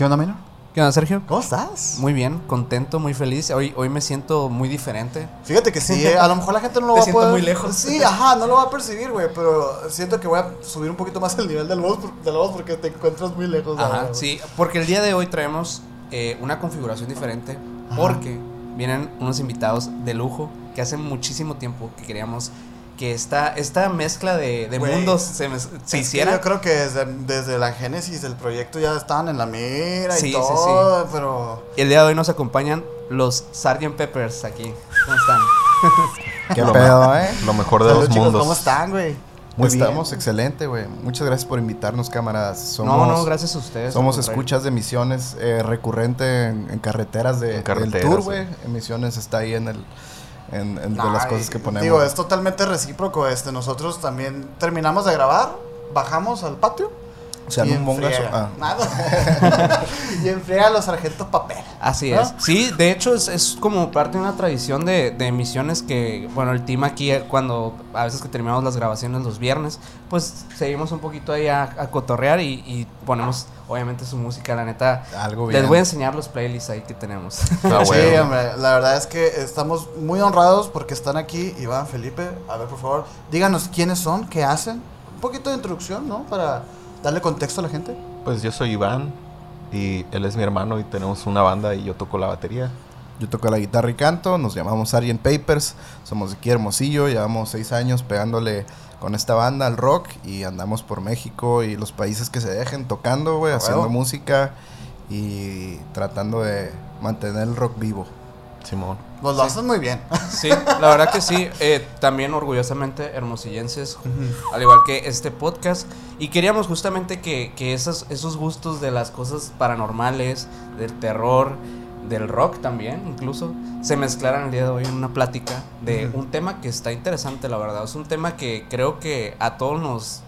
¿Qué onda, Minor? ¿Qué onda, Sergio? ¿Cómo estás? Muy bien, contento, muy feliz. Hoy, hoy me siento muy diferente. Fíjate que sí, eh, a lo mejor la gente no lo Te va a siento poder... muy lejos. Sí, ajá, no lo va a percibir, güey, pero siento que voy a subir un poquito más el nivel del voz, de la voz porque te encuentras muy lejos. Ajá, sí, porque el día de hoy traemos eh, una configuración diferente. Ajá. Porque vienen unos invitados de lujo que hace muchísimo tiempo que queríamos que esta, esta mezcla de, mundos se, me- se hiciera. Yo creo que desde, desde la génesis del proyecto ya estaban en la mira Sí, y sí, todo, pero... El día de hoy nos acompañan los Sgt. Peppers aquí. ¿Cómo están? ¿Qué Lo pedo, eh? Lo mejor de Salud, los chicos, mundos. ¿Cómo están, güey? Muy bien. estamos excelente, güey. Muchas gracias por invitarnos, cámaras. Somos, no, no, gracias a ustedes. Somos escuchas de misiones eh, recurrente en, en carreteras, de, En carreteras, del tour, sí. güey. Emisiones está ahí en el en, en de las cosas que ponemos. Digo, es totalmente recíproco. Este, nosotros también terminamos de grabar, bajamos al patio. o sea, y no. Ah. Nada. y enfriega a los sargentos papel. Así es. Sí, de hecho es, es como parte de una tradición de, de emisiones que, bueno, el team aquí eh, cuando a veces que terminamos las grabaciones los viernes, pues seguimos un poquito ahí a, a cotorrear y, y ponemos obviamente su música, la neta. Algo bien. Les voy a enseñar los playlists ahí que tenemos. Ah, sí, hombre, la verdad es que estamos muy honrados porque están aquí. Iván, Felipe, a ver, por favor, díganos quiénes son, qué hacen. Un poquito de introducción, ¿no? Para darle contexto a la gente. Pues yo soy Iván y él es mi hermano y tenemos una banda y yo toco la batería. Yo toco la guitarra y canto, nos llamamos Sgt. Papers, somos de aquí Hermosillo, llevamos seis años pegándole con esta banda al rock y andamos por México y los países que se dejen tocando, güey, haciendo huevo. música y tratando de mantener el rock vivo. Simón. Nos lo hacen muy bien. Sí, la verdad que sí. eh, también orgullosamente hermosillenses, al igual que este podcast. Y queríamos justamente que, que esos, esos gustos de las cosas paranormales, del terror, del rock también, incluso, se mezclaran el día de hoy en una plática de un tema que está interesante, la verdad. Es un tema que creo que a todos nos...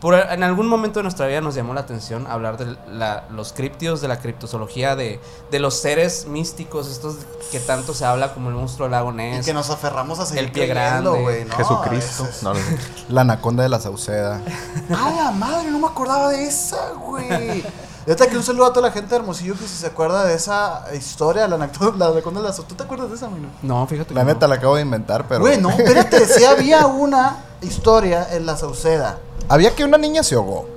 Por, en algún momento de nuestra vida nos llamó la atención hablar de la- los criptidos, de la criptozoología, de, de los seres místicos, estos que tanto se habla como el monstruo lago Y Ness. que nos aferramos a seguir El pie creyendo, grande. güey, ¿no? Jesucristo. Es- es- No, no, no. La anaconda de la Sauceda. ¡Ay, la madre! No me acordaba de esa, güey. Neta que un saludo a toda la gente de Hermosillo que si se acuerda de esa historia, la anaconda la la Sauceda. ¿Tú te acuerdas de esa, güey? No, fíjate que La no. neta la acabo de inventar, pero... Güey, no, espérate, sí había una historia en la Sauceda. Había que una niña se ahogó.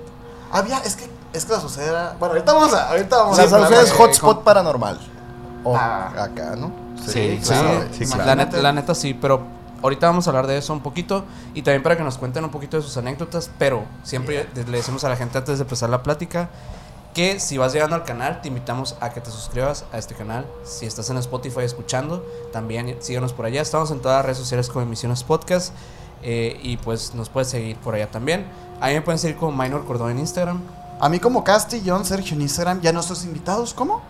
Había, es que, es que la Sauceda era... Bueno, ahorita vamos a, ahorita vamos La a... Sauceda es hotspot con- paranormal. O Ah. acá, ¿no? Sí, Sí, claro, sí, sí, la, claro. neta, la neta sí, pero ahorita vamos a hablar de eso un poquito y también para que nos cuenten un poquito de sus anécdotas, pero siempre le decimos a la gente antes de empezar la plática que si vas llegando al canal te invitamos a que te suscribas a este canal. Si estás en Spotify escuchando, también síguenos por allá. Estamos en todas las redes sociales como Emisiones Podcast eh, y pues nos puedes seguir por allá también. A mí me pueden seguir como Minor Cordón en Instagram. A mí como Casti, John, Sergio en Instagram, ya nuestros invitados, ¿cómo?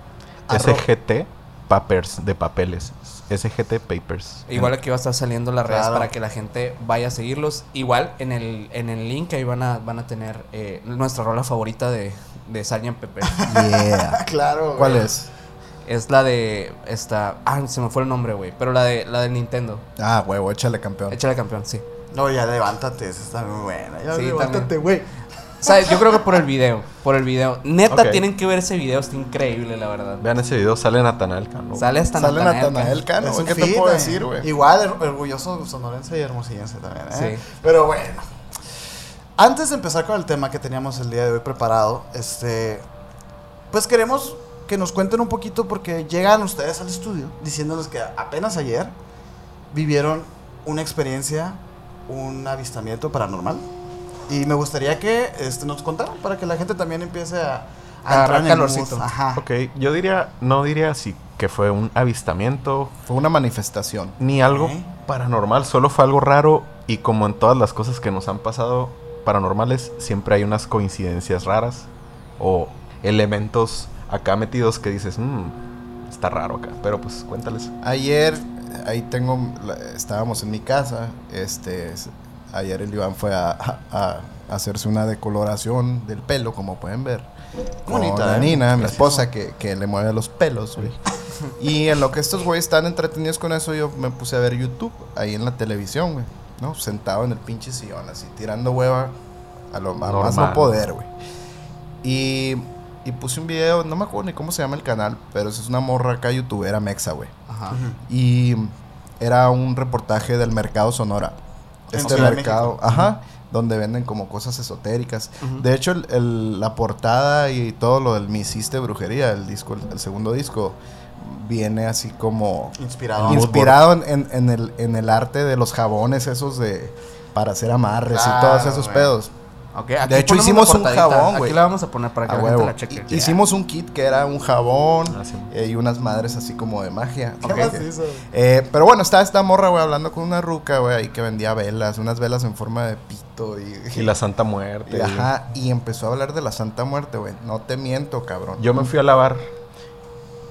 Arro- SGT Papers de papeles. SGT Papers. Igual aquí va a estar saliendo las redes Claro. para que la gente vaya a seguirlos. Igual en el, en el link ahí van a, van a tener eh, nuestra rola favorita de, de Sgt. Pepper. Yeah. Claro, güey. ¿Cuál es? es la de esta. Ah, se me fue el nombre, güey. Pero la de la de Nintendo. Ah, huevo, échale campeón. Échale campeón, sí. No, ya levántate, esa está muy buena. Ya Sí, levántate, también. Yo creo que por el video. Por el video. Neta, tienen que ver ese video. Está increíble, la verdad. Vean ese video, sale Natanael Cano. Sale hasta Sale Natanael, Natanael Cano. Es un ¿Qué te puedo eh. decir, güey? Igual, er- orgulloso sonorense y hermosillense también, ¿eh? Sí. Pero bueno. Antes de empezar con el tema que teníamos el día de hoy preparado, este. Pues queremos que nos cuenten un poquito porque llegan ustedes al estudio diciéndonos que apenas ayer vivieron una experiencia, un avistamiento paranormal. Y me gustaría que este, nos contaran para que la gente también empiece a, a Agarrar entrar en el calorcito. mood. Ajá. Ok, yo diría, no diría así que fue un avistamiento Fue una manifestación. ni algo paranormal, solo fue algo raro y como en todas las cosas que nos han pasado paranormales, siempre hay unas coincidencias raras o elementos acá metidos que dices, "Mm, está raro acá, pero pues cuéntales. Ayer, ahí tengo, estábamos en mi casa, este, ayer el Iván fue a, a- a hacerse una decoloración del pelo, como pueden ver. Bonita, la ¿eh? Nina, mi esposa, que, que le mueve los pelos, güey. Y en lo que estos güeyes están entretenidos con eso, yo me puse a ver YouTube, ahí en la televisión, güey. ¿No? Sentado en el pinche sillón, así, tirando hueva a lo a más no poder, güey. Y, y puse un video, no me acuerdo ni cómo se llama el canal, pero es una morra acá youtubera mexa, güey. Ajá. Y era un reportaje del mercado Sonora. Este mercado, ajá, donde venden como cosas esotéricas. De hecho, el- el- la portada y todo lo del Me Hiciste Brujería, el disco, el, el segundo disco, viene así como Inspirado. Mood inspirado en, en- en el, en el arte de los jabones esos de para hacer amarres y todos esos pedos. Ok, aquí De hecho, hicimos un jabón, güey. Aquí la vamos a poner para que A la huevo. gente la cheque. Hi- Hicimos un kit que era un jabón Ah, sí. eh, y unas madres así como de magia. ¿Qué Ok. más hizo? Eh, pero bueno, estaba esta morra, güey, hablando con una ruca, güey, ahí que vendía velas, unas velas en forma de pito y... Y la Santa Muerte. y, ajá, y empezó a hablar de la Santa Muerte, güey. No te miento, cabrón. Yo me fui a lavar.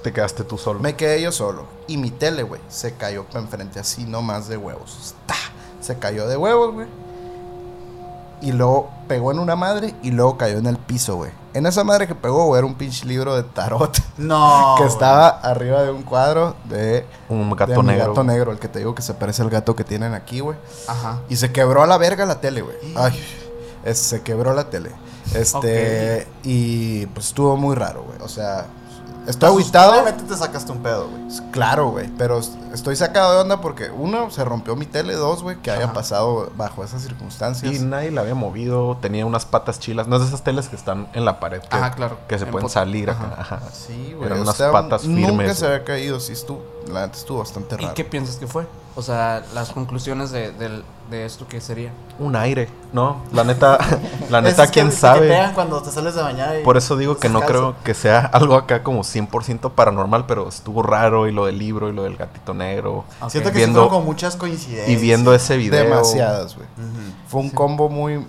Te quedaste tú solo. Me quedé yo solo. Y mi tele, güey, se cayó para enfrente así nomás de huevos. ¡Ta! Se cayó de huevos, güey. Y luego pegó en una madre y luego cayó en el piso, güey. En esa madre que pegó, güey, era un pinche libro de tarot No. que güey. estaba arriba de un cuadro de, Un gato negro. gato negro, el que te digo que se parece al gato que tienen aquí, güey. Ajá. Y se quebró a la verga la tele, güey. Ay, es- se quebró la tele. Este, y pues estuvo muy raro, güey. O sea, estoy Pues, aguitado. Obviamente te sacaste un pedo, güey. Claro, güey, pero es- estoy sacado de onda porque uno, se rompió mi tele, dos, güey, que haya Ajá. pasado bajo esas circunstancias. Y nadie la había movido. Tenía unas patas chilas. No es de esas teles que están en la pared. Que, Ajá, claro. Que se En pueden salir Ajá. acá. Ajá. Sí, güey. Eran o unas sea, patas Nunca firmes, se güey. había caído, sí estuvo, la neta estuvo bastante ¿Y raro. qué piensas que fue? O sea, las conclusiones de, del- de esto, ¿qué sería? Un aire. No, la neta. la neta, que- quién que te sabe. pegan cuando te sales de bañar. y- Por eso digo que no creo que sea algo acá como 100% paranormal, pero estuvo raro y lo del libro y lo del gatito negro. Siento que Viendo- sí con muchas coincidencias. Y viendo ese video. Demasiadas, güey. Fue un combo muy...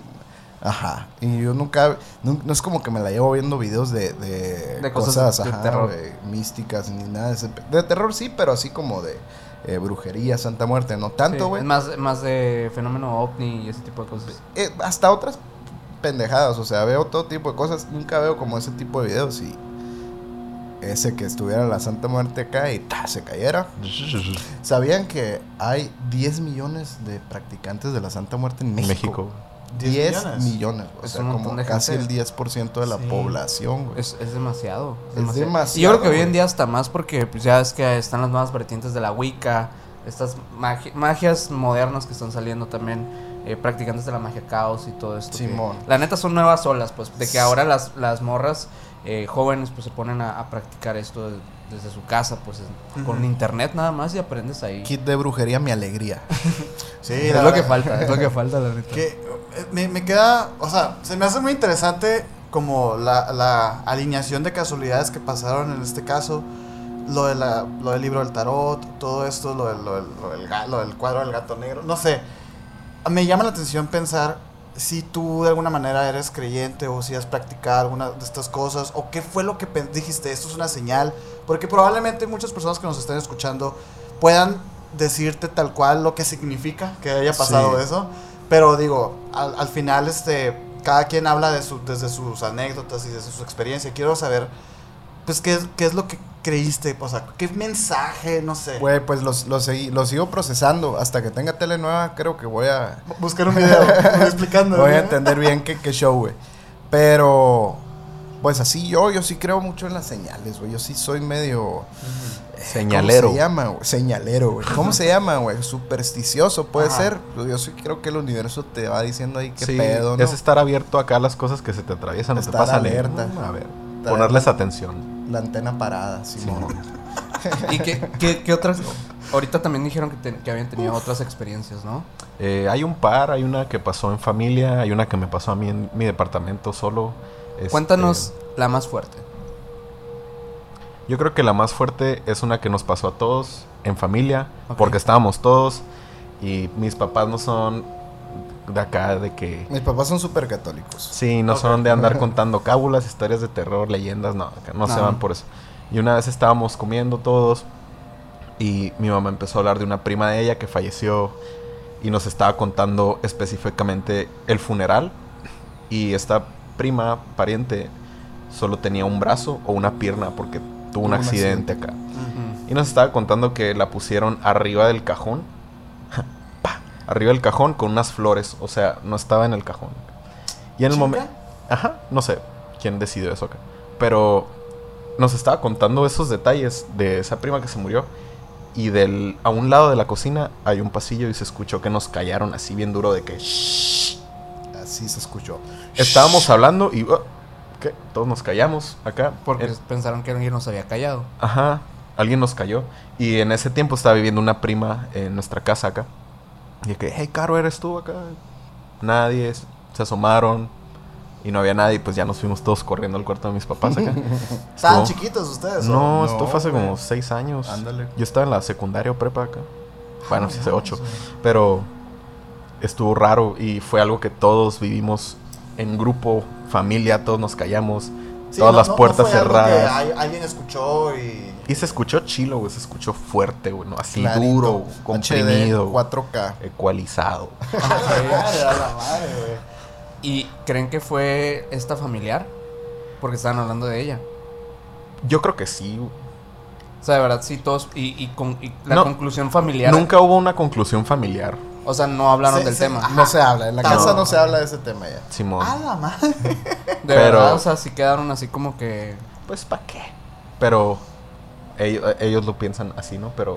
Ajá. Y yo nunca... nu- No, es como que me la llevo viendo videos de... De, De cosas de ajá, terror. místicas ni nada de ese... pe- De terror sí, pero así como de... eh, brujería, Santa Muerte, no tanto, güey. más, más de fenómeno ovni y ese tipo de cosas. Eh, hasta otras pendejadas, o sea, veo todo tipo de cosas, nunca veo como ese tipo de videos y ese que estuviera la Santa Muerte acá y ¡ta! se cayera. ¿Sabían que hay 10 millones de practicantes de la Santa Muerte en En México? México. 10 millones. millones, o sea, como de casi el 10% de la Sí. población, güey. Es, es demasiado. Es Y yo demasiado, creo que hoy en día hasta más porque pues ya es que están las nuevas vertientes de la Wicca, estas magi- magias modernas que están saliendo también, eh, practicantes de la magia caos y todo esto. que- Simón. la neta son nuevas olas, pues, de que ahora las, las morras eh, jóvenes pues se ponen a, a practicar esto de- desde su casa, pues con internet nada más y aprendes ahí. Kit de brujería, mi alegría. Sí, es la lo que falta, es lo que falta, la neta. Que eh, me, me queda, o sea, se me hace muy interesante como la, la alineación de casualidades que pasaron en este caso. Lo, de la, lo del libro del tarot, todo esto, lo del, lo, del, lo del ga- lo del cuadro del gato negro. No sé, me llama la atención pensar si tú de alguna manera eres creyente o si has practicado alguna de estas cosas o qué fue lo que dijiste, esto es una señal. Porque probablemente muchas personas que nos estén escuchando puedan decirte tal cual lo que significa que haya pasado Sí. eso. Pero digo, al, al final, este, cada quien habla de su, desde sus anécdotas y desde su experiencia. Quiero saber, pues, qué, qué es lo que creíste, o sea, qué mensaje, no sé. Güey, pues los, los, seguí- los sigo procesando. Hasta que tenga tele nueva, creo que voy a, Buscar un video explicando. Voy a entender bien qué, qué show, güey. Pero, pues así yo, yo sí creo mucho en las señales, güey. Yo sí soy medio... Señalero. ¿Cómo se llama, güey? Señalero, güey. ¿Cómo se llama, güey? Supersticioso, puede Ajá. ser. Yo sí creo que el universo te va diciendo ahí qué Sí, pedo, ¿no? es estar abierto acá a las cosas que se te atraviesan o te Estar pasan. alerta. A ver, ponerles alerta. atención. La antena parada, Simón. ¿Y qué, qué, qué otras? Ahorita también dijeron que, te- que habían tenido otras experiencias, ¿no? Eh, hay un par, hay una que pasó en familia, hay una que me pasó a mí en mi departamento solo. Este, Cuéntanos la más fuerte. Yo creo que la más fuerte es una que nos pasó a todos en familia, porque estábamos todos y mis papás no son de acá, de que... Mis papás son súper católicos. Sí, no Ok. son de andar contando cábulas, historias de terror, leyendas, no, que no, se No. van por eso. Y una vez estábamos comiendo todos y mi mamá empezó a hablar de una prima de ella que falleció y nos estaba contando específicamente el funeral y esta prima, pariente, solo tenía un brazo o una pierna porque tuvo un accidente acá. Y nos estaba contando que la pusieron arriba del cajón. Arriba del cajón con unas flores. O sea, no estaba en el cajón. Y en el momento... Ajá, no sé quién decidió eso acá. Pero nos estaba contando esos detalles de esa prima que se murió. Y del, a un lado de la cocina hay un pasillo y se escuchó que nos callaron así bien duro de que... "Shh". Así se escuchó. Estábamos hablando y... "Oh", ¿qué? Todos nos callamos acá. Porque Eh, pensaron que alguien nos había callado. Ajá, alguien nos cayó. Y en ese tiempo estaba viviendo una prima en nuestra casa acá. Y de que, hey, Caro, ¿eres tú acá? Nadie, se asomaron. Y no había nadie, y pues ya nos fuimos todos corriendo al cuarto de mis papás acá. ¿Estaban chiquitos ustedes? No, No, esto fue hace como seis años. Ándale. Yo estaba en la secundaria o prepa acá. Bueno, sí, hace ocho. Pero estuvo raro y fue algo que todos vivimos en grupo, familia, todos nos callamos. Sí, todas no- las no- puertas algo que cerradas. ay- alguien escuchó y... Y se escuchó chilo, güey. Se escuchó fuerte, güey. ¿no? Así Clarito, duro, HD, comprimido, 4K. ecualizado. Madre, a la madre, güey. ¿Y creen que fue esta familiar? Porque estaban hablando de ella. Yo creo que sí. güey. O sea, de verdad, sí, todos. Y, y con, y la No, conclusión familiar. Nunca hubo una conclusión familiar, O sea, no hablaron del tema. ajá. No se habla. En la No. casa no se habla de ese tema ya. Simón. A la madre. De pero- verdad, o sea, sí quedaron así como que. Pues, ¿para qué? Pero ellos, ellos lo piensan así, ¿no? Pero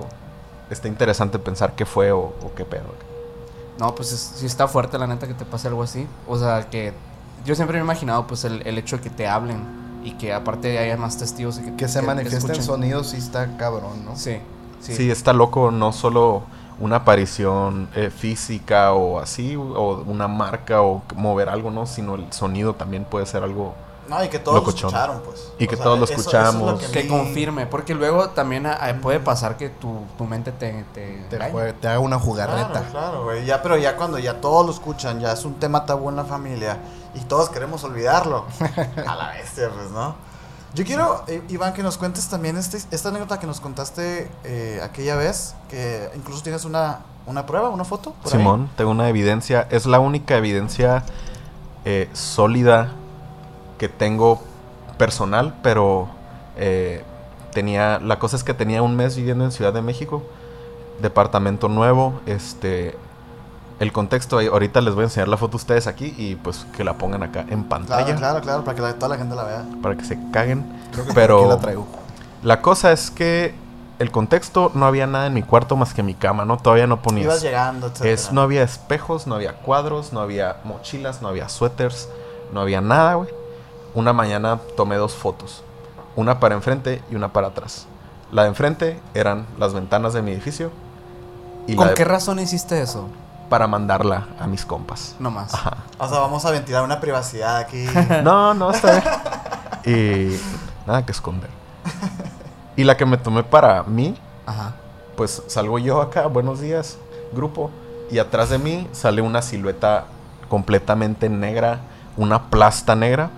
está interesante pensar qué fue o, o qué pedo. No, pues es- sí está fuerte la neta que te pase algo así. O sea, que yo siempre me he imaginado pues el, el hecho de que te hablen y que aparte haya más testigos. y que, Que se manifiesten escuchen. sonidos sí está cabrón, ¿no? Sí, sí. Sí. está loco no solo una aparición eh, física o así, o una marca o mover algo, ¿no? Sino el sonido también puede ser algo... No, y que todos lo escucharon, pues. Y que todos lo eso- eso es escuchamos. lo Que confirme, porque luego también ah, ah, puede pasar que tu, tu mente te, te, Te, haga una Claro, jugarreta. claro, güey. Ya, pero ya cuando ya todos lo escuchan, ya es un tema tabú en la familia y todos queremos olvidarlo. A la bestia, pues, ¿no? Yo quiero, eh, Iván, que nos cuentes también este, esta anécdota que nos contaste eh, aquella vez, que incluso tienes una, una prueba, una foto. por ahí. Simón, tengo una evidencia. Es la única evidencia eh, sólida que tengo personal, pero eh, tenía. La cosa es que tenía un mes viviendo en Ciudad de México, departamento nuevo. Este, el contexto, ahí- ahorita les voy a enseñar la foto a ustedes aquí y pues que la pongan acá en pantalla Claro, claro, claro, para que la- toda la gente la vea. para que se caguen. Creo que Pero- aquí la traigo. La cosa es que el contexto no había nada en mi cuarto más que mi cama, ¿no? Todavía no ponía. Ibas llegando, etcétera. Es, no había espejos, no había cuadros, no había mochilas, no había suéteres, no había nada, güey. Una mañana tomé dos fotos. Una para enfrente y una para atrás. La de enfrente eran las ventanas de mi edificio. Y ¿Con de- qué razón hiciste eso? para mandarla a mis compas. No más. Ajá. O sea, vamos a ventilar una privacidad aquí. No, no, está bien. Y nada que esconder. Y la que me tomé para mí, Ajá. pues salgo yo acá, buenos días, grupo, y atrás de mí sale una silueta completamente negra, una plasta negra,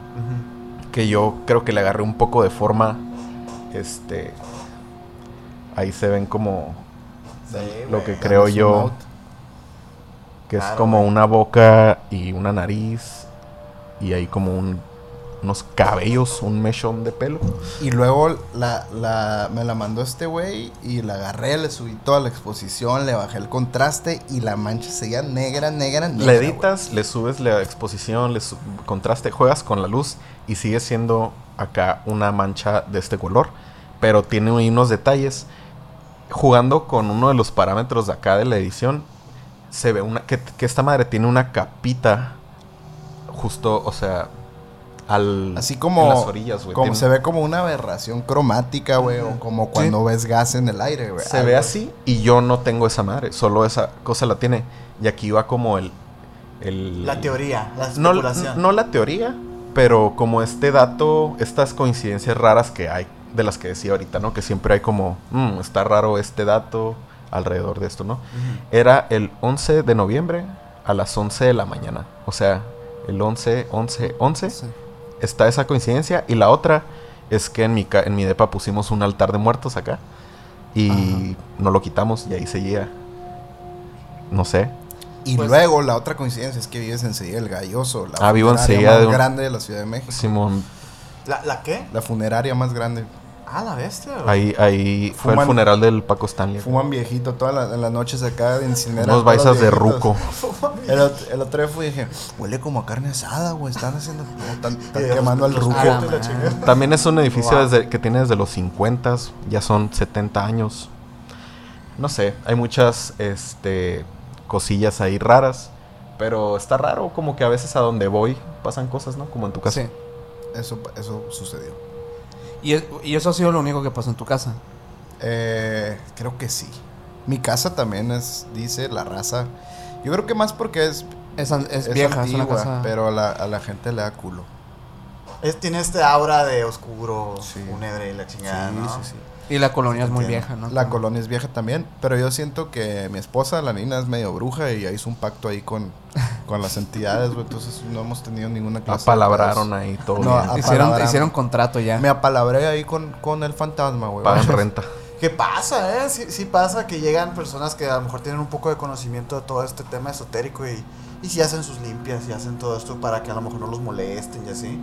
que yo creo que le agarré un poco de forma, este, ahí se ven como, Sí, lo que creo yo, out. que es como una boca y una nariz, y ahí como un, unos cabellos, un mechón de pelo. Y luego la, la, me la mandó este güey y la agarré, le subí toda la exposición, le bajé el contraste y la mancha seguía negra, negra, negra. Le editas, le subes la exposición, le su- contraste, juegas con la luz y sigue siendo acá una mancha de este color, pero tiene unos detalles. Jugando con uno de los parámetros de acá de la edición, se ve una que, que esta madre tiene una capita justo, o sea, al Así como, en las orillas, güey. como Tiene- se ve como una aberración cromática, güey, o como cuando ves gas en el aire, güey. Se ve así y yo no tengo esa madre, solo esa cosa la tiene. Y aquí va como el el La teoría, la no, especulación. no la teoría, pero como este dato, estas coincidencias raras que hay, de las que decía ahorita, ¿no? Que siempre hay como, "Mm, está raro este dato alrededor de esto, ¿no? Era el 11 de noviembre a las 11 de la mañana. O sea, el 11, 11, 11. Sí. Está esa coincidencia. Y la otra es que en mi, ca- en mi depa pusimos un altar de muertos acá. Y no lo quitamos y ahí seguía. No sé. Y Pues- luego la otra coincidencia es que vives enseguida del Galloso, la Ah, vivo enseguida más de un- grande de la Ciudad de México. Simón, ¿La, ¿La qué? La funeraria más grande. Ah, la bestia, güey. Ahí, ahí fue el funeral del Paco Stanley. Fuman viejito todas las, en las noches acá de incineran. Unos baisas de ruco. El, el otro día fui y dije, huele como a carne asada, güey. Están haciendo. están, están quemando al ruco. También es un edificio Wow. desde, que tiene desde los 50, ya son 70 años. No sé, hay muchas este, cosillas ahí raras, pero está raro como que a veces a donde voy pasan cosas, ¿no? Como en tu casa. Sí. Eso, eso sucedió. Y, es- y eso ha sido lo único que pasó en tu casa. Eh, creo que sí. Mi casa también es, dice la raza. Yo creo que más porque es, Es, an- es vieja, es una antigua, casa. pero a la, a la gente le da culo. Es- tiene este aura de oscuro, Sí. fúnebre y la chingada, sí, ¿no? sí, sí. Y la colonia Sí, es muy vieja, ¿no? La colonia es vieja también, pero yo siento que mi esposa, la niña, es medio bruja y hizo un pacto ahí con, con las entidades, güey. Entonces no hemos tenido ninguna clase Apalabraron ahí todo. No, Hicieron, hicieron contrato ya. Me apalabré ahí con, con el fantasma, güey. Pagan renta. ¿Qué pasa, eh? Sí, sí pasa que llegan personas que a lo mejor tienen un poco de conocimiento de todo este tema esotérico y, y sí hacen sus limpias y hacen todo esto para que a lo mejor no los molesten y así.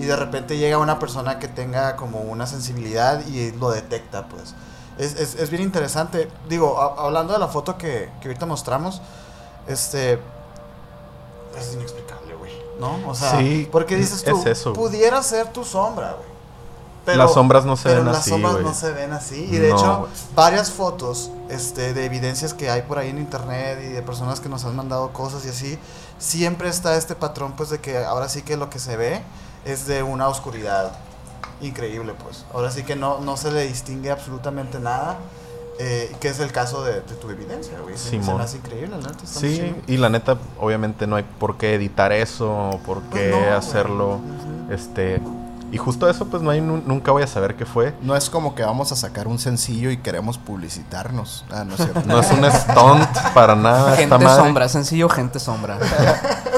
Y de repente llega una persona que tenga como una sensibilidad y lo detecta, pues. Es, es, es bien interesante. Digo, a- hablando de la foto que, que ahorita mostramos, este... Es inexplicable, güey. ¿No? O sea, Sí, porque dices tú, es eso. pudiera ser tu sombra, güey. Las sombras no se pero ven las así, sombras güey. no se ven así. Y de No, hecho, güey. varias fotos este, de evidencias que hay por ahí en internet y de personas que nos han mandado cosas y así, siempre está este patrón pues de que ahora sí que lo que se ve es de una oscuridad increíble pues. Ahora sí que no, no se le distingue absolutamente nada. eh, que es el caso de, de tu evidencia, güey. Se, se me hace increíble, muy Sí, chido. y la neta, obviamente no hay por qué editar eso, por Pues qué no, hacerlo. Este. Y justo eso, pues no hay, nu- nunca voy a saber qué fue. No es como que vamos a sacar un sencillo y queremos publicitarnos. Ah, no es cierto. No es un stunt para nada. esta Gente madre. sombra, sencillo, gente sombra.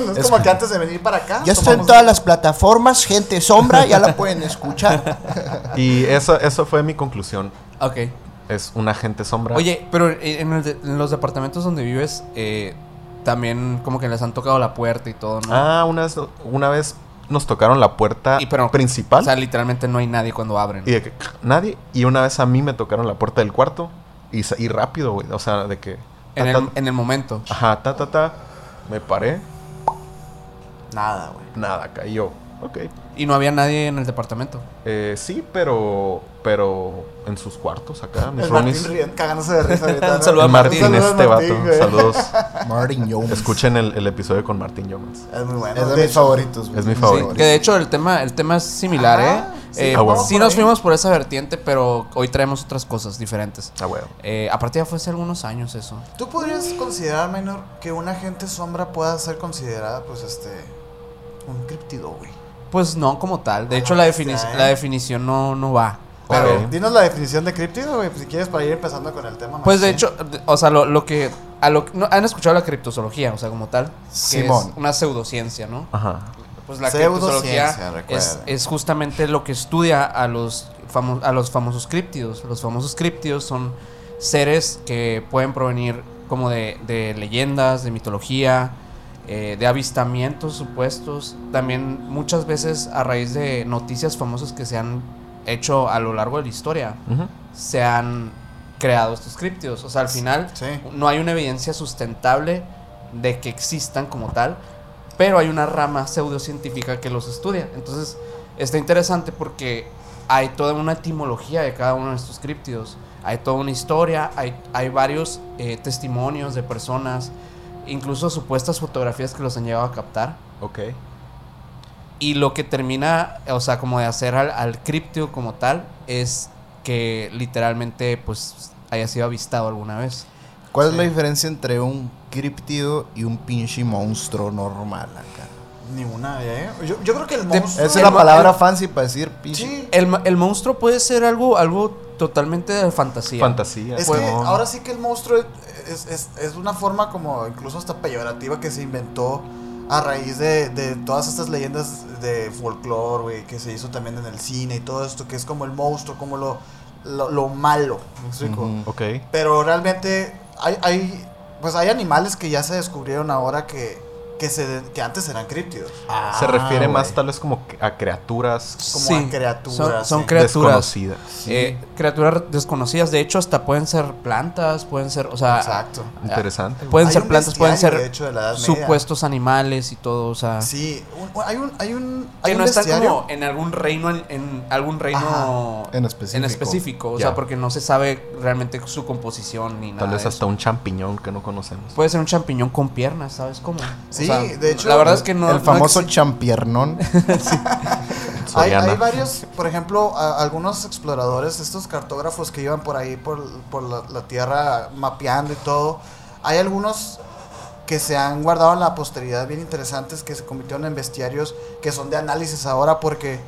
No es, como que antes de venir para acá. Ya está en todas las plataformas, gente sombra, ya la pueden escuchar. Y eso, eso fue mi conclusión. ok. Es un agente sombra. Oye, pero en, el de- en los departamentos donde vives, eh, también como que les han tocado la puerta y todo, ¿no? Ah, una vez, una vez nos tocaron la puerta Y pero- principal. O sea, literalmente no hay nadie cuando abren. y de que nadie. Y una vez a mí me tocaron la puerta del cuarto. Y, y rápido, güey. O sea, de que. en, el, ta- en el momento. Ajá, ta, ta, ta. Me paré. Nada, güey. Nada, cayó. Ok. Y no había nadie en el departamento. Eh, sí, pero. Pero en sus cuartos acá, mis El roomies. Martín ríe- cagándose de risa ahorita. ¿no? Saludo a El Martín. Martín, Saludos, este Martín, vato. güey. Saludos. Martin Jones. Escuchen el, el episodio con Martín Jones. Es muy bueno. Es de, De mis hecho, favoritos. güey. es mi Sí, favorito. que de hecho el tema, el tema es similar, Ajá, ¿eh? sí, Eh, ah, bueno. sí nos fuimos por esa vertiente, pero hoy traemos otras cosas diferentes. Ah, bueno. Eh, aparte ya fue hace algunos años eso. ¿Tú podrías considerar, Minor, que un agente sombra pueda ser considerada, pues, este, un criptido, güey? Pues no como tal. De hecho la, defini- ¿eh? la definición no, no va. Pero, dinos la definición de criptido, güey, pues, si quieres, para ir empezando con el tema. Pues de hecho, o sea, lo, lo que... A lo, que- no, han escuchado la criptozoología, o sea, como tal. Que Simón. Es una pseudociencia, ¿no? Ajá. Pues la criptozoología es, es justamente lo que estudia a los, famo- a los famosos criptidos. Los famosos criptidos son seres que pueden provenir como de, de leyendas, de mitología, eh, de avistamientos supuestos. También muchas veces a raíz de noticias famosas que se han hecho a lo largo de la historia, se han creado estos criptidos. O sea, al final Sí. no hay una evidencia sustentable de que existan como tal, pero hay una rama pseudocientífica que los estudia. Entonces, está interesante porque hay toda una etimología de cada uno de estos criptidos. Hay toda una historia, hay, hay varios eh, testimonios de personas, incluso supuestas fotografías que los han llegado a captar. Ok. Y lo que termina, o sea, como de hacer al, al criptido como tal, es que literalmente, pues, haya sido avistado alguna vez. ¿Cuál es la diferencia entre un criptido y un pinche monstruo normal acá? Ni una, ¿eh? Yo, yo creo que el De- monstruo... Esa es la palabra el- fancy para decir pinche. Sí. El, ma- el monstruo puede ser algo, algo totalmente de fantasía. Fantasía. Es pues, que no. ahora sí que el monstruo es, es, es una forma como incluso hasta peyorativa que se inventó a raíz de, de todas estas leyendas de folclore, güey, que se hizo también en el cine y todo esto, que es como el monstruo, como lo, lo, lo malo, ¿me explico? Ujú. Ok. Pero realmente hay, hay, pues hay animales que ya se descubrieron ahora que, que, se, que antes eran críptidos. Se refiere más tal vez como que a criaturas Como Sí, a criaturas. son- son sí. criaturas. desconocidas. Eh, criaturas desconocidas, de hecho, hasta pueden ser plantas, pueden ser, o sea, Exacto. Interesante. pueden Hay ser plantas, pueden ser de hecho, de la Edad Media. supuestos animales y todo, o sea, Sí, un- hay un, hay un, hay que un no están como en algún reino, en, en algún reino En específico. en específico, o Ya. sea, porque no se sabe realmente su composición ni nada. Tal vez hasta eso. un champiñón que no conocemos. Puede ser un champiñón con piernas, ¿sabes cómo? O Sí, sea, de hecho, la verdad es que no. el famoso champiernón. Hay, varios, por ejemplo, a- algunos exploradores, estos cartógrafos que iban por ahí, por, por la, la tierra, mapeando y todo. Hay algunos que se han guardado en la posteridad bien interesantes, que se convirtieron en bestiarios, que son de análisis ahora, porque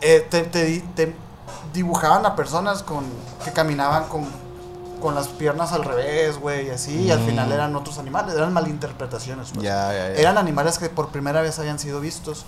eh, te, te di- te dibujaban a personas con que caminaban con, con las piernas al revés, güey, y así, y al Mm. final eran otros animales, eran malinterpretaciones. pues. ya, ya. Eran animales que por primera vez habían sido vistos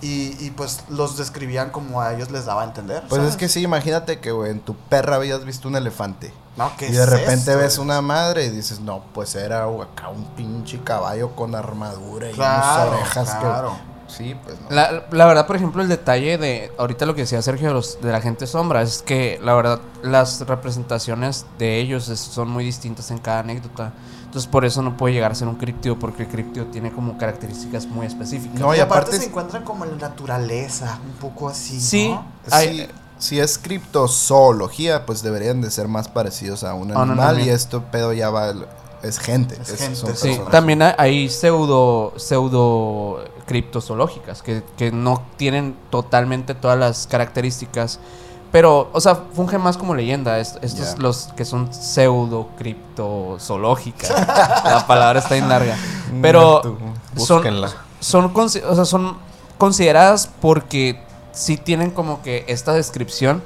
y, y, pues los describían como a ellos les daba a entender. Pues ¿sabes? es que sí, imagínate que, güey, en tu perra habías visto un elefante. No, ¿qué Y de es repente esto, ves una madre y dices, no, pues era acá un pinche caballo con armadura y Claro, unas orejas claro. que... Sí, pues no. La, la verdad, por ejemplo, el detalle de ahorita lo que decía Sergio de, los, de la gente sombra es que la verdad las representaciones de ellos es- son muy distintas en cada anécdota. Entonces por eso no puede llegar a ser un críptido porque el críptido tiene como características muy específicas. No, y, y aparte, aparte se encuentran como en la naturaleza, un poco así. Sí. ¿no? Hay- Si, si es criptozoología, pues deberían de ser más parecidos a un animal animal. y esto pedo ya va... Es gente. Es es- gente, son Sí, también hay- hay pseudo pseudo criptozoológicas que, que no tienen totalmente todas las características, pero, o sea, fungen más como leyenda. es- estos Ya. los que son pseudo criptozoológicas. La palabra está bien larga, pero Tú. son Búsquenla. son consi- o sea, son consideradas porque sí tienen como que esta descripción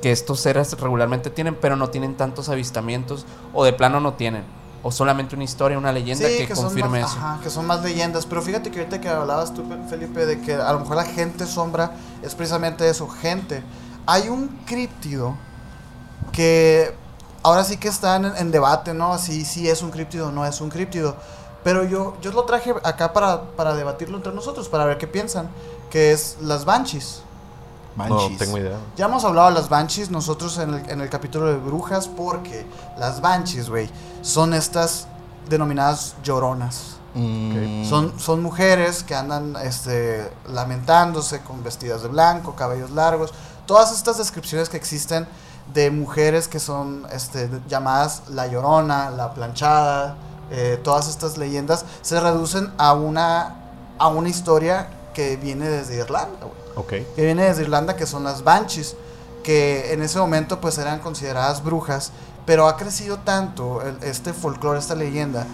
que estos seres regularmente tienen, pero no tienen tantos avistamientos o de plano no tienen. O solamente una historia, una leyenda Sí, que, confirme más, eso. ajá, que son más leyendas. Pero fíjate que ahorita que hablabas tú, Felipe, de que a lo mejor la gente sombra es precisamente eso, gente. Hay un críptido que ahora sí que está en, en debate, ¿no? Si, si es un críptido o no es un críptido. Pero yo, yo lo traje acá para, para debatirlo entre nosotros, para ver qué piensan. Que es las Banshees. No Banshees. tengo idea. Ya hemos hablado de las Banshees nosotros en el, en el capítulo de brujas porque las Banshees, güey, son estas denominadas lloronas. Mm, Son, son mujeres que andan este, lamentándose con vestidas de blanco, cabellos largos. Todas estas descripciones que existen de mujeres que son este, llamadas la llorona, la planchada, eh, todas estas leyendas se reducen a una, a una historia que viene desde Irlanda, güey Que viene desde Irlanda, que son las Banshees, que en ese momento pues eran consideradas brujas, pero ha crecido tanto el- este folclore, esta leyenda,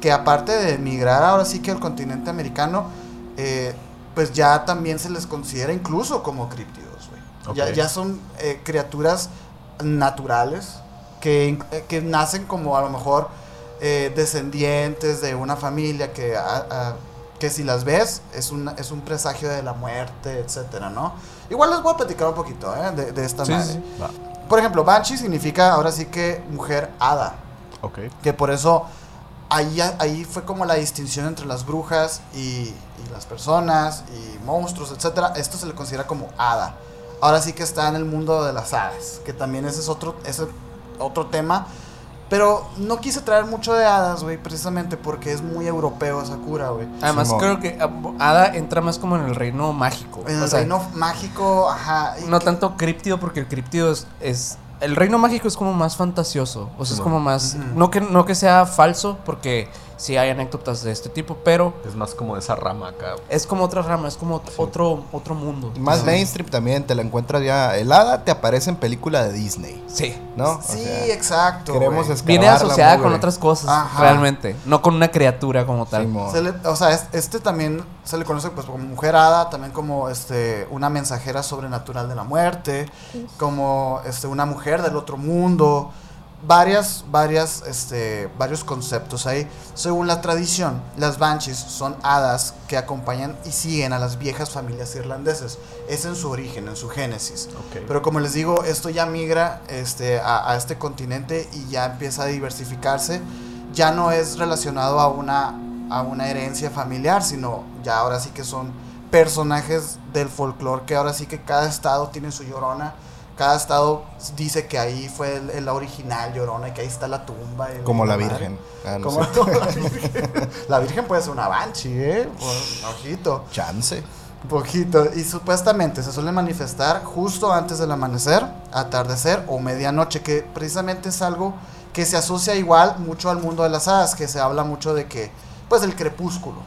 que aparte de emigrar ahora sí que al continente americano, eh, pues ya también se les considera incluso como críptidos, güey. Ya, ya son eh, criaturas naturales que, eh, que nacen como a lo mejor eh, descendientes de una familia que, a- a- que si las ves es un, es un presagio de la muerte, etcétera, ¿no? Igual les voy a platicar un poquito ¿eh? de, de esta Sí, madre. sí. Por ejemplo, Banshee significa ahora sí que mujer hada, Ok. que por eso ahí, ahí fue como la distinción entre las brujas y, y las personas y monstruos, etcétera. Esto se le considera como hada. Ahora sí que está en el mundo de las hadas, que también ese es otro, ese otro tema. Pero no quise traer mucho de hadas, güey, precisamente porque es muy europeo esa cura, güey. Además, Simón. creo que ah, Ada entra más como en el reino mágico. En o el sea, reino mágico, ajá. No que- tanto críptido, porque el críptido es, es- El reino mágico es como más fantasioso. O sea, es como más. No, que, no que sea falso, porque sí hay anécdotas de este tipo, pero Es más como de esa rama acá. es como otra rama, es como otro, otro mundo. Más Sí. mainstream también, te la encuentras ya. El hada te aparece en película de Disney, Sí. ¿no? O Sí, sea, exacto. queremos Viene asociada con otras cosas, Ajá. realmente. No con una criatura como tal. Se le- o sea, es- este también se le conoce pues como mujer hada, también como este una mensajera sobrenatural de la muerte, como este una mujer del otro mundo, varias varias este varios conceptos ahí. Según la tradición, las banshees son hadas que acompañan y siguen a las viejas familias irlandesas. Es en su origen, en su génesis. Pero como les digo, esto ya migra este, a, a este continente y ya empieza a diversificarse. Ya no es relacionado a una, a una herencia familiar, sino ya ahora sí que son personajes del folclore, que ahora sí que cada estado tiene su llorona. Cada estado dice que ahí fue el, el original llorona y que ahí está la tumba. Como la. Virgen. Ah, no Como la Virgen. La Virgen puede ser una banshee, ¿eh? Ojito. Chance. Un poquito. Y supuestamente se suele manifestar justo antes del amanecer, atardecer o medianoche, que precisamente es algo que se asocia igual mucho al mundo de las hadas, que se habla mucho de que, pues, el crepúsculo.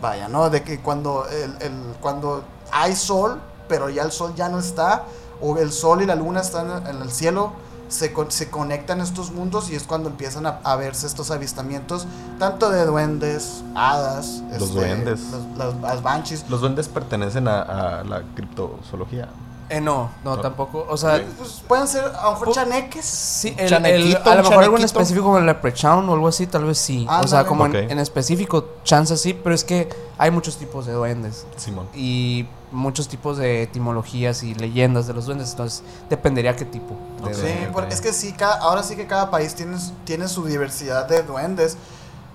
Vaya, ¿no? De que cuando, el- cuando hay sol, pero ya el sol ya no está, o el sol y la luna están en el cielo, se, con- se conectan estos mundos y es cuando empiezan a, a verse estos avistamientos, tanto de duendes, hadas, este, Los duendes. los- las, las banshees, Los duendes pertenecen a, a la criptozoología. Eh, no, no, No. tampoco. O sea, Pues pueden ser a lo mejor chaneques. sí, el, Chanequito, el- a lo mejor algo en específico como el Leprechaun o algo así, tal vez sí. o sea, como en, en específico, chance sí, pero es que hay muchos tipos de duendes. Simón. Y muchos tipos de etimologías y leyendas de los duendes, entonces dependería qué tipo. de. Sí, duende. porque es que sí, cada- ahora sí que cada país tiene, su- tiene su diversidad de duendes,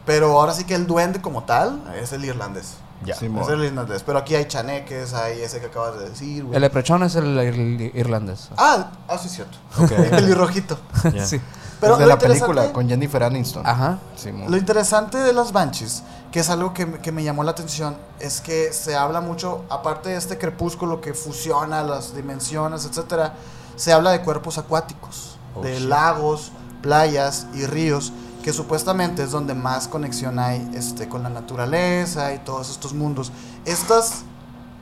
pero ahora sí que el duende como tal es el irlandés. Ya. Es el irlandés, pero aquí hay chaneques, hay ese que acabas de decir, güey. El Leprechaun es el, el irlandés. Ah, ah, sí es cierto. Ok. El pelirrojito. Sí. Pero es de la película con Jennifer Aniston. Ajá. Simón. Lo interesante de las Banshees, que es algo que, me- que me llamó la atención, es que se habla mucho, aparte de este crepúsculo que fusiona las dimensiones, etcétera, se habla de cuerpos acuáticos, Oh, de shit. lagos, playas y ríos, que supuestamente es donde más conexión hay este, con la naturaleza y todos estos mundos. Estas,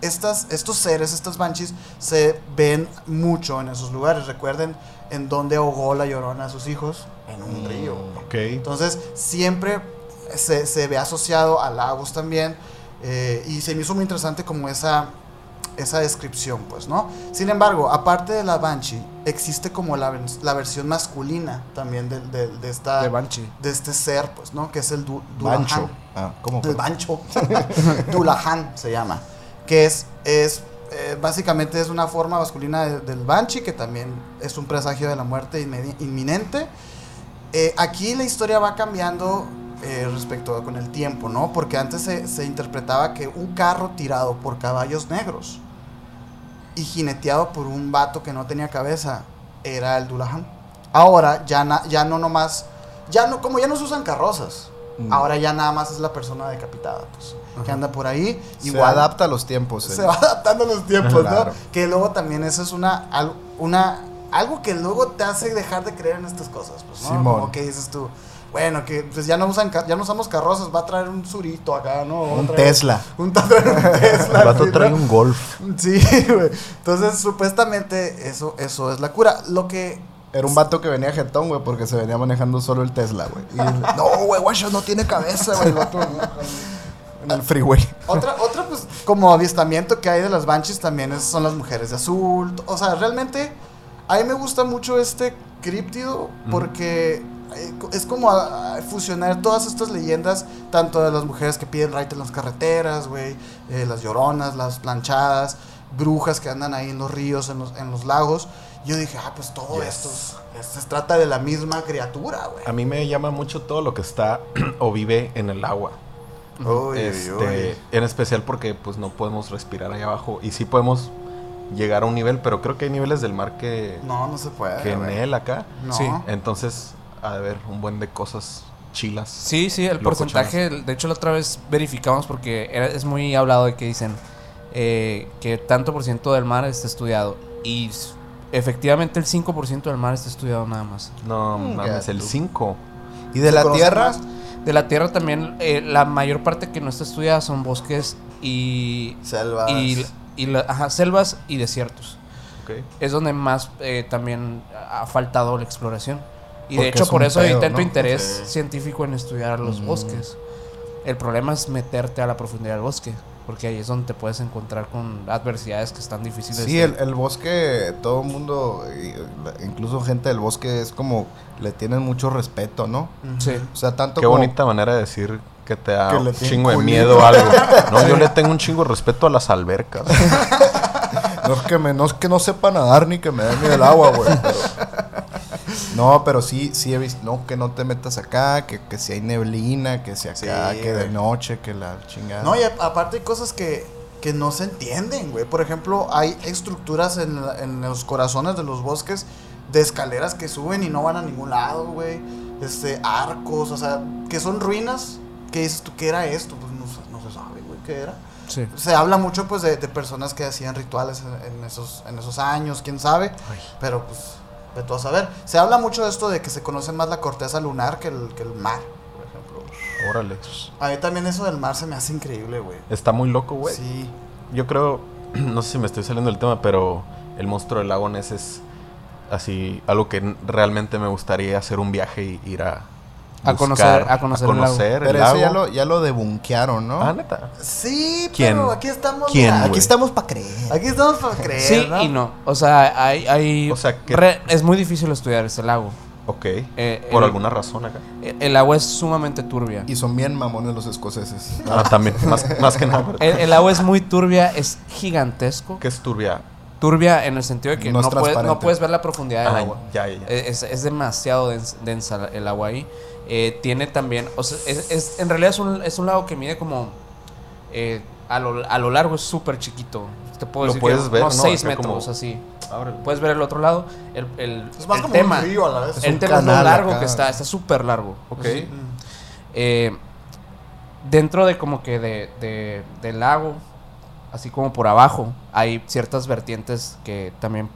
estas, estos seres, estas Banshees, se ven mucho en esos lugares. Recuerden en donde ahogó la llorona a sus hijos, en un río. Ok. Entonces, siempre se, se ve asociado a lagos también. eh, y se me hizo muy interesante como esa, esa descripción, pues, ¿no? Sin embargo, aparte de la Banshee, existe como la, la versión masculina también de, de- de esta, De Banshee. de este ser, pues, ¿no? Que es el du, Bancho. Ah, ¿cómo? El Bancho. Dulahan se llama. Que es, es eh, básicamente es una forma masculina de- del Banshee, que también es un presagio de la muerte inminente. Eh, aquí la historia va cambiando eh, respecto a- con el tiempo, ¿no? Porque antes se, se interpretaba que un carro tirado por caballos negros y jineteado por un vato que no tenía cabeza era el Dulahan. Ahora ya, na- ya no nomás, ya no, como ya no se usan carrozas, Mm. ahora ya nada más es la persona decapitada, pues, que anda por ahí. Se Igual adapta a los tiempos. se eh. va adaptando a los tiempos, Claro. ¿no? Que luego también eso es una, una, algo que luego te hace dejar de creer en estas cosas, pues, ¿no? Simón. Como que dices tú, bueno, que pues ya no usan, ya no usamos carrozas, va a traer un surito acá, ¿no? Un traer- Tesla. Un, va a traer un Tesla. El vato sí, trae ¿no? un golf. Sí, güey. Entonces, supuestamente, eso, eso es la cura. Lo que. Era un vato que venía jetón, güey, porque se venía manejando solo el Tesla, güey. No, güey, guacho, no tiene cabeza, güey. El vato en el freeway. Otra, otra, pues, como avistamiento que hay de las Banshees también es- son las mujeres de azul. O sea, realmente, a mí me gusta mucho este críptido porque es como a- a fusionar todas estas leyendas, tanto de las mujeres que piden right en las carreteras, güey, eh, las lloronas, las planchadas, brujas que andan ahí en los ríos, en los, en los lagos. Yo dije, ah, pues todo Yes. esto es- se trata de la misma criatura, güey. A mí me llama mucho todo lo que está o vive en el agua. Uy, Este. En especial porque pues no podemos respirar ahí abajo. Y sí podemos llegar a un nivel, pero creo que hay niveles del mar que, No, no se puede. que en él acá. No. Sí. Entonces, ha de haber un buen de cosas chilas. Sí, sí, el porcentaje, de hecho la otra vez verificamos porque era- es muy hablado de que dicen eh, que tanto por ciento del mar está estudiado y efectivamente el 5% del mar está estudiado nada más. No, Mm, mames, el gato. 5. Y de ¿Se la tierra, más? De la tierra también eh, la mayor parte que no está estudiada son bosques y, Selvas. y, y la- ajá, selvas y desiertos. Es donde más eh, también ha faltado la exploración. Y Porque de hecho es por eso hay pedo, tanto ¿no? interés Sí. científico en estudiar los Mm. bosques. El problema es meterte a la profundidad del bosque, porque ahí es donde te puedes encontrar con adversidades que están difíciles. sí, de- el, el bosque, todo el mundo, incluso gente del bosque, es como, le tienen mucho respeto, ¿no? Sí. O sea, tanto Qué como... bonita manera de decir que te da Que un chingo de miedo a algo. No, yo le tengo un chingo de respeto a las albercas. No es, que me, no es que no sepa nadar ni que me dé miedo el agua, güey. pero- No, pero sí, sí he visto, no, que no te metas acá, que, que si hay neblina, que si acá, Sí, que de noche, que la chingada. No, y a- aparte hay cosas que, que no se entienden, güey. Por ejemplo, hay estructuras en, la- en los corazones de los bosques de escaleras que suben y no van a ningún lado, güey. Este, arcos, o sea, que son ruinas. ¿Qué dices tú? ¿Qué era esto? Pues no, se- no se sabe, güey, ¿qué era? Sí. Se habla mucho, pues, de, de personas que hacían rituales en, en esos, en esos años, quién sabe. Pero, pues, de todo a saber. Se habla mucho de esto de que se conoce más la corteza lunar que el, que el mar, por ejemplo. Órale. A mí también eso del mar se me hace increíble, güey. Está muy loco, güey. Sí. Yo creo, no sé si me estoy saliendo del tema, pero el monstruo del lago Ness es así, algo que realmente me gustaría hacer un viaje y ir a A conocer- a conocer el lago. pero el eso ya lo, ya lo debunkearon, ¿no? Ah, neta. Sí, ¿Quién? pero aquí estamos. ¿Quién? Aquí estamos para creer. Aquí estamos para creer. Sí ¿no? y no. O sea, hay... hay O sea, que- re- es muy difícil estudiar ese lago. Ok. Eh, Por el- alguna razón acá. El, el agua es sumamente turbia. Y son bien mamones los escoceses. Ah, también. Más, más que nada. El, el agua es muy turbia, es gigantesco. ¿Qué es turbia? Turbia en el sentido de que No no, es puedes, no puedes ver la profundidad del Ah, agua. ya, ya, ya. Es, es demasiado dens- densa el agua ahí. Eh, tiene también, o sea, es, es- en realidad es un, es un lago que mide como, eh, a, lo, a lo largo es súper chiquito. Te puedo Lo decir puedes que ver, unos ¿no? 6 Acá metros, como- así. Puedes ver el otro lado. El, el, Es más el como tema, un río a la vez. el un tema es lo largo acá. que está, está súper largo. Ok. Eh, dentro de como que de, de- del lago, así como por abajo, hay ciertas vertientes que también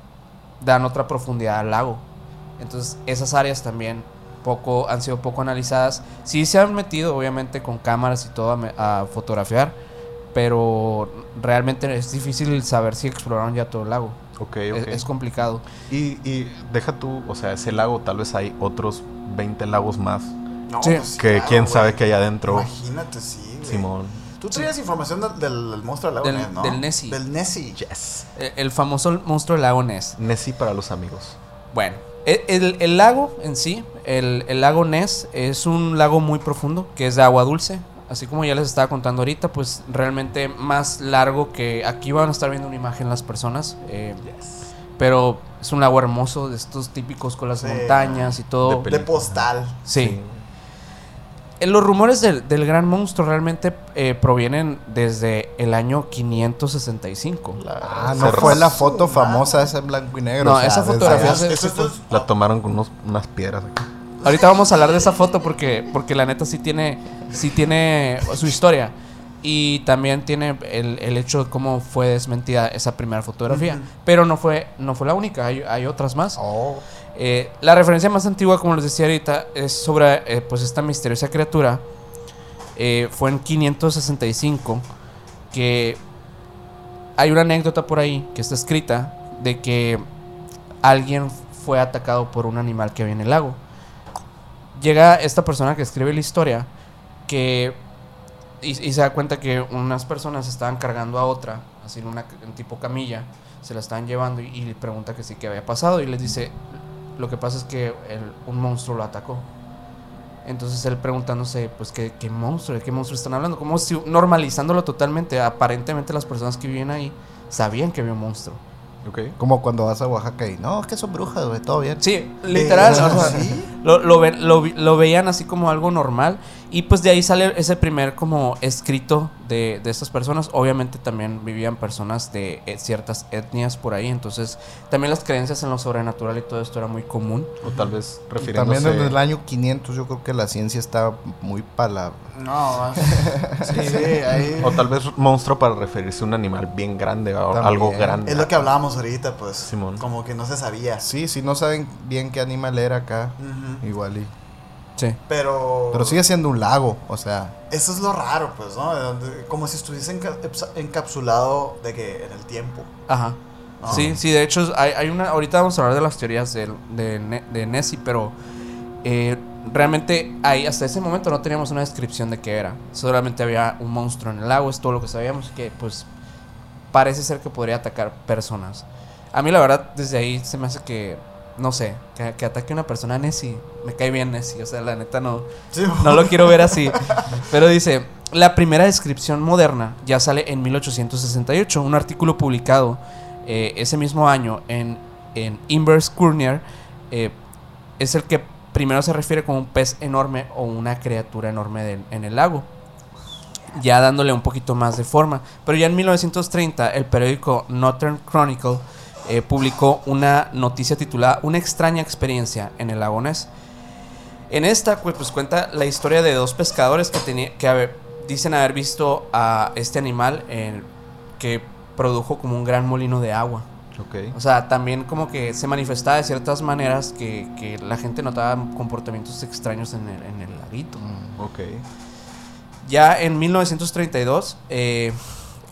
dan otra profundidad al lago. Entonces esas áreas también poco han sido poco analizadas. Sí se han metido obviamente con cámaras y todo a, me- a fotografiar, pero realmente es difícil saber si exploraron ya todo el lago. Ok, Es- complicado. Y, y deja tú, o sea, ese lago, tal vez hay otros 20 lagos más. No, Sí. pues sí, que claro, quién sabe que hay adentro. Imagínate, sí, güey. Simón. Tú traías información del, del, del monstruo del lago Del- Ness, ¿no? del Nessie. Del Nessie. Yes. El, el famoso monstruo del lago Ness. Nessie para los amigos. Bueno, e- el, el lago en sí, el, el lago Ness, es un lago muy profundo, que es de agua dulce. Así como ya les estaba contando ahorita, pues realmente más largo que aquí van a estar viendo una imagen las personas. eh, Pero es un lago hermoso, de estos típicos con las Sí. montañas y todo. De postal. Sí. Los rumores del, del gran monstruo realmente eh, provienen desde el año 565. Ah, Se no fue la foto famosa esa en blanco y negro. No, o sea, esa fotografía se- La tomaron con unos, unas piedras aquí. Ahorita vamos a hablar de esa foto porque, porque la neta sí tiene, sí tiene su historia. Y también tiene el, el hecho de cómo fue desmentida esa primera fotografía. Pero no fue, no fue la única, hay, hay otras más. Oh, Eh, la referencia más antigua, como les decía ahorita, es sobre eh, pues esta misteriosa criatura. Eh, fue en 565 que hay una anécdota por ahí que está escrita de que alguien fue atacado por un animal que había en el lago. Llega esta persona que escribe la historia que y, se da cuenta que unas personas estaban cargando a otra, así en una tipo camilla, se la estaban llevando y, y le pregunta que sí que había pasado y les dice lo que pasa es que el- un monstruo lo atacó. Entonces él preguntándose, pues, ¿qué, qué monstruo? ¿De qué monstruo están hablando? Como si normalizándolo totalmente. Aparentemente las personas que vivían ahí sabían que había un monstruo. Como cuando vas a Oaxaca y no, es que son brujas, güey, todo bien. Sí, literal. ¿De- o sea, sí? lo, lo, ve- lo vi- lo veían así como algo normal. Y pues de ahí sale ese primer como escrito de, de estas personas. Obviamente también vivían personas de eh, ciertas etnias por ahí. Entonces también las creencias en lo sobrenatural y todo esto era muy común. O tal vez refiriéndose... también en el año 500 yo creo que la ciencia está muy para la... No, sí, sí, ahí. O tal vez monstruo para referirse a un animal bien grande o También. algo grande. Es lo que hablábamos ahorita, pues. Simón. Como que no se sabía. Sí, si no saben bien qué animal era acá, Ujú. igual y... Sí. Pero. Pero sigue siendo un lago, o sea... Eso es lo raro, pues, ¿no? Como si estuviese encapsulado de que en el tiempo. Ajá. Ah. Sí, sí, de hecho, hay, hay una. Ahorita vamos a hablar de las teorías de, Ne- de Nessie, pero eh, realmente ahí, hasta ese momento no teníamos una descripción de qué era. Solamente había un monstruo en el lago, es todo lo que sabíamos, que pues parece ser que podría atacar personas. A mí, la verdad, desde ahí se me hace que. No sé, que, que ataque a una persona Nessie. Me cae bien Nessie, o sea, la neta no. Sí, No lo quiero ver así. Pero dice, la primera descripción moderna ya sale en 1868, un artículo publicado eh, ese mismo año en, en Inverse Courier eh, es el que primero se refiere como un pez enorme o una criatura enorme en el lago. Ya dándole un poquito más de forma. Pero ya en 1930 el periódico Northern Chronicle eh, publicó una noticia titulada Una extraña experiencia en el lago Ness. En esta pues, pues, cuenta la historia de dos pescadores que, tenía, que haber- dicen haber visto a este animal eh, que produjo como un gran molino de agua. Ok. O sea, también como que se manifestaba de ciertas maneras que, que la gente notaba comportamientos extraños en el, en el laguito. Ok. Ya en 1932, eh,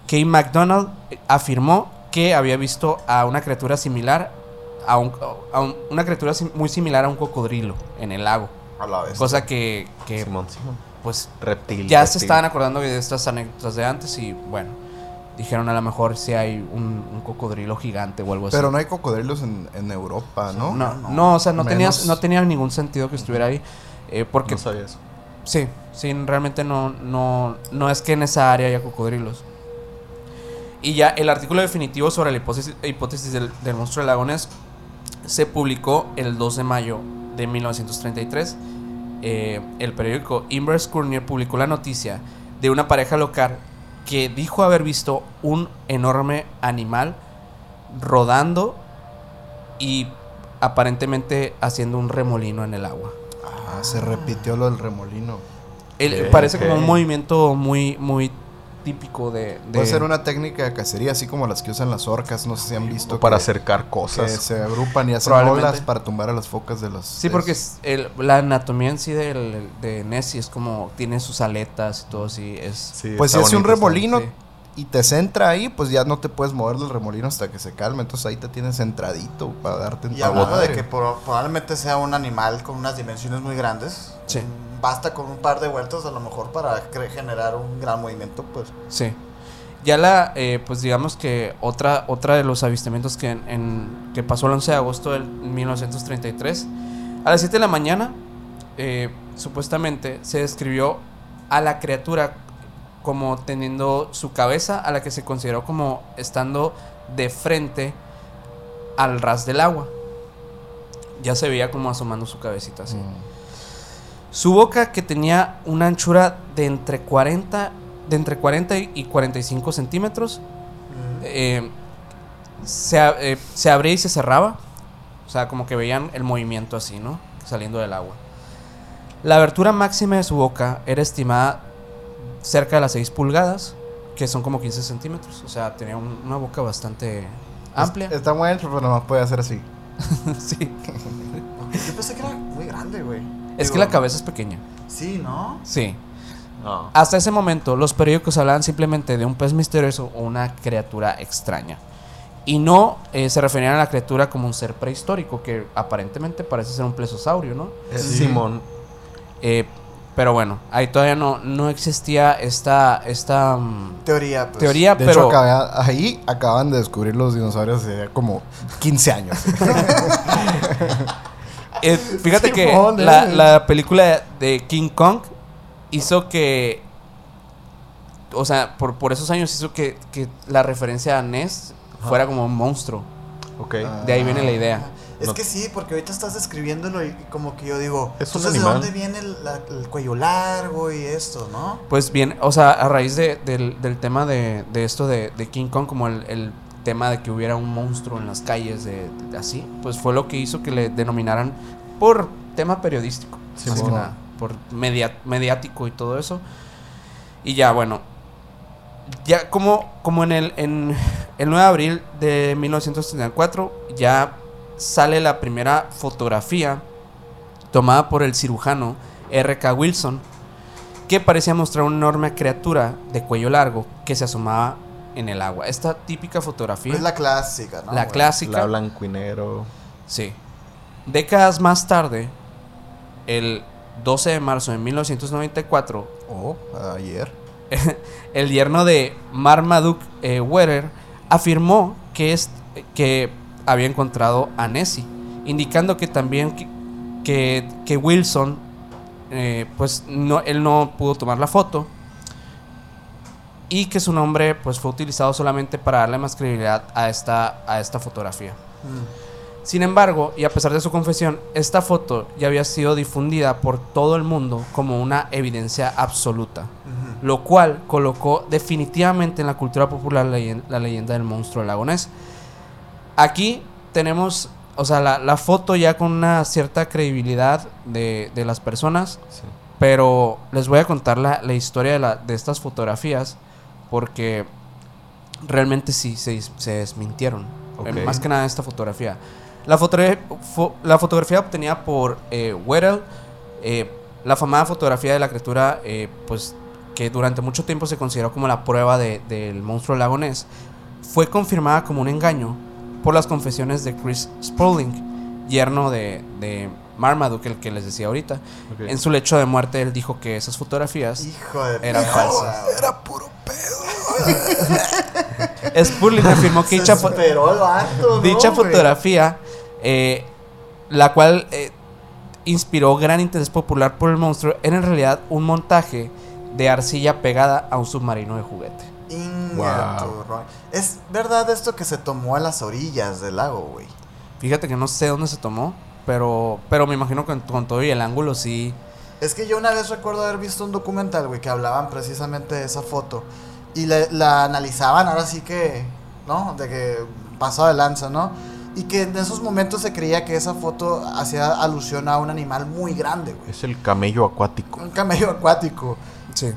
Kay McDonald afirmó que había visto a una criatura similar a, un- a un- una criatura sim- muy similar a un cocodrilo en el lago. A la vez. Cosa que, que, Simón, Simón. pues Reptil. ya se estaban acordando de estas anécdotas de antes y bueno, dijeron a lo mejor si hay un, un cocodrilo gigante o algo así. Pero no hay cocodrilos en, en Europa, ¿no? No, no, o sea, no, tenía, Menos- no tenía ningún sentido que estuviera ahí. eh, porque No sabía eso. Sí, sí, realmente no, no, no es que en esa área haya cocodrilos. Y ya el artículo definitivo sobre la hipótesis, hipótesis del, del monstruo del lago Ness se publicó el 2 de mayo de 1933. Eh, el periódico Inverse Courier publicó la noticia de una pareja local que dijo haber visto un enorme animal rodando y aparentemente haciendo un remolino en el agua. Ah, se repitió lo del remolino. El- parece como un movimiento muy, muy típico de. de- Puede ser una técnica de cacería, así como las que usan las orcas. No sé si han visto. O para que- acercar que cosas. se agrupan y hacen olas para tumbar a las focas de los. Sí, de- porque es el- la anatomía en sí del, de Nessie es como. Tiene sus aletas y todo así. Es. Sí, Pues si está hace un bonito, está- remolino sí. y te centra ahí, pues ya no te puedes mover del remolino hasta que se calme. Entonces ahí te tienes centradito para darte en Y hablando de que pro- probablemente sea un animal con unas dimensiones muy grandes. Sí. Basta con un par de vueltas a lo mejor para generar un gran movimiento, pues. Sí. Ya la. eh, pues digamos que otra, otra de los avistamientos que, en- en- que pasó el 11 de agosto del 1933. A las 7 de la mañana. eh, supuestamente se describió a la criatura como teniendo su cabeza a la que se consideró como estando de frente al ras del agua. Ya se veía como asomando su cabecita así. Mm. Su boca que tenía una anchura de entre 40, de entre 40 y 45 centímetros, eh, se, eh, se abría y se cerraba. O sea, como que veían el movimiento así, ¿no? Saliendo del agua. La abertura máxima de su boca era estimada cerca de las 6 pulgadas, que son como 15 centímetros. O sea, tenía un- una boca bastante amplia. Es- Está muy ancho, pero nomás puede hacer así. sí. Yo pensé que era muy grande, güey. Es que la cabeza es pequeña. Sí, ¿no? Sí. No. Hasta ese momento, los periódicos hablaban simplemente de un pez misterioso o una criatura extraña. Y no eh, se referían a la criatura como un ser prehistórico, que aparentemente parece ser un plesiosaurio, ¿no? Es Sí. Simón. Eh, pero bueno, ahí todavía no, no existía esta, esta mm, Teoría, pues. teoría, De pero hecho, ahí acaban de descubrir los dinosaurios hace como 15 años. eh, fíjate que eh. la, la película de King Kong hizo que, o sea, por, por esos años hizo que, que la referencia a Ness fuera como un monstruo. Ok. Ah. De ahí viene la idea. Es No- que sí, porque ahorita estás describiéndolo y como que yo digo, Es un entonces, animal. ¿de dónde viene el, la- el cuello largo y esto, no? Pues bien, o sea, a raíz de- del, del tema de, de esto de, de King Kong, como el, el tema de que hubiera un monstruo en las calles, de, de así, pues fue lo que hizo que le denominaran por tema periodístico, Sí, más que bueno. nada, por media- mediático y todo eso. Y ya, bueno, ya como, como en el, en el 9 de abril de 1934, ya sale la primera fotografía tomada por el cirujano R.K. Wilson, que parecía mostrar una enorme criatura de cuello largo que se asomaba en el agua. Esta típica fotografía, Es la clásica, ¿no? la güey? clásica, La blanco y negro. sí. Décadas más tarde, el 12 de marzo de 1994, oh, ayer. el yerno de Marmaduke eh, Wetter afirmó que, es, que había encontrado a Nessie, indicando que también que, que, que Wilson, eh, pues no, él no pudo tomar la foto y que su nombre pues fue utilizado solamente para darle más credibilidad a esta, a esta fotografía. Mm. Sin embargo, y a pesar de su confesión, esta foto ya había sido difundida por todo el mundo como una evidencia absoluta, lo cual colocó definitivamente en la cultura popular la, leyen- la leyenda del monstruo lagonés. Aquí tenemos, o sea, la, la foto ya con una cierta credibilidad de, de las personas, Sí. pero les voy a contar la, la historia de, de estas fotografías porque realmente sí se, desmintieron. Eh, Más que nada esta fotografía. La, fotogra- fo- la fotografía obtenida por eh, Weddell, eh, la famada fotografía de la criatura, eh, pues que durante mucho tiempo se consideró como la prueba de- del monstruo lagonés, fue confirmada como un engaño por las confesiones de Chris Spaulding, yerno de, de Marmaduke, el que les decía ahorita. En su lecho de muerte, él dijo que esas fotografías Hijo de eran falsas. Era puro pedo. Spurling afirmó que dicha, fo- esperó el vato, ¿no, dicha fotografía, eh, la cual eh, inspiró gran interés popular por el monstruo, era en realidad un montaje de arcilla pegada a un submarino de juguete. Wow. Es verdad esto que se tomó a las orillas del lago, güey. Fíjate que no sé dónde se tomó, pero, pero me imagino que con, con todo y el ángulo sí. Es que yo una vez recuerdo haber visto un documental, güey, que hablaban precisamente de esa foto. Y la, la analizaban, ahora sí que, ¿no? De que pasó de lanza, ¿no? Y que en esos momentos se creía que esa foto hacía alusión a un animal muy grande, güey. Es el camello acuático. Un camello acuático. Sí.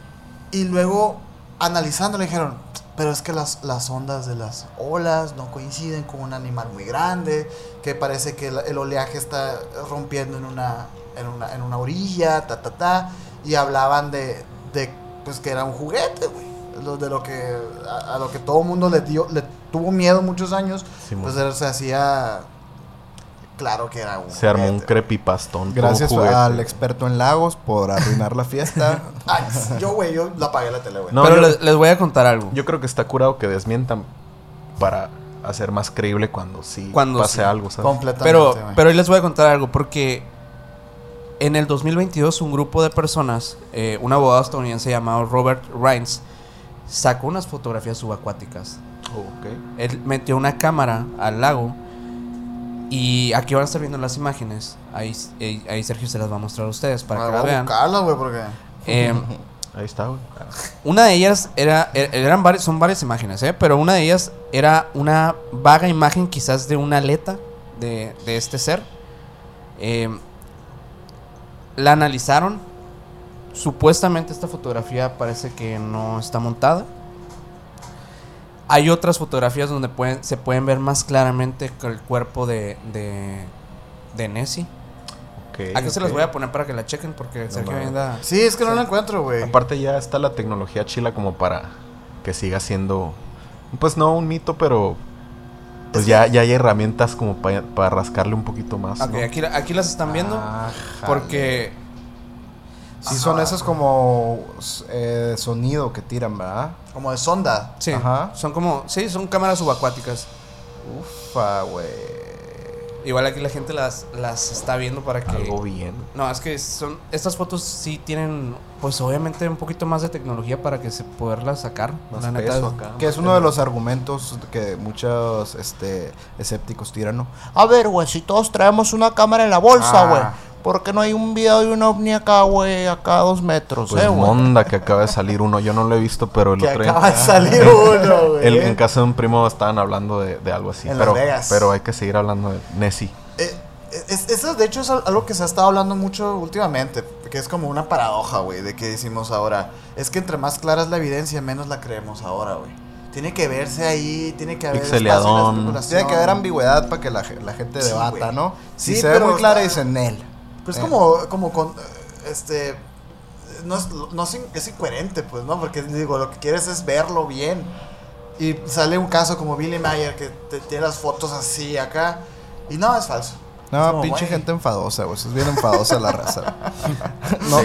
Y luego, analizando, le dijeron, pero es que las, las ondas de las olas no coinciden con un animal muy grande, que parece que el, el oleaje está rompiendo en una, en una, en una orilla, ta, ta, ta. Y hablaban de, de pues, que era un juguete, güey. De lo que, a, a lo que todo el mundo le, dio, le tuvo miedo muchos años, Simón. pues se hacía claro que era un Se armó un todo Gracias al experto en lagos por arruinar la fiesta. Ay, yo, güey, yo la apagué la tele, güey. No, pero yo- les, les voy a contar algo. Yo creo que está curado que desmientan para hacer más creíble cuando sí Cuando pase sí. algo, ¿sabes? Completamente, Pero, pero hoy les voy a contar algo, porque en el 2022 un grupo de personas, eh, un abogado estadounidense llamado Robert Rines, sacó unas fotografías subacuáticas. Oh, ok. Él metió una cámara al lago y aquí van a estar viendo las imágenes. Ahí, ahí, ahí Sergio se las va a mostrar a ustedes para Ah, que voy las a vean. porque... Eh, Ahí está, güey. una de ellas era, er- eran varias, son varias imágenes, ¿eh? pero una de ellas era una vaga imagen quizás de una aleta de, de este ser. Eh, la analizaron. Supuestamente esta fotografía parece que no está montada. Hay otras fotografías donde pueden, se pueden ver más claramente que el cuerpo de, de, de Nessie. Aquí se las voy a poner para que la chequen porque Sergio anda... Sí, es que no la encuentro, güey. Aparte ya está la tecnología chila como para que siga siendo, pues no un mito, pero pues Es ya, ya hay herramientas como para, para rascarle un poquito más. Ok, ¿no? aquí, aquí las están viendo. Ah, Porque Sí, son esos como eh, sonido que tiran, ¿verdad? Como de sonda. sí, Ajá. son como, sí, son cámaras subacuáticas. Ufa, güey. Igual aquí la gente las, las está viendo para que... Algo bien. No, es que son estas fotos sí tienen, pues obviamente un poquito más de tecnología para que se poderlas sacar. Más la neta, peso acá. Que es uno de los argumentos que muchos este, escépticos tiran, ¿no? A ver, güey, si todos traemos una cámara en la bolsa, Ah. güey. ¿Por qué no hay un video de un ovni acá, güey? Acá a dos metros, Pues eh, güey. monda que acaba de salir uno. Yo no lo he visto, pero el Que otro día- acaba de salir uno, güey. el- en casa de un primo estaban hablando de, de algo así. En pero, Las Vegas. pero hay que seguir hablando de Nessie. Eh, es- eso, de hecho, es al- algo que se ha estado hablando mucho últimamente. Que es como una paradoja, güey, de que decimos ahora. Es que entre más clara es la evidencia, menos la creemos ahora, güey. Tiene que verse ahí, tiene que haber Pixeleadón. Tiene que haber ambigüedad para que la, ge- la gente debata. ¿no? Si Sí, se ve pero muy clara, está- dicen él. Pues Eh. como, como con, este, no es, no es incoherente, pues, ¿no? Porque digo, lo que quieres es verlo bien. Y sale un caso como Billy Mayer que te- tiene las fotos así acá. Y no, es falso. No, como, pinche gente enfadosa, güey. Es bien enfadosa la raza. no,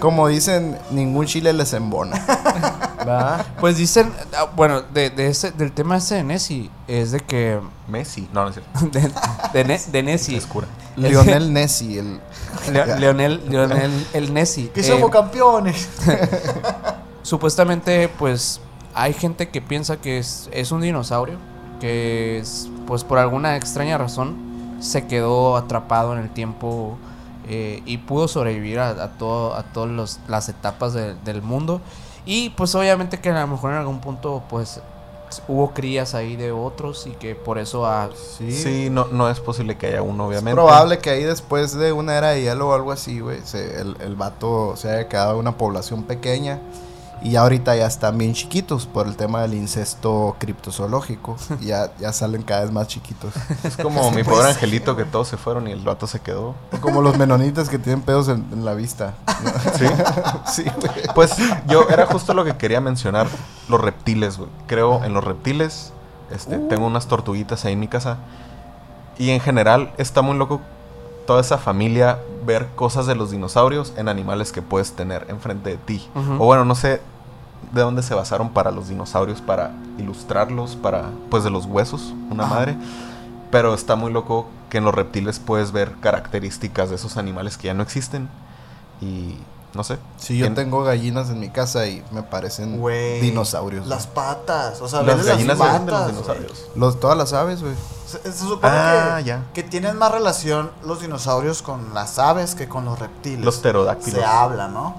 Como dicen, ningún chile les embona. ¿Va? Pues dicen, ah, bueno, de, de ese, del tema ese de Nessie, es de que... Messi. No, no es cierto. De, de, Ne- de cura. Lionel Nessi, el... Leo- Leonel, Leonel, el Nessie. Que eh, somos campeones. Supuestamente, pues, hay gente que piensa que es, es un dinosaurio, que es, pues por alguna extraña razón se quedó atrapado en el tiempo eh, y pudo sobrevivir a, a todo, a todas las etapas de- del mundo. Y pues obviamente que a lo mejor en algún punto pues hubo crías ahí de otros y que por eso a... Sí. Sí, no, no es posible que haya uno, Es obviamente. probable que ahí después de una era de hielo o algo así, güey, se- el, el vato se haya quedado una población pequeña y ahorita ya están bien chiquitos por el tema del incesto criptozoológico. y ya, ya salen cada vez más chiquitos. Es como mi pobre angelito que todos se fueron y el vato se quedó. O como los menonitas que tienen pedos en, en la vista. ¿Sí? sí, güey. Pues yo era justo lo que quería mencionar. Los reptiles, güey. Creo en los reptiles. Este, Tengo unas tortuguitas ahí en mi casa. Y en general está muy loco toda esa familia ver cosas de los dinosaurios en animales que puedes tener enfrente de ti. O bueno, no sé de dónde se basaron para los dinosaurios, para ilustrarlos, para, pues de los huesos, una Ajá. madre. Pero está muy loco que en los reptiles puedes ver características de esos animales que ya no existen. Y no sé. Sí, yo En- tengo gallinas en mi casa y me parecen Güey. dinosaurios. Las güey. patas. O sea, Las gallinas las vienen de los patas, dinosaurios. Los, todas las aves, güey. Se, se supone Ah, que, ya. que tienen más relación los dinosaurios con las aves que con los reptiles. Los pterodáctilos. Se habla, ¿no?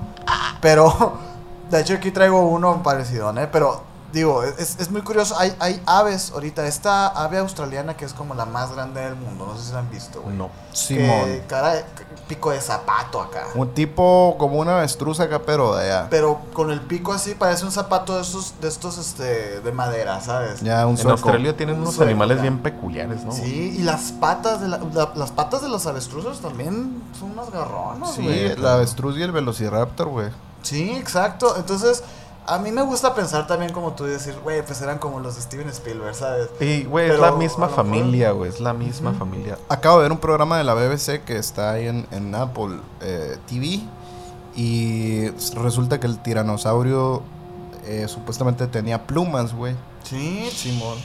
Pero, de hecho aquí traigo uno parecido, ¿eh? Pero, digo, es, es muy curioso. Hay, hay aves ahorita. Esta ave australiana que es como la más grande del mundo. No sé si la han visto, güey. No. Simón. Que cara de- pico de zapato acá. Un tipo como una avestruz acá, pero de allá. Pero con el pico así parece un zapato de esos, de estos, este, de madera, ¿sabes? Ya, un En. Australia tienen Un unos sueco, animales ya. bien peculiares, ¿no? Sí, y las patas de la- la- las patas de los avestruces también son unas garronas, Sí, güey. la avestruz y el velociraptor, güey. Sí, exacto. Entonces, a mí me gusta pensar también como tú y decir, güey, pues eran como los de Steven Spielberg, ¿sabes? Y, güey, es la a misma familia, güey. Es la misma familia. Acabo de ver un programa de la BBC que está ahí en, en Apple eh, TV y resulta que el tiranosaurio eh, supuestamente tenía plumas, güey. Sí, Simón.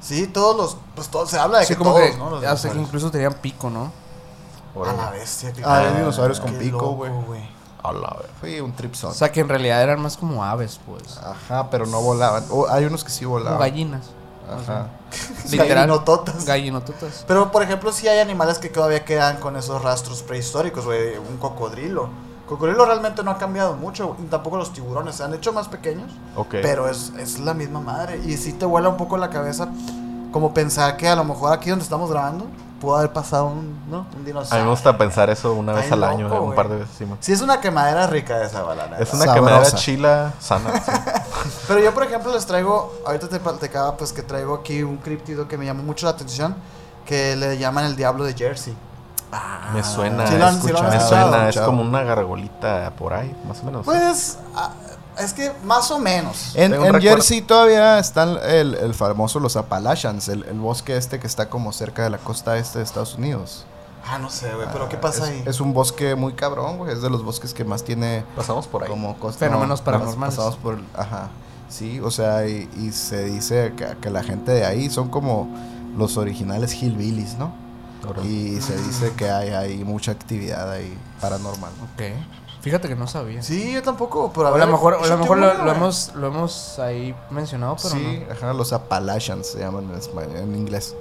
Sí, todos los, pues todo, se habla de Sí, que como todos, que ¿no? Los hace que incluso tenían pico, ¿no? A la bestia. qué Ah, hay dinosaurios con pico, güey. A la Fue un tripson. O sea que en realidad eran más como aves, pues. Ajá, pero no volaban. O hay unos que sí volaban. gallinas. Ajá. Literal. Gallinototas. Gallinototas. Pero, por ejemplo, sí hay animales que todavía quedan con esos rastros prehistóricos, güey. Un cocodrilo. Cocodrilo realmente no ha cambiado mucho. y Tampoco los tiburones. Se han hecho más pequeños. Ok. Pero es, es la misma madre. Y sí te vuela un poco la cabeza. Como pensar que a lo mejor aquí donde estamos grabando pudo haber pasado un, ¿no? un A dinosaurio. mí me gusta pensar eso una vez Ay, al año, loco, un par de veces. sí. Sí, es una quemadera rica esa balana. Es una Sabrosa. quemadera chila sana. sí. Pero yo, por ejemplo, les traigo. Ahorita te platicaba, pues que traigo aquí un criptido que me llamó mucho la atención. Que le llaman el diablo de Jersey. me suena. Sí lo han- es- sí lo han me suena. Es como una gargolita por ahí, más o menos. Pues. ah, es que más o menos. En, en. Jersey todavía están el, el famoso los Appalachians, el, el bosque este que está como cerca de la costa este de Estados Unidos. Ah, no sé, güey. Pero ¿qué Ah, pasa es, ahí? Es un bosque muy cabrón, güey. Es de los bosques que más tiene Pasamos por ahí. como costa. Fenómenos no, paranormales. Pasamos por. Ajá. Sí, o sea, y, y se dice que, que la gente de ahí son como los originales hillbillies, ¿no? Y se dice que hay, hay mucha actividad ahí paranormal. Ok. Fíjate que no sabía. Sí, yo tampoco. Pero a O a ver, lo mejor, a lo, mejor lo, hemos, lo hemos ahí mencionado, pero sí, ajá, los Appalachians se llaman en, español, en inglés.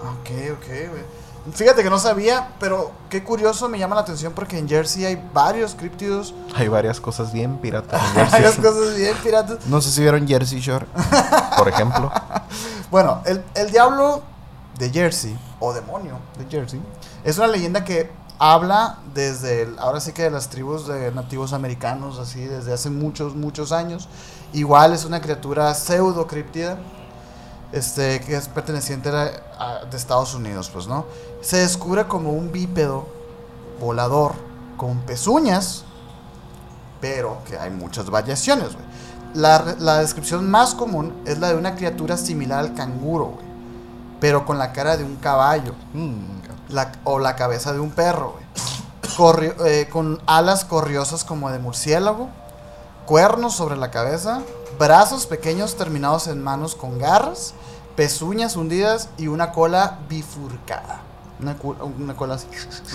Ok, ok, güey. Fíjate que no sabía, pero qué curioso me llama la atención porque en Jersey hay varios críptidos. Hay varias cosas bien piratas. en Hay Jersey, varias cosas bien piratas. No sé si vieron Jersey Shore. por ejemplo. Bueno, el, el diablo de Jersey, o demonio de Jersey, es una leyenda que habla desde, el- ahora sí que de las tribus de nativos americanos, así, desde hace muchos, muchos años. Igual es una criatura pseudo criptida, este, que es perteneciente a, de Estados Unidos, pues, ¿no? Se descubre como un bípedo volador con pezuñas, pero que hay muchas variaciones. La, la descripción más común es la de una criatura similar al canguro, pero con la cara de un caballo Mm, la- o la cabeza de un perro, güey. Corri- eh, con alas corriosas como de murciélago, cuernos sobre la cabeza, brazos pequeños terminados en manos con garras, pezuñas hundidas y una cola bifurcada. Una, cola así.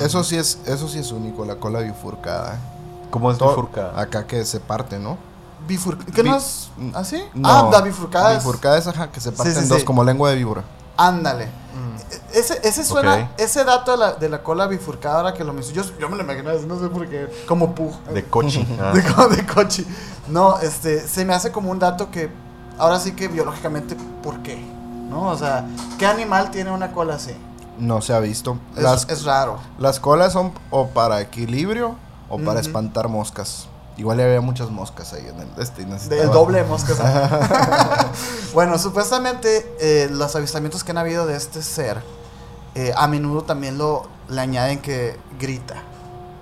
Eso sí es, eso sí es único, la cola bifurcada. ¿Cómo es Todo- bifurcada? Acá que se parte, ¿no? Bifur- ¿Qué Bi- no es así? No, ah, la bifurcada. es- Bifurcada es ajá, que se parte Sí, sí, en dos sí. como lengua de víbora. Ándale. Ese, ese suena, ese dato de la, de la cola bifurcada ahora que lo mencioné, yo, yo me lo imaginé, no sé por qué, como pu. De coche. Ah. De, co- de coche. No, este, se me hace como un dato que, ahora sí que biológicamente, ¿por qué? ¿No? O sea, ¿qué animal tiene una cola así? No se ha visto. Es, Las, es raro. las colas son o para equilibrio o para espantar moscas. Igual había muchas moscas ahí en el este. necesitaba- Del doble de moscas. bueno, supuestamente eh, los avistamientos que han habido de este ser, eh, a menudo también lo le añaden que grita.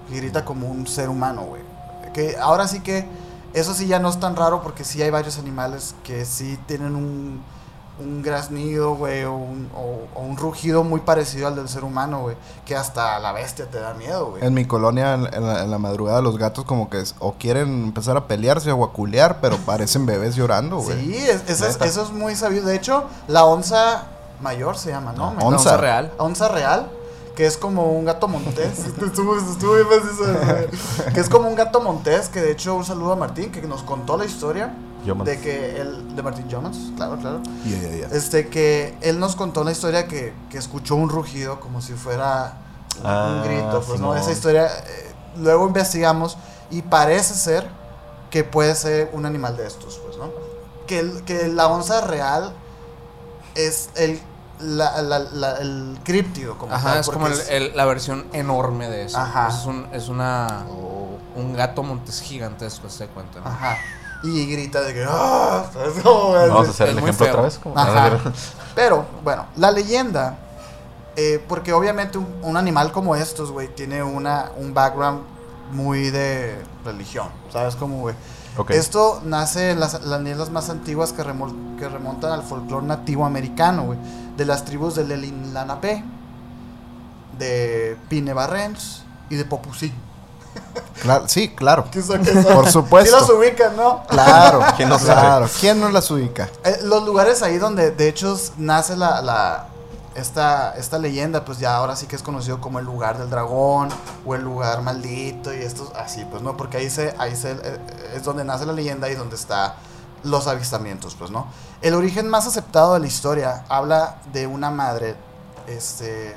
Grita como un ser humano, güey. Que ahora sí que eso sí ya no es tan raro porque sí hay varios animales que sí tienen un, un graznido, güey, o un, o- o un rugido muy parecido al del ser humano, güey. Que hasta la bestia te da miedo, güey. En mi colonia, en, en la, en la madrugada, los gatos como que es- o quieren empezar a pelearse o a culear, pero parecen bebés llorando, güey. Sí, es- eso, es, Neta. eso es muy sabido. De hecho, la onza mayor se llama, ¿no? No, Me- onza. Onza real. Onza real, que es como un gato montés. que es como un gato montés, que de hecho un saludo a Martín, que nos contó la historia de que él, de Martín Jomans, claro, claro. Ya. Este, que él nos contó la historia que, que escuchó un rugido como si fuera un, un Ah, grito. Pues no, esa historia, eh, luego investigamos y parece ser que puede ser un animal de estos, pues, ¿no? Que, que la onza real es el, la, la- la- el críptido, como Ajá, tal, es como el- es- el- la versión enorme de eso. Ajá. Es, un, es una, Oh. un gato montes gigantesco, se cuenta. ¿no? Ajá. Y grita de que. ¡Ah! ¿sabes cómo, güey? Vamos a hacer Es el ejemplo feo. otra vez. como- Ajá. Pero, bueno, la leyenda, eh, porque obviamente un, un animal como estos, güey, tiene una, un background muy de religión, ¿sabes cómo, güey? Esto nace en las, las leyendas más antiguas que, remol- que remontan al folclore nativo americano, güey, de las tribus de Lelinlanapé, de Pinebarrens y de Popusí. Claro, sí, claro. ¿Qué son- qué son? Por supuesto. Sí los ubican, ¿no? Claro, ¿Quién no sabe? claro. ¿Quién no las ubica? Eh, los lugares ahí donde de hecho nace la, la- esta, esta leyenda, pues ya ahora sí que es conocido como el lugar del dragón o el lugar maldito y estos así, pues no, porque ahí se, ahí se eh, es donde nace la leyenda y donde está los avistamientos, pues no. El origen más aceptado de la historia habla de una madre, este,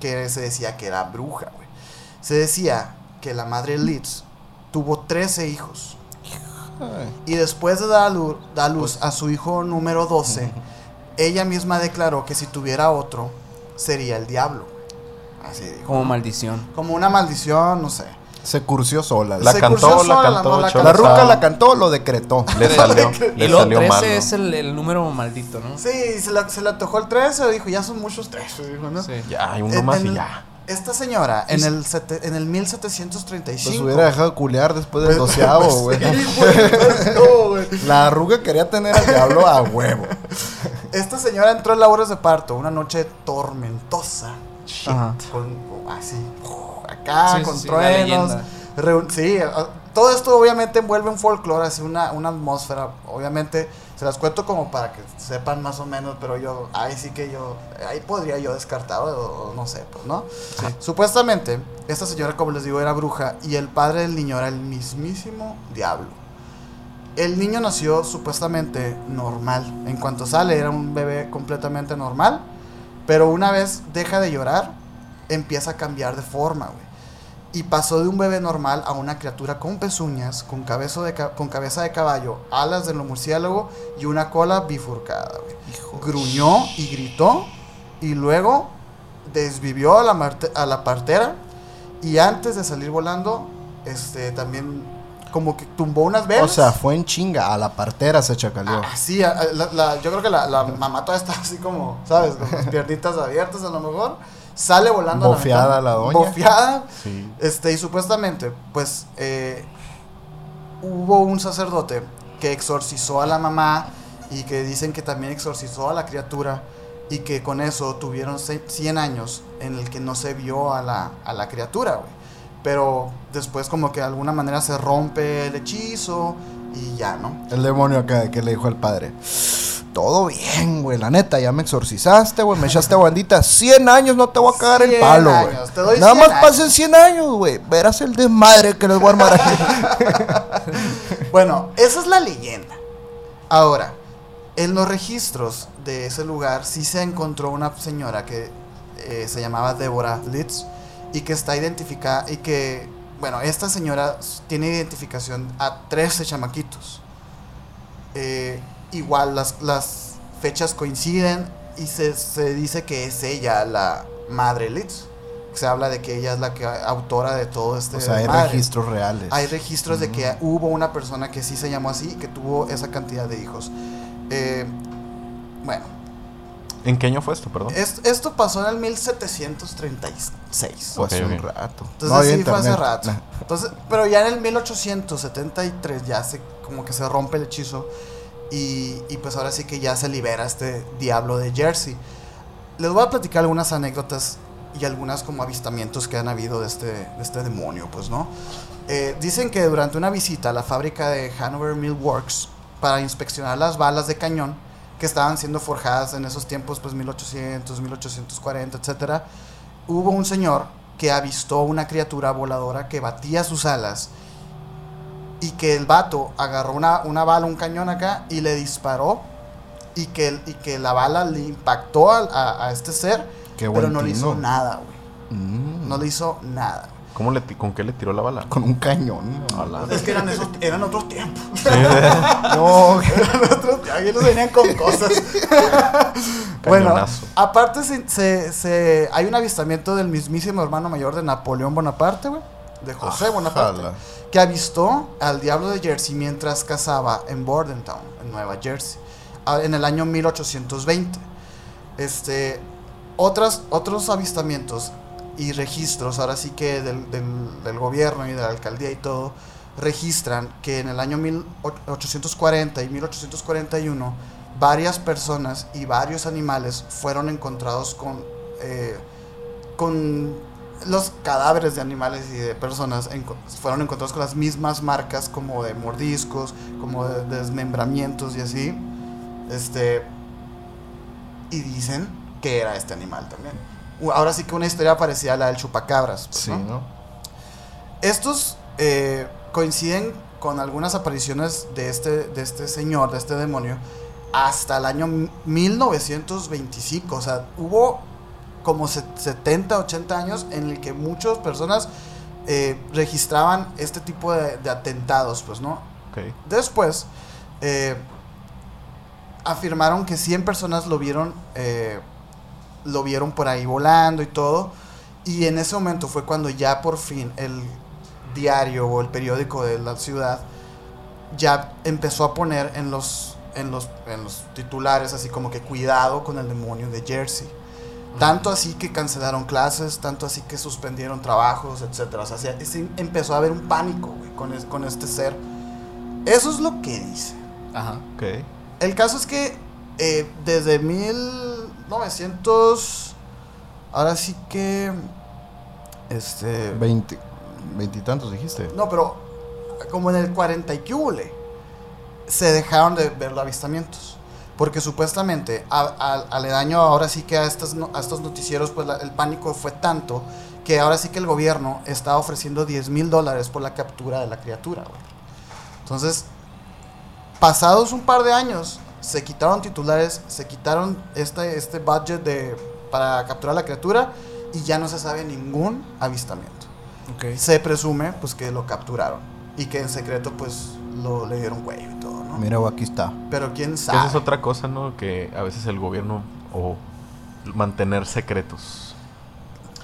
que se decía que era bruja, güey. Se decía que la madre Litz tuvo 13 hijos. Y después de dar a luz, dar a luz a su hijo número 12, ella misma declaró que si tuviera otro, sería el diablo. Así dijo. Como maldición. Como una maldición, no sé. Se cursió sola. La Se cantó, la sola, cantó, no, la La cantó. ruca la cantó, lo decretó. Le salió, Y le salió 13 mal. ¿no? es el, el número maldito, ¿no? Sí, se le, se le antojó el 13, dijo, ya son muchos 13, dijo, ¿no? Sí. Ya, hay uno En- más en y ya. Esta señora, en Y- el, sete- en el Pues 1735... hubiera dejado de culear después del Pues- doceavo, pues güey. sí, güey, pues, no, güey. La arruga quería tener al diablo a huevo. Esta señora entró en labores de parto una noche tormentosa. Ajá. Con, así, acá, Sí, sí, con sí, truenos. sí, todo esto obviamente envuelve un folclore, así una, una atmósfera. Obviamente, se las cuento como para que sepan más o menos, pero yo, ahí sí que yo, ahí podría yo descartar, o, o no sé, pues, ¿no? Supuestamente, esta señora, como les digo, era bruja y el padre del niño era el mismísimo diablo. El niño nació supuestamente normal. En cuanto sale, era un bebé completamente normal. Pero una vez deja de llorar, empieza a cambiar de forma, güey. Y pasó de un bebé normal a una criatura con pezuñas, con, cabezo de ca- con cabeza de caballo, alas de murciélago y una cola bifurcada, güey. Gruñó y gritó y luego desvivió a la, a la partera y antes de salir volando, este, también como que tumbó unas velas. O sea, fue en chinga. A la partera se chacaleó. Ah, sí, a- la- la- yo creo que la, la mamá todavía está así como, ¿sabes? Con las piernitas abiertas a lo mejor. Sale volando. a ventana, la doña. Bofeada. Sí. Este, y supuestamente, pues, eh, hubo un sacerdote que exorcizó a la mamá y que dicen que también exorcizó a la criatura y que con eso tuvieron ce- 100 años en el que no se vio a la, a la criatura, güey. Pero después como que de alguna manera se rompe el hechizo y ya, ¿no? El demonio acá que le dijo al padre. Todo bien, güey. La neta, ya me exorcizaste, güey. Me echaste bandita. 100 años no te voy a cagar el 100 palo, güey. Nada 100 más años. pasen 100 años, güey. Verás el desmadre que les voy a armar aquí. Bueno, esa es la leyenda. Ahora, en los registros de ese lugar sí se encontró una señora que eh, se llamaba Deborah Litz y que está identificada y que, bueno, esta señora tiene identificación a 13 chamaquitos. Eh, igual las, las fechas coinciden y se, se dice que es ella la madre Litz. Se habla de que ella es la que autora de todo este O sea, hay registros reales. Hay registros de que Mm. hubo una persona que sí se llamó así, que tuvo esa cantidad de hijos. Eh, bueno, ¿En qué año fue esto, perdón? es- esto pasó en el 1736. Pues hace Ok, un rato. Entonces No sí fue hace rato. Nah. Entonces, pero ya en el 1873 ya se como que se rompe el hechizo y, y pues ahora sí que ya se libera este diablo de Jersey. Les voy a platicar algunas anécdotas y algunas como avistamientos que han habido de este, de este demonio, pues, ¿no? Eh, dicen que durante una visita a la fábrica de Hanover Mill Works para inspeccionar las balas de cañón que estaban siendo forjadas en esos tiempos, pues 1800, 1840, etcétera, hubo un señor que avistó una criatura voladora que batía sus alas y que el vato agarró una, una bala, un cañón acá y le disparó y que, el- y que la bala le impactó a, a este ser, Qué pero buen no le hizo nada, güey. Mm. No le hizo nada. ¿Cómo le, ti- ¿Con qué le tiró la bala? Con un cañón. Es que eran, esos, eran otros tiempos. No, Eran otros tiempos. Aquí nos venían con cosas. bueno, Cañonazo. aparte se, se- se- hay un avistamiento del mismísimo hermano mayor de Napoleón Bonaparte, güey. De José Bonaparte. Que avistó al diablo de Jersey mientras cazaba en Bordentown, en Nueva Jersey, en el año 1820. Este, otras, otros avistamientos y registros, ahora sí que del, del- gobierno y de la alcaldía y todo, registran que en el año 1840 y 1841 varias personas y varios animales fueron encontrados con, eh, con los cadáveres de animales y de personas fueron encontrados con las mismas marcas como de mordiscos, como de desmembramientos y así. Este y dicen que era este animal también. Ahora sí que una historia parecida a la del chupacabras. pues, Sí, ¿no? Estos eh, coinciden con algunas apariciones de este, de este señor, de este demonio, hasta el año 1925. O sea, hubo como se- 70, 80 años en el que muchas personas eh, registraban este tipo de, de atentados, pues, ¿no? Ok. Después, eh, afirmaron que 100 personas lo vieron, eh, lo vieron por ahí volando y todo. Y en ese momento fue cuando ya por fin el diario o el periódico de la ciudad ya empezó a poner en los, en los, en los titulares así como que cuidado con el demonio de Jersey. Tanto así que cancelaron clases, tanto así que suspendieron trabajos, etc. O sea, se- se empezó a haber un pánico güey, con, es- con este ser. Eso es lo que dice. Ajá. Ok. El caso es que eh, desde 1900, ahora sí que, este, Veinte, veintitantos dijiste. no, pero como en el 40 y se dejaron de ver los avistamientos. Porque supuestamente, aledaño ahora sí que a, estas, a estos noticieros, pues la- el pánico fue tanto que ahora sí que el gobierno está ofreciendo 10 mil dólares por la captura de la criatura. Entonces, pasados un par de años, se quitaron titulares, se quitaron este, este budget de, para capturar la criatura y ya no se sabe ningún avistamiento. Ok. Se presume pues que lo capturaron y que en secreto pues lo le dieron cuello y todo, ¿no? Mira, aquí está. Pero quién sabe. esa es otra cosa, ¿no? Que a veces el gobierno o mantener secretos.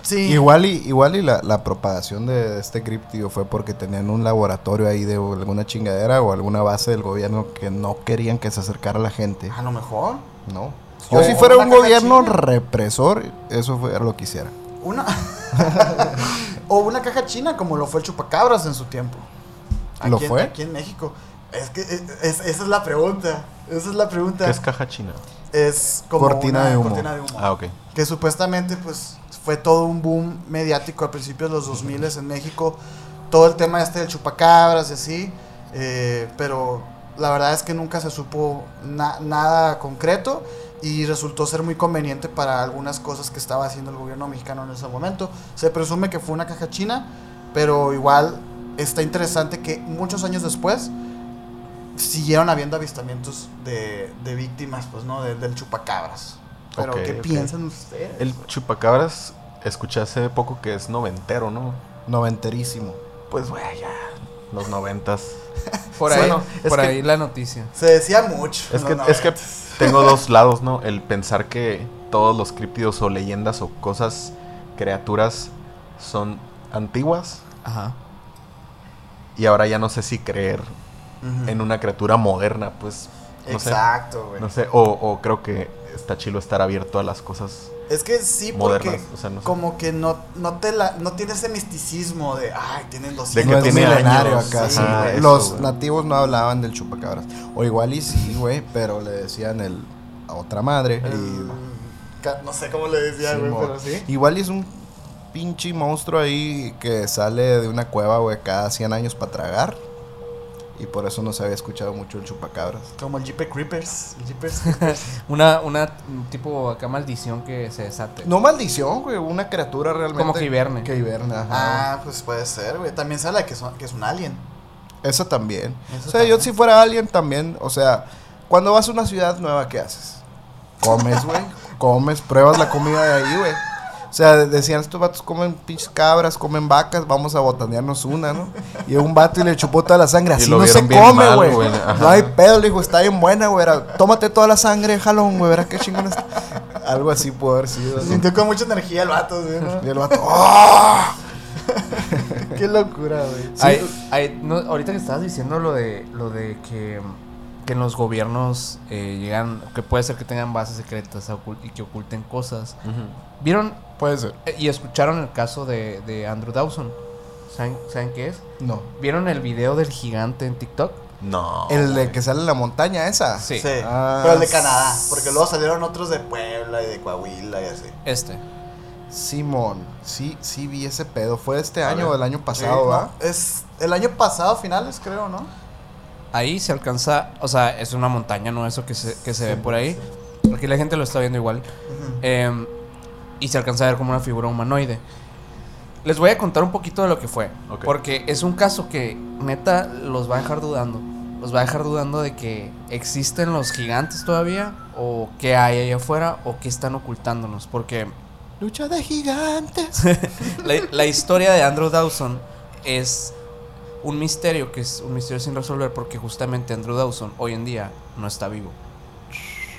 Sí. Igual y, igual y la, la propagación de este criptido fue porque tenían un laboratorio ahí de alguna chingadera o alguna base del gobierno que no querían que se acercara la gente. A lo mejor No. O Yo si fuera un gobierno china. represor, eso fue lo que hiciera. una o una caja china como lo fue el chupacabras en su tiempo. ¿Lo en- fue? Aquí en México. Es que es- es- esa es la pregunta. Esa es la pregunta. ¿Qué es caja china? Es como Cortina una de humo. cortina de humo. Ah, ok. que supuestamente pues fue todo un boom mediático a principios de los 2000 en México, todo el tema este del chupacabras y así, eh, pero la verdad es que nunca se supo na- nada concreto y resultó ser muy conveniente para algunas cosas que estaba haciendo el gobierno mexicano en ese momento. Se presume que fue una caja china, pero igual está interesante que muchos años después siguieron habiendo avistamientos de, de víctimas, pues, ¿no? De- del chupacabras. Pero, Ok, ¿qué piensan ustedes? El chupacabras, escuché hace poco que es noventero, ¿no? Noventerísimo. Pues, güey, ya. Los noventas. Por ahí, bueno, es por que- ahí la noticia. Se decía mucho. Es que, es que 90s. tengo dos lados, ¿no? El pensar que todos los críptidos o leyendas o cosas, criaturas, son antiguas. Ajá. Y ahora ya no sé si creer en una criatura moderna, pues. No sé. Exacto, güey. No sé. O, o creo que está chido estar abierto a las cosas Es que sí, porque modernas. O sea, no sé. como que no, no te la, no tiene ese misticismo de, ay, tienen 200 De que no es tiene milenario años. acá, Sí, sí, Ajá, güey. eso, Los güey. nativos no hablaban del chupacabras. O igual y sí, güey, pero le decían el a otra madre. El- y- ca- no sé cómo le decía, Sí, güey, mo- pero sí. Igual y es un pinche monstruo ahí que sale de una cueva, güey, cada 100 años para tragar. Y por eso no se había escuchado mucho el chupacabras. Como el Jeepers Creepers. El Jeepers Creepers. Una, una tipo acá maldición que se desate. No maldición, güey, una criatura realmente. Como que hiberne. Que hiberne, ajá. ah, pues puede ser, güey. También sale que, son, que es un alien. Eso también. Eso o sea, yo si fuera alguien también, o sea, cuando vas a una ciudad nueva, ¿qué haces? Comes, güey. comes, pruebas la comida de ahí, güey. O sea, de- decían, estos vatos comen pinches cabras, comen vacas, vamos a botanearnos una, ¿no? Y un vato y le chupó toda la sangre. Así lo no se come, güey. No hay pedo, le dijo, está bien buena, güey. Tómate toda la sangre, jalón, güey, verás qué chingón está. Algo así pudo haber sido. Sintió con mucha energía el vato, güey, ¿no? Y el vato, ¡ah! Qué locura, güey. Hay- no, ahorita que estabas diciendo lo de lo de que, que en los gobiernos eh, llegan, que puede ser que tengan bases secretas y que oculten cosas. ¿Vieron Puede ser. eh, y escucharon el caso de, de Andrew Dawson? ¿Saben, ¿Saben qué es? No. ¿Vieron el video del gigante en TikTok? No. El de que sale en la montaña esa. Sí. Sí. Ah, pero el de Canadá. Porque luego salieron otros de Puebla y de Coahuila y así. Este. Simón, sí, sí vi ese pedo. ¿Fue este A año ver. o el año pasado, Sí, va? no, Es el año pasado, finales, creo, ¿no? Ahí se alcanza, o sea, es una montaña, ¿no? Eso que se, que se ve por ahí. Aquí la gente lo está viendo igual. Em, y se alcanza a ver como una figura humanoide. Les voy a contar un poquito de lo que fue. Ok. Porque es un caso que neta los va a dejar dudando. Los va a dejar dudando de que existen los gigantes todavía. O qué hay allá afuera. O qué están ocultándonos. Porque Lucha de gigantes. la, la historia de Andrew Dawson es un misterio que es un misterio sin resolver. Porque justamente Andrew Dawson hoy en día no está vivo.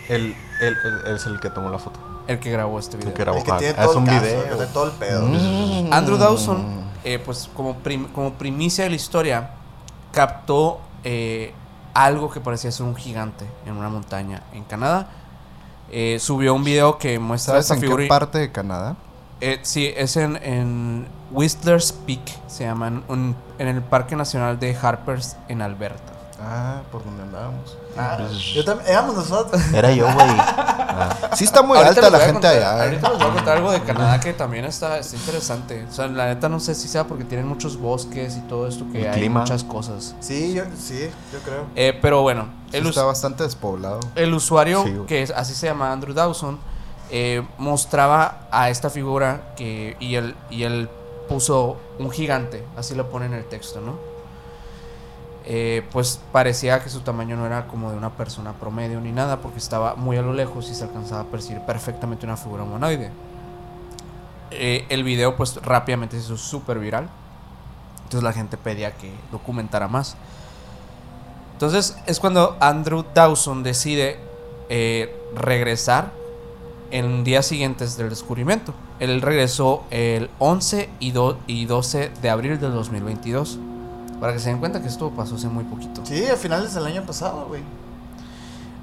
Él, él- él es el que tomó la foto. El que grabó este video. El que grabó. El que Ah, es un el caso, video. el que tiene todo el pedo. Mm. Andrew Dawson, eh, pues como, prim- como primicia de la historia, captó eh, algo que parecía ser un gigante en una montaña en Canadá. Eh, subió un video que muestra ¿Sabes esta en figura. qué parte de Canadá? Eh, sí, es en, en Whistler's Peak, se llama, en, un- en el Parque Nacional de Harpers en Alberta. Ah, por donde andábamos. Ah, yo también, éramos nosotros. Era yo, güey. Ah, Sí está muy Ahorita alta la gente contar- allá. eh. Ahorita les voy a contar algo de Canadá que también está, está interesante. O sea, la neta no sé si sea porque tienen muchos bosques y todo esto que El hay clima. muchas cosas. Sí, yo, sí, yo creo. Eh, pero bueno, el, está bastante despoblado. el usuario, Sí, que es, así se llama Andrew Dawson, eh, mostraba a esta figura que, y, él, y él puso un gigante, así lo pone en el texto, ¿no? Eh, pues parecía que su tamaño no era como de una persona promedio ni nada, porque estaba muy a lo lejos y se alcanzaba a percibir perfectamente una figura humanoide. Eh, el video pues rápidamente se hizo súper viral. Entonces la gente pedía que documentara más. Entonces es cuando Andrew Dawson decide eh, regresar en días siguientes del descubrimiento. Él regresó el 11 y, do- y 12 de abril del 2022. Para que se den cuenta que esto pasó hace muy poquito. Sí, a finales del año pasado, güey.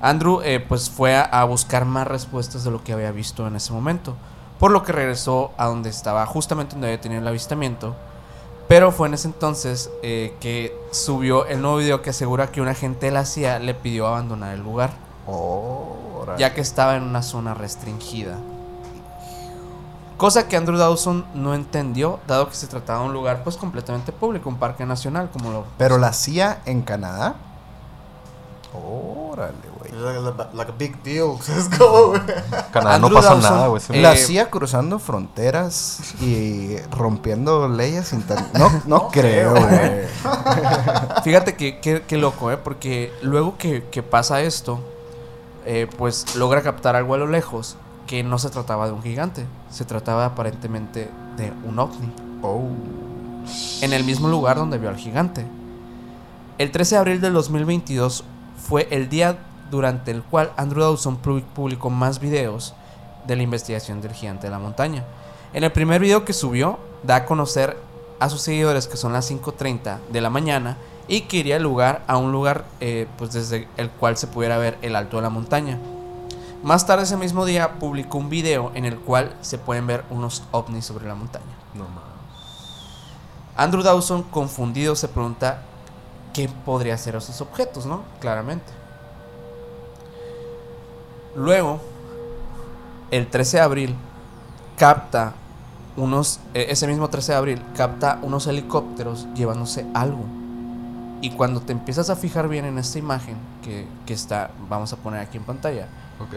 Andrew eh, pues fue a, a buscar más respuestas de lo que había visto en ese momento. Por lo que regresó a donde estaba, justamente donde había tenido el avistamiento. Pero fue en ese entonces eh, que subió el nuevo video que asegura que un agente de la CIA le pidió abandonar el lugar, ya que estaba en una zona restringida. Cosa que Andrew Dawson no entendió, dado que se trataba de un lugar pues completamente público, un parque nacional, como lo... Pero la CIA en Canadá. Órale, güey. Like, a big deal. Como, güey. Canadá no pasa Dawson, nada, güey. eh, La CIA cruzando fronteras y rompiendo leyes. No, no, creo, güey. Fíjate que, que- que loco, ¿eh? Porque luego que, que pasa esto, eh, pues logra captar algo a lo lejos que no se trataba de un gigante, se trataba aparentemente de un ovni, Oh. en el mismo lugar donde vio al gigante. El 13 de abril del 2022 fue el día durante el cual Andrew Dawson pu- publicó más videos de la investigación del gigante de la montaña. En el primer video que subió, da a conocer a sus seguidores que son las 5.30 de la mañana y que iría al lugar, a un lugar eh, pues desde el cual se pudiera ver el alto de la montaña. Más tarde ese mismo día publicó un video en el cual se pueden ver unos ovnis sobre la montaña. No mames. Andrew Dawson, confundido, se pregunta qué podría ser esos objetos, ¿no? Claramente. Luego, el 13 de abril, capta unos, eh, ese mismo 13 de abril, capta unos helicópteros llevándose algo. Y cuando te empiezas a fijar bien en esta imagen que, que está, vamos a poner aquí en pantalla, Ok.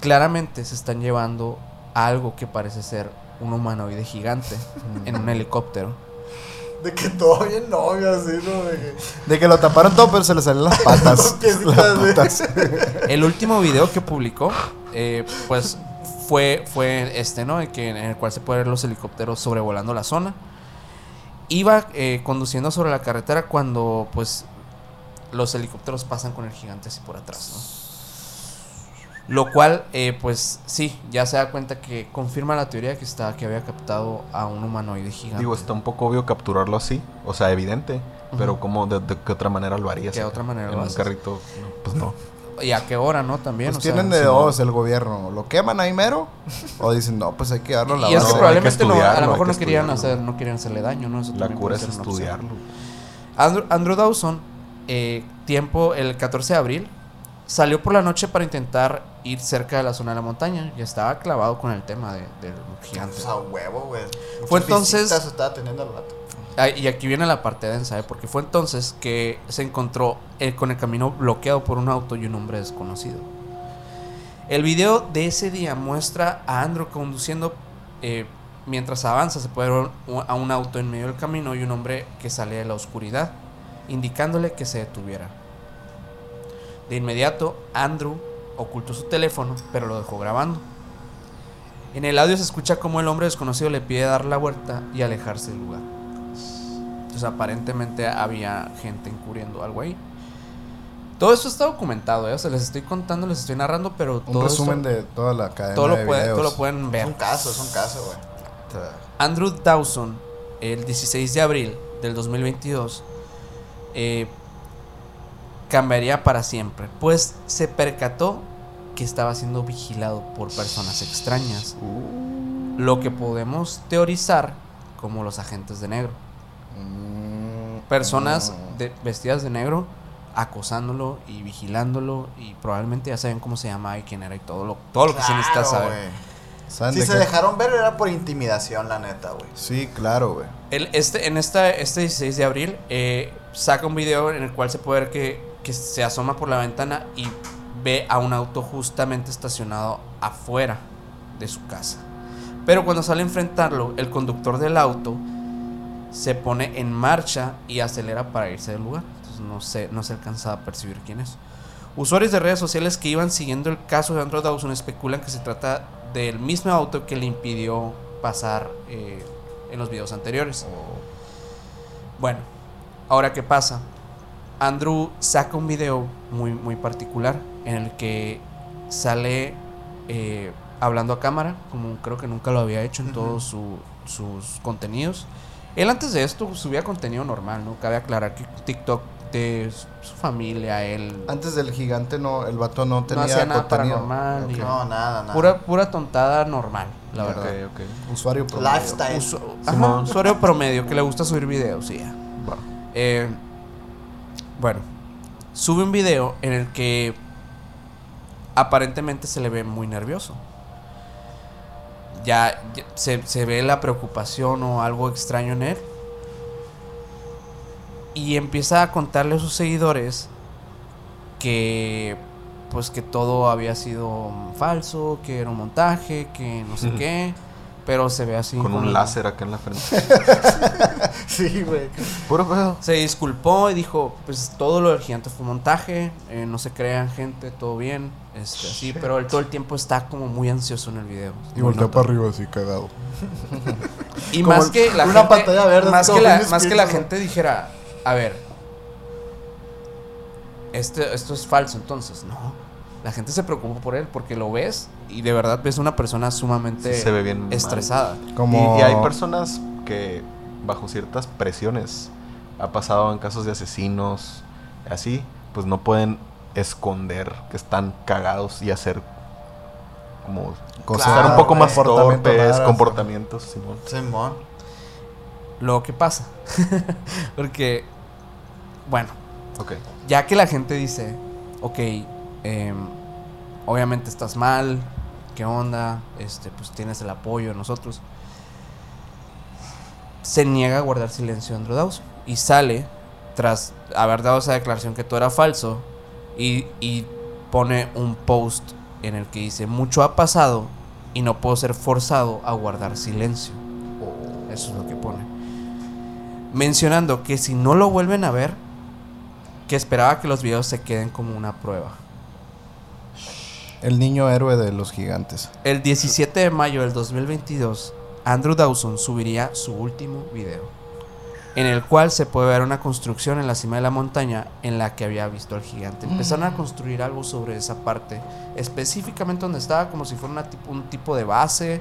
Claramente se están llevando algo que parece ser un humanoide gigante en un helicóptero. De que todo bien novio, así, ¿no? De que... De que lo taparon todo, pero se le salían las patas. Las. El último video que publicó, eh, pues fue, fue este, ¿no? Que, en el cual se puede ver los helicópteros sobrevolando la zona. Iba eh, conduciendo sobre la carretera cuando, pues, los helicópteros pasan con el gigante así por atrás, ¿no? Lo cual, eh, pues, sí, ya se da cuenta que confirma la teoría que, está, que había captado a un humanoide gigante. Digo, está un poco obvio capturarlo así. O sea, evidente. Pero ¿cómo, de, de qué otra manera lo harías? ¿Qué otra manera En lo un haces? carrito. No, pues no. ¿Y a qué hora, no? También. Pues o sea, tienen de sí, dos el gobierno. ¿Lo queman ahí mero? O dicen, no, pues hay que darlo a la Y es base. que No, hay que probablemente no, a lo mejor no querían hacer, no querían hacerle daño, ¿no? Eso La también cura es estudiarlo. Andrew, Andrew Dawson, eh, tiempo el 14 de abril, salió por la noche para intentar ir cerca de la zona de la montaña. Ya estaba clavado con el tema de- del gigante. Pues a huevo, güey. Fue entonces- visitas estaba teniendo el vato. Y aquí viene la parte densa, ¿eh? porque fue entonces que se encontró eh, con el camino bloqueado por un auto y un hombre desconocido. El video de ese día muestra a Andrew conduciendo eh, mientras avanza. Se puede ver a un auto en medio del camino y un hombre que sale de la oscuridad, indicándole que se detuviera. De inmediato, Andrew ocultó su teléfono, pero lo dejó grabando. En el audio se escucha cómo el hombre desconocido le pide dar la vuelta y alejarse del lugar. Entonces aparentemente había gente encubriendo algo ahí. Todo esto está documentado, ¿eh? O sea, les estoy contando, les estoy narrando, pero Un todo resumen esto- de toda la cadena todo, lo de puede- videos. todo lo pueden Es ver. un caso, es un caso, güey. Andrew Dawson, el 16 de abril del 2022, eh, cambiaría para siempre, pues se percató que estaba siendo vigilado por personas extrañas, lo que podemos teorizar como los agentes de negro. Mm, Personas de- vestidas de negro acosándolo y vigilándolo y probablemente ya saben cómo se llama y quién era y todo lo, todo lo que se necesita saber. ¿Saben Si de se dejaron ver era por intimidación, la neta, güey. Sí, claro, güey. Este, en esta, este 16 de abril eh, saca un video en el cual se puede ver que, que se asoma por la ventana y ve a un auto justamente estacionado afuera de su casa. Pero cuando sale a enfrentarlo, el conductor del auto se pone en marcha y acelera para irse del lugar. Entonces no se, no se alcanza a percibir quién es. Usuarios de redes sociales que iban siguiendo el caso de Andrew Dawson especulan que se trata del mismo auto que le impidió pasar eh, en los videos anteriores. Bueno, ahora qué pasa. Andrew saca un video muy, muy particular en el que sale eh, hablando a cámara, como creo que nunca lo había hecho en todos su- sus contenidos. Él antes de esto subía contenido normal, ¿no? Cabe aclarar que TikTok de su familia, él... Antes del gigante, no, el vato no tenía hacía nada paranormal, Ok. ni- No, nada, nada. Pura, pura tontada normal, la Ok, verdad. Ok, ok. Usuario promedio. Lifestyle. Usu- ajá, usuario promedio que le gusta subir videos, sí. Va. Eh, bueno, sube un video en el que aparentemente se le ve muy nervioso. Ya, ya se, se ve la preocupación o algo extraño en él. Y empieza a contarle a sus seguidores que pues que todo había sido falso, que era un montaje, que no sé qué, pero se ve así Con un láser acá en la frente. Sí, güey. Puro pedo. se disculpó y dijo, pues todo lo del gigante fue montaje, eh, no se crean gente, todo bien, Este, así, pero él todo el tiempo está como muy ansioso en el video. Y voltea para arriba así cagado. Y Como más el- que la una gente, pantalla verde, más que la, más que la gente dijera, a ver, este, esto es falso, entonces, no. La gente se preocupa por él porque lo ves y de verdad ves una persona sumamente Sí, se ve bien estresada. Como... Y, y hay personas que bajo ciertas presiones ha pasado en casos de asesinos, así, pues no pueden esconder que están cagados y hacer como Cosas- un poco más comportamientos torpes, raras. comportamientos, Simón. Simón. Lo que pasa. porque, bueno, Ok. ya que la gente dice, ok, em, obviamente estás mal, ¿qué onda? Este, pues tienes el apoyo de nosotros. Se niega a guardar silencio Andrew Dawson y sale tras haber dado esa declaración que todo era falso y, y pone un post en el que dice mucho ha pasado y no puedo ser forzado a guardar silencio. Eso es lo que pone. Mencionando que si no lo vuelven a ver, que esperaba que los videos se queden como una prueba. El niño héroe de los gigantes. El 17 de mayo del 2022, Andrew Dawson subiría su último video, en el cual se puede ver una construcción en la cima de la montaña en la que había visto al gigante. Empezaron a construir algo sobre esa parte, específicamente donde estaba, como si fuera una tipo- un tipo de base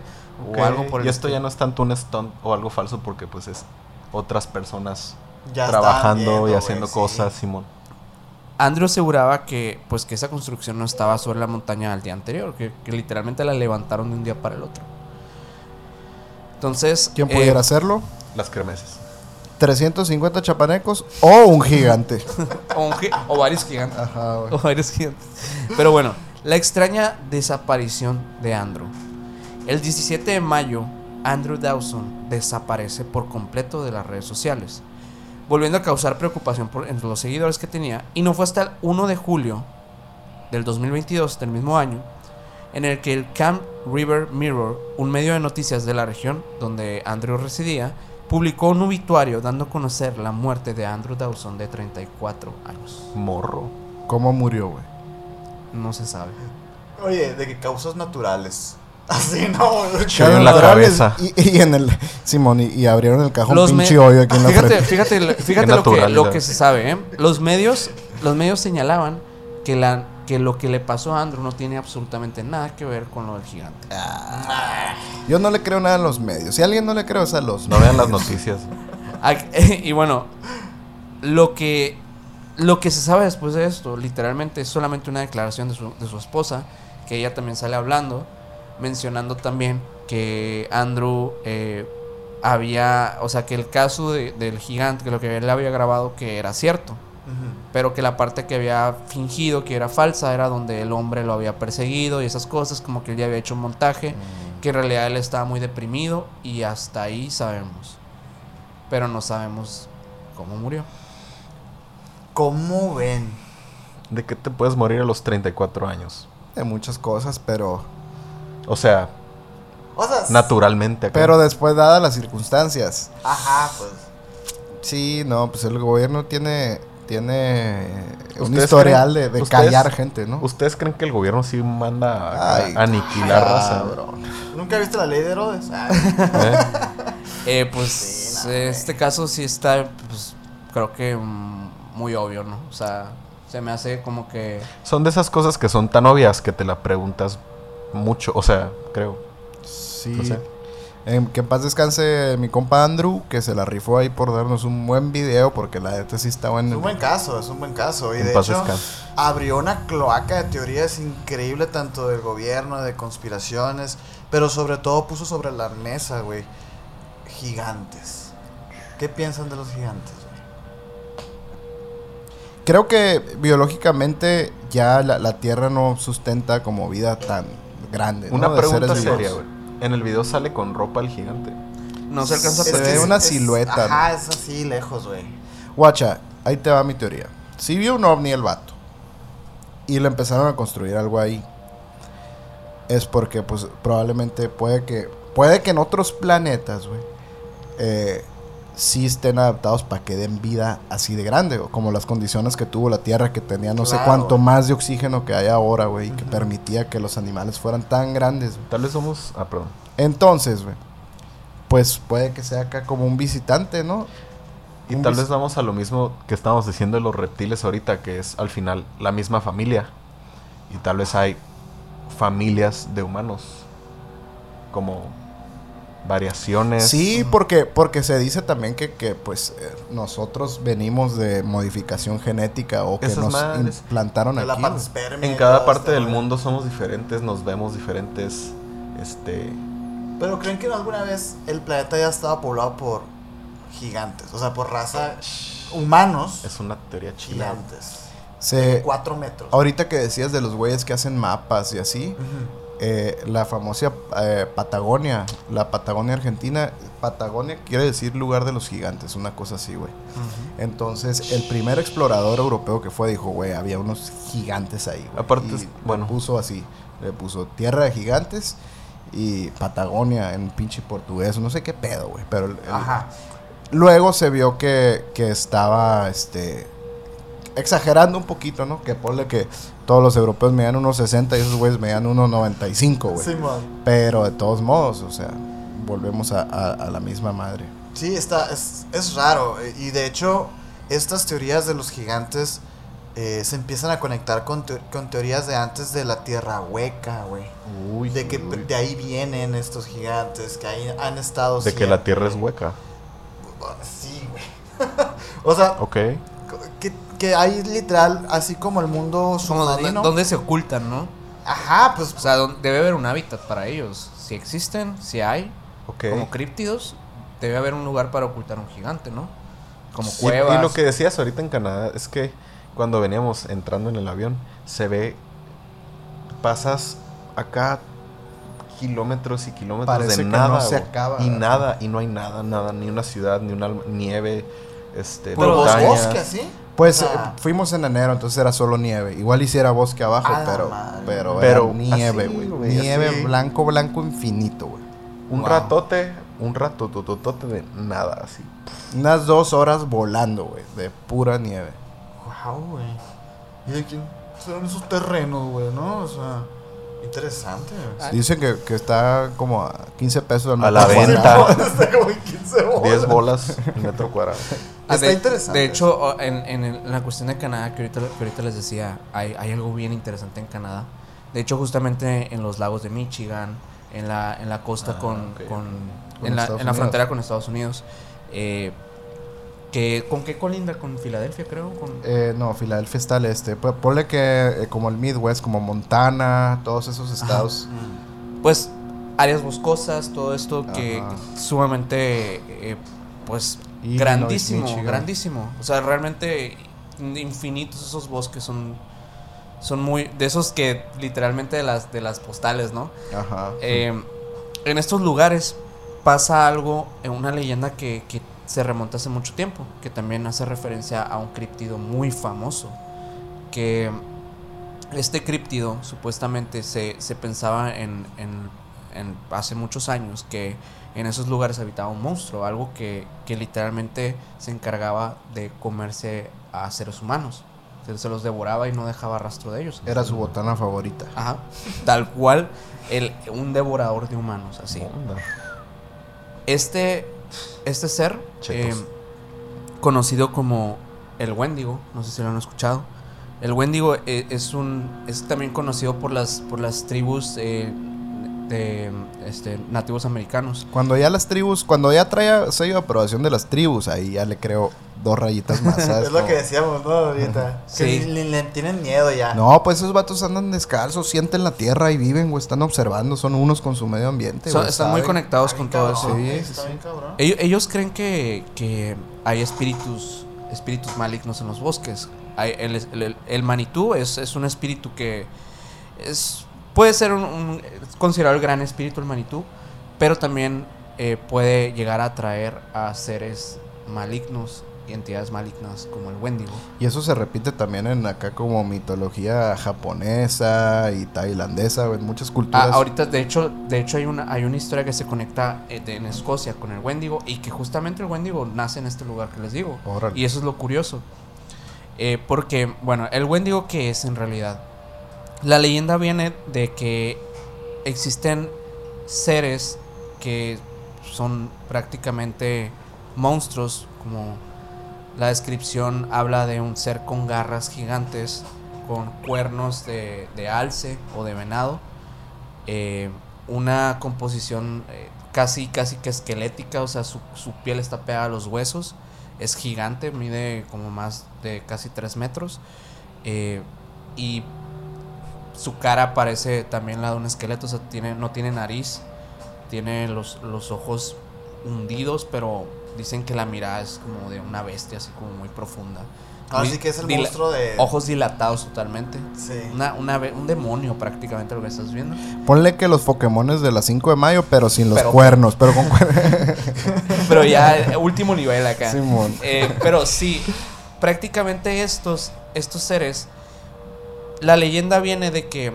o algo por el y esto ya no es tanto un stunt o algo falso porque pues es otras personas Ya trabajando viendo, y haciendo cosas, Simón. Andrew aseguraba que, pues, que esa construcción no estaba sobre la montaña al día anterior, que, que literalmente la levantaron de un día para el otro. Entonces, ¿Quién eh, pudiera hacerlo? Las cremeses. 350 chapanecos o un gigante. o, un gi- o varios gigantes. Ajá. O varios gigantes. Pero bueno, la extraña desaparición de Andrew. El 17 de mayo, Andrew Dawson desaparece por completo de las redes sociales, volviendo a causar preocupación por, entre los seguidores que tenía. Y no fue hasta el 1 de julio del 2022, del mismo año, en el que el Camp River Mirror, un medio de noticias de la región donde Andrew residía, publicó un obituario dando a conocer la muerte de Andrew Dawson de 34 años. Morro. ¿Cómo murió, güey? No se sabe. Oye, de que causas naturales. Así no, en la cabeza. Y, y en el. Simón, y, y abrieron el cajón Los pinche hoyo aquí en la fíjate, frente. fíjate, fíjate lo, que, lo que se sabe, ¿eh? Los medios, los medios señalaban que, la, que lo que le pasó a Andrew no tiene absolutamente nada que ver con lo del gigante. Yo no le creo nada a los medios. Si a alguien no le creo es a los No vean las noticias. Ah, Y bueno, lo que, lo que se sabe después de esto, literalmente es solamente una declaración de su, de su esposa, que ella también sale hablando, mencionando también que Andrew eh, había, o sea, que el caso de- del gigante, que lo que él había grabado, que era cierto. pero que la parte que había fingido que era falsa era donde el hombre lo había perseguido y esas cosas, como que él ya había hecho un montaje, que en realidad él estaba muy deprimido y hasta ahí sabemos. Pero no sabemos cómo murió. ¿Cómo ven? ¿De qué te puedes morir a los 34 años? de muchas cosas, pero. O sea, O sea, s- naturalmente. acá. Pero después, dadas las circunstancias. Ajá, pues. Sí, no, pues el gobierno tiene. Tiene un ¿Ustedes creen- de, de ustedes- callar gente, ¿no? ¿Ustedes creen que el gobierno sí manda a, Ay, a aniquilar raza? cabrón. ¿Nunca viste la ley de Herodes? Ah, ¿Eh? Eh, pues Sí, este caso sí está, pues creo que muy obvio, ¿no? O sea, se me hace como que... Son de esas cosas que son tan obvias que te la preguntas mucho. O sea, creo. Sí. No sé. Que en paz descanse mi compa Andrew, que se la rifó ahí por darnos un buen video, porque la neta sí está es bueno. un buen caso, es un buen caso. Y En de paz hecho, descanse. abrió una cloaca de teorías increíble, tanto del gobierno, de conspiraciones, pero sobre todo puso sobre la mesa, güey, gigantes. ¿Qué piensan de los gigantes, güey? Creo que biológicamente ya la, la Tierra no sustenta como vida tan grande. ¿no? Una pregunta seria, güey. En el video sale con ropa el gigante. No se alcanza a perder. una es- silueta, Ajá, es así, lejos, güey. Guacha, ahí te va mi teoría. Si vio un ovni el vato y le empezaron a construir algo ahí, es porque pues probablemente puede que puede que en otros planetas, güey, eh, sí estén adaptados para que den vida así de grande, o como las condiciones que tuvo la Tierra, que tenía no sé cuánto más de oxígeno que hay ahora, güey, que permitía que los animales fueran tan grandes. Tal vez somos. Ah, perdón. Entonces, güey, pues puede que sea acá como un visitante, ¿no? Y Un tal vez vamos a lo mismo que estábamos diciendo de los reptiles ahorita, que es al final la misma familia. Y tal vez hay familias de humanos. Como variaciones. Sí, porque, porque se dice también que, que, pues eh, nosotros venimos de modificación genética o que Esas nos madres. implantaron De la aquí. En cada parte este del mundo somos diferentes, nos vemos diferentes. Este. Pero creen que alguna vez el planeta ya estaba poblado por gigantes, o sea, por raza humanos Es una teoría chila. gigantes. Se, Cuatro metros. ahorita que decías de los güeyes que hacen mapas y así, Ujú. Eh, la famosa eh, Patagonia, la Patagonia Argentina, Patagonia quiere decir lugar de los gigantes, una cosa así, güey. Entonces, el primer explorador europeo que fue dijo, güey, había unos gigantes ahí, güey. Aparte Y bueno. puso así, le puso tierra de gigantes y Patagonia en pinche portugués, no sé qué pedo, güey, pero el- Ajá. luego se vio que, que estaba, este, exagerando un poquito, ¿no? Que ponle que todos los europeos medían unos 60 y esos güeyes medían unos 95, güey. Simón. Pero de todos modos, o sea, volvemos a, a- a la misma madre. Sí, está, es, es raro. Y de hecho, estas teorías de los gigantes eh, se empiezan a conectar con, teo- con teorías de antes de la Tierra hueca, güey. Uy, De que uy. de ahí vienen estos gigantes, que ahí han estado De que la tierra es hueca. Sí, güey. o sea, Ok. Que, hay literal, así como el mundo donde, submarino. donde se ocultan, ¿no? Ajá, pues O sea, debe haber un hábitat para ellos. Si existen, si hay, Ok. como críptidos, debe haber un lugar para ocultar un gigante, ¿no? Como Y- cuevas. Y, lo que decías ahorita en Canadá es que cuando veníamos entrando en el avión, se ve, pasas acá kilómetros y kilómetros Parece de que nada. no se güey. acaba. Y nada, y no hay nada, nada, ni una ciudad, ni una nieve, este, pero bosques, ¿sí? Pues eh, fuimos en enero, entonces era solo nieve. Igual hiciera bosque abajo, pero, madre. pero, Pero era nieve, güey. güey, Nieve así. blanco, blanco infinito, güey. Un Wow. ratote, un ratototote de nada, así. Unas dos horas volando, güey, de pura nieve. Wow, güey. ¿Y de quién serán esos terrenos, güey, no? O sea, interesante, güey. Dicen que, que está como a 15 pesos al A metro la cuadrado. venta. Está como en 15 bolas. 10 bolas en metro cuadrado. Ah, Está de, interesante. De hecho, en, en el- en la cuestión de Canadá, que ahorita, que ahorita les decía, hay, hay algo bien interesante en Canadá. De hecho, justamente en los lagos de Michigan, en la, en la costa Ah, con, ok. con- Con en, la, Estados en la Unidos. frontera con Estados Unidos, eh, que, ¿con qué colinda? Con Filadelfia, creo. Con, Eh, no, Filadelfia está al este. Pues ponle que eh, como el Midwest, como Montana, todos esos estados. pues áreas boscosas, todo esto que sumamente, eh, pues, grandísimo, Michigan. grandísimo. O sea, realmente infinitos esos bosques son, son muy, de esos que literalmente de las, de las postales, ¿no? Ajá. Eh, en estos lugares pasa algo, en una leyenda que, que se remonta hace mucho tiempo, que también hace referencia a un críptido muy famoso, que este críptido supuestamente se, se pensaba en, en- en hace muchos años que en esos lugares habitaba un monstruo, algo que, que literalmente se encargaba de comerse a seres humanos. Se, se los devoraba y no dejaba rastro de ellos. Era su botana favorita. Ajá. Tal cual el, un devorador de humanos, así. Onda. Este, este ser, eh, conocido como el Wendigo, no sé si lo han escuchado. El Wendigo eh, es un es también conocido por las por las tribus eh, de este, nativos americanos. Cuando ya las tribus, cuando ya trae sello de aprobación de las tribus, ahí ya le creo dos rayitas más. ¿sabes? Es lo que decíamos, ¿no? Ahorita. Sí. Que le, le tienen miedo ya. No, pues esos vatos andan descalzos, sienten la tierra y viven, güey, están observando, son unos con su medio ambiente. Güey, están muy conectados Está con todo eso. Sí, Está sí. bien cabrón. Ellos, ellos creen que, que hay espíritus espíritus malignos en los bosques. Hay- el, el- el manitú es, es un espíritu que es puede ser un, considerado el gran espíritu el manitú, pero también eh, puede llegar a atraer a seres malignos entidades malignas como el Wendigo. Y eso se repite también en acá como mitología japonesa y tailandesa, en muchas culturas. Ah, ahorita, de hecho, de hecho hay una, hay una historia que se conecta eh, de- en Escocia con el Wendigo y que justamente el Wendigo nace en este lugar que les digo. Órale. Y eso es lo curioso. Eh, porque, bueno, el Wendigo, ¿qué es en realidad? La leyenda viene de que existen seres que son prácticamente monstruos, como la descripción habla de un ser con garras gigantes, con cuernos de, de alce o de venado, eh, una composición eh, casi, casi que esquelética, o sea, su, piel está pegada a los huesos, es gigante, mide como más de casi 3 metros, eh, y su cara parece también la de un esqueleto, o sea, tiene, no tiene nariz, tiene los, los ojos hundidos, pero dicen que la mirada es como de una bestia, así como muy profunda. Ahora Muy sí que es el monstruo de. Ojos dilatados totalmente. Sí. Una, una un demonio prácticamente lo que estás viendo. Ponle que los Pokémones de la 5 de mayo, pero sin los Pero- cuernos, pero con cuernos. Pero ya eh, último nivel acá. Simón. Eh, pero sí, prácticamente estos, estos seres, la leyenda viene de que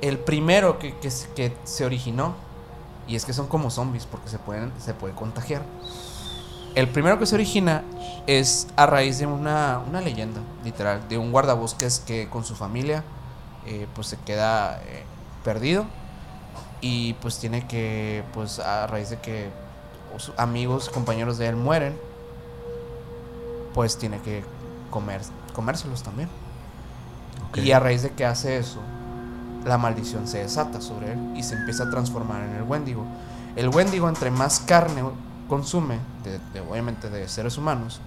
el primero que, se- originó, y es que son como zombies porque se pueden, se puede contagiar. El primero que se origina es a raíz de una, una leyenda, literal, de un guardabosques que con su familia eh, pues se queda eh, perdido y pues tiene que, pues a raíz de que amigos, compañeros de él mueren, pues tiene que comer, comérselos también. Y a raíz de que hace eso, la maldición se desata sobre él y se empieza a transformar en el Wendigo. El Wendigo, entre más carne consume, de, de- obviamente de seres humanos,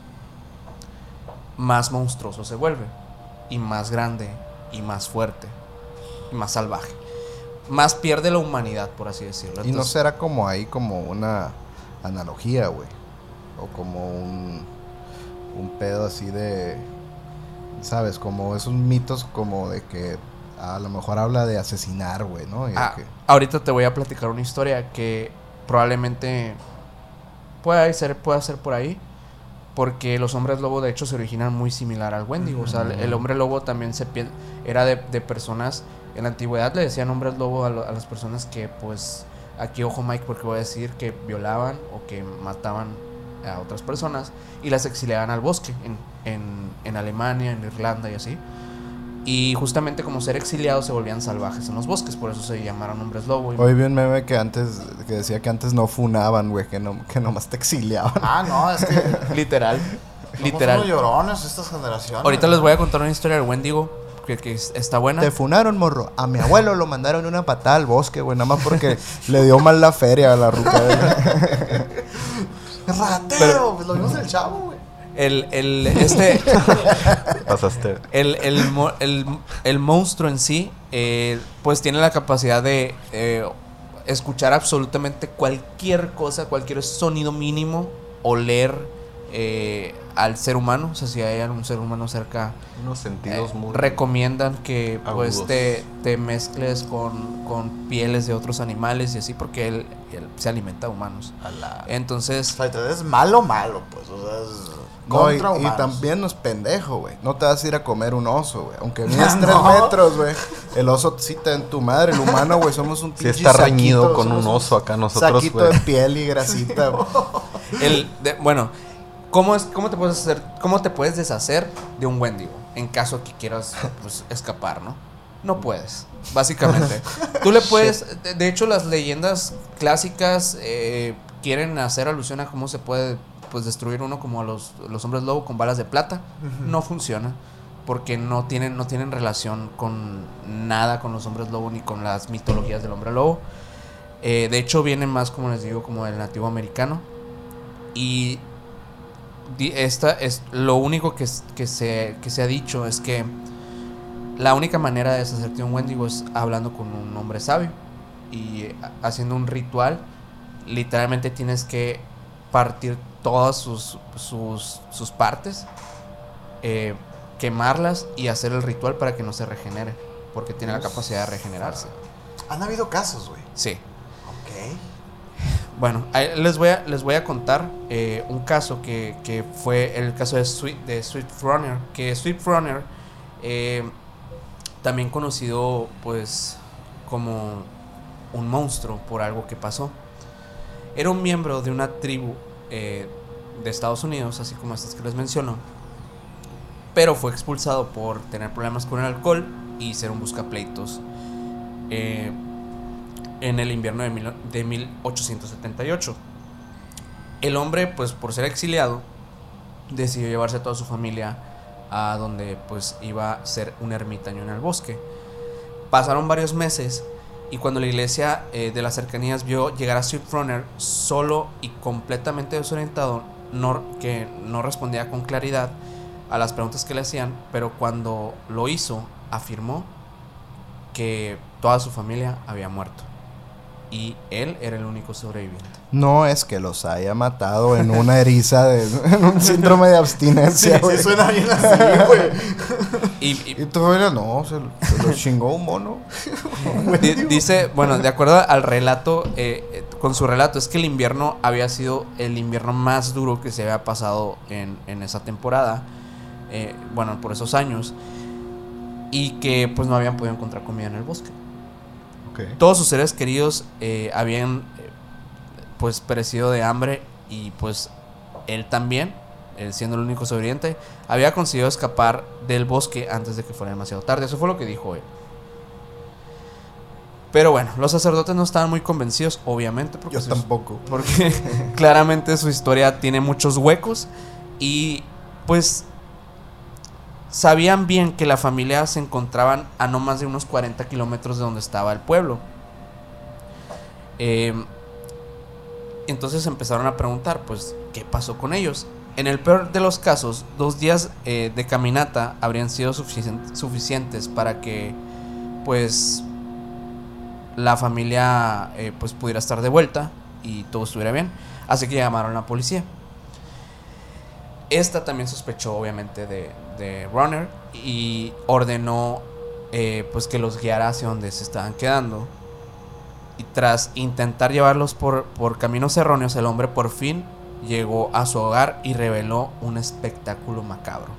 más monstruoso se vuelve. Y más grande, y más fuerte, y más salvaje. Más pierde la humanidad, por así decirlo. Y no será como ahí como una analogía, güey. O como un, un pedo así de, ¿sabes? Como esos mitos como de que a lo mejor habla de asesinar, güey, ¿no? Y Ah, que- ahorita te voy a platicar una historia que probablemente pueda ser, pueda ser por ahí. Porque los hombres lobo de hecho se originan muy similar al Wendigo. O sea, el- hombre lobo también se era de, de personas. En la antigüedad le decían hombres lobo a, lo- a las personas que, pues, aquí ojo Mike, porque voy a decir que violaban o que mataban a otras personas y las exiliaban al bosque en, en, en Alemania, en Irlanda y así. Y justamente como ser exiliados se volvían salvajes en los bosques, por eso se llamaron hombres lobo. y- Hoy vi un meme que antes, que decía que antes no funaban, güey, que, no, que nomás te exiliaban. Ah, no, es que. Literal. Somos Literal. unos llorones estas generaciones. Ahorita les voy a contar una historia del Wendigo que, que es- está buena. Te funaron, morro. A mi abuelo lo mandaron una patada al bosque, güey, nada más porque le dio mal la feria a la ruca. ¡Ratero! pues lo vimos en el chavo, güey. El, el, este, Pasaste. el, el, mo- el, el monstruo en sí, eh, pues tiene la capacidad de eh, escuchar absolutamente cualquier cosa, cualquier sonido mínimo, oler eh, al ser humano. O sea, si hay algún ser humano cerca, Unos sentidos Eh, muy. recomiendan que pues te, te mezcles con, con pieles de otros animales y así porque él, él se alimenta de humanos. A la- Entonces, O sea, es malo, malo, pues. O sea, es. No, y, Contra y humanos. también no es pendejo, güey. No te vas a ir a comer un oso, güey. Aunque mides No. tres metros, güey. El oso sí te en tu madre. El humano, güey, somos un Si pinche está reñido saquito, con un oso acá nosotros, Saquito güey. de piel y grasita, güey. el de- bueno, ¿cómo, es, ¿cómo te puedes hacer, cómo te puedes deshacer de un Wendigo en caso que quieras pues, escapar, ¿no? No puedes, básicamente. Tú le puedes, de, hecho las leyendas clásicas eh, quieren hacer alusión a cómo se puede pues destruir uno como a los, los hombres lobo con balas de plata. No funciona porque no tienen, no tienen relación con nada con los hombres lobo ni con las mitologías del hombre lobo. Eh, de hecho, vienen más, como les digo, como del nativo americano. Y esta es lo único que, se, que se ha dicho es que la única manera de deshacerte de un Wendigo es hablando con un hombre sabio y ha- haciendo un ritual. Literalmente tienes que partir todas sus, sus, sus partes, eh, quemarlas y hacer el ritual para que no se regenere, porque tiene la capacidad de regenerarse. Han habido casos, güey. Sí. Bueno, les voy a, les voy a contar eh, un caso que, que fue el caso de Swift, de Swift Runner. Que Swift Runner, eh, también conocido pues como un monstruo por algo que pasó. Era un miembro de una tribu eh, de Estados Unidos, así como estas que les menciono. Pero fue expulsado por tener problemas con el alcohol y ser un buscapleitos. Eh, en el invierno de, mil- de 1878. El hombre, pues por ser exiliado, decidió llevarse a toda su familia a donde pues iba a ser un ermitaño en el bosque. Pasaron varios meses y cuando la iglesia eh, de las cercanías vio llegar a Runner solo y completamente desorientado, que no respondía con claridad a las preguntas que le hacían, pero cuando lo hizo, afirmó que toda su familia había muerto y él era el único sobreviviente. No es que los haya matado en una eriza, de, en un síndrome de abstinencia, sí güey. suena bien así, güey. Y, y- familia, no, se, se lo chingó un mono. Di- dice, bueno, de acuerdo al relato, eh, eh, con su relato, es que el invierno había sido el invierno más duro que se había pasado en, en esa temporada, eh, bueno, por esos años, y que pues no habían podido encontrar comida en el bosque. Todos sus seres queridos eh, habían eh, pues perecido de hambre y pues él también, él siendo el único sobreviviente, había conseguido escapar del bosque antes de que fuera demasiado tarde. Eso fue lo que dijo él. Pero bueno, los sacerdotes no estaban muy convencidos, obviamente, porque, Yo tampoco. porque claramente su historia tiene muchos huecos y pues sabían bien que la familia se encontraban a no más de unos 40 kilómetros de donde estaba el pueblo. Eh, entonces empezaron a preguntar, pues, ¿qué pasó con ellos? En el peor de los casos, dos días eh, de caminata habrían sido suficien- suficientes para que, pues, la familia, eh, pues, pudiera estar de vuelta y todo estuviera bien. Así que llamaron a la policía. Esta también sospechó, obviamente, de, de Runner y ordenó, eh, pues, que los guiara hacia donde se estaban quedando. Y tras intentar llevarlos por, por caminos erróneos, el hombre por fin llegó a su hogar y reveló un espectáculo macabro.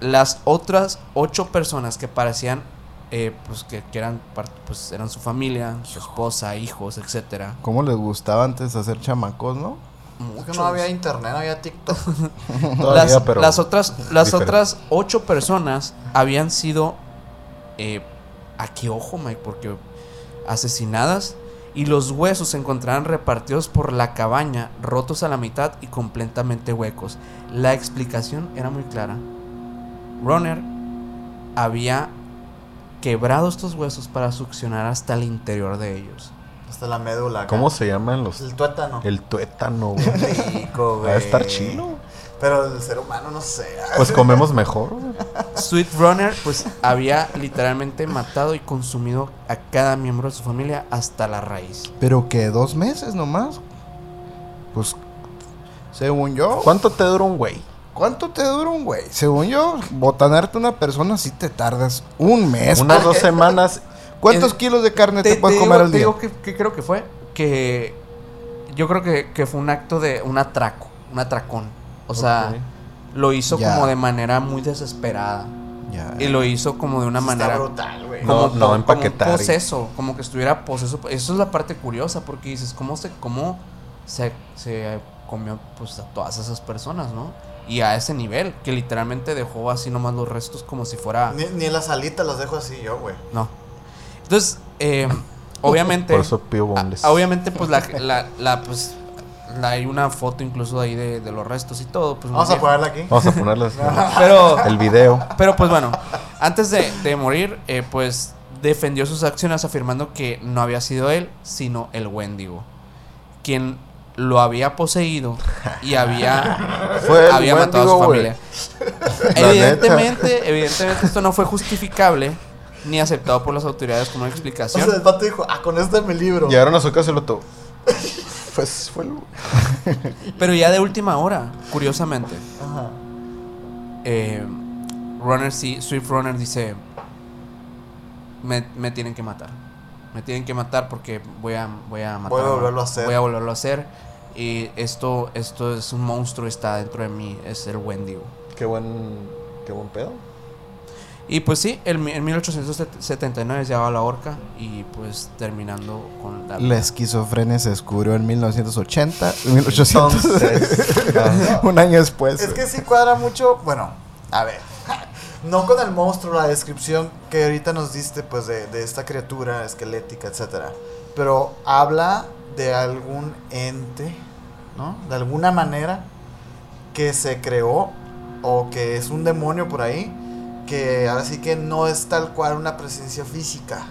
Las otras ocho personas que parecían, eh, pues que, que eran, pues eran su familia, su esposa, hijos, etcétera. ¿Cómo les gustaba antes hacer chamacos, no? Que no había internet, no había TikTok. Todavía, las, pero las otras, las diferente. otras ocho personas habían sido, eh, aquí ojo Mike, porque asesinadas y los huesos se encontraban repartidos por la cabaña, rotos a la mitad y completamente huecos. La explicación era muy clara. Runner había quebrado estos huesos para succionar hasta el interior de ellos. Hasta la médula. acá. ¿Cómo se llaman los...? El tuétano. El tuétano, güey. rico, Va güey. a estar chilo. Pero el ser humano, no sé. Pues comemos mejor, güey. Sweet Runner pues había literalmente matado y consumido a cada miembro de su familia hasta la raíz. Pero que dos meses nomás. Pues, según yo, ¿Cuánto te dura un güey? ¿cuánto te dura un güey? Según yo, botanarte una persona sí te tardas un mes. Unas dos semanas. ¿Cuántos kilos de carne te, puedes digo- comer al te día? digo que, que creo que fue que yo creo que, que fue un acto de un atraco, un atracón. O sea, lo hizo Ya. como de manera muy desesperada. Ya. Y lo hizo como de una Está manera brutal, güey. No, como, no empaquetar como poseso, como que estuviera poseso. Eso es la parte curiosa, porque dices, ¿cómo se, cómo se, se comió pues, a todas esas personas, no? Y a ese nivel, que literalmente dejó así nomás los restos como si fuera... Ni, ni las alitas las dejo así yo, güey. No. Entonces, eh, obviamente... Por eso pío boneless. Ah, obviamente, pues la, la, la, pues la- hay una foto incluso ahí de, de los restos y todo. Pues, Vamos a ponerla aquí. Vamos a ponerles Pero, el video. pero pues bueno, antes de, de morir, eh, pues defendió sus acciones afirmando que no había sido él, sino el Wendigo, quien lo había poseído y había, Fue había matado a su familia. Evidentemente, evidentemente esto no fue justificable ni aceptado por las autoridades como una O explicación. sea, el vato dijo, ah, con este es mi libro. Llegaron a su casa y lo to... Pues fue el... Pero ya de última hora, curiosamente, Ajá. eh, Runner sí, Swift Runner dice, me, me tienen que matar. me tienen que matar porque voy a, voy a matar. Voy a volverlo a hacer. Voy a volverlo a hacer. Y esto, esto es un monstruo, está dentro de mí, es el Wendigo. Qué buen, qué buen pedo. Y pues sí, en, mi- en 1879 llegaba la horca y pues terminando con la... La esquizofrenia se descubrió en 1980, 1800, Entonces, ah, un año después. Es que sí cuadra mucho. Bueno, a ver. No con el monstruo, la descripción que ahorita nos diste, pues, de, de esta criatura esquelética, etcétera. Pero habla de algún ente, ¿no? De alguna manera que se creó o que es un demonio por ahí, que ahora sí que no es tal cual una presencia física,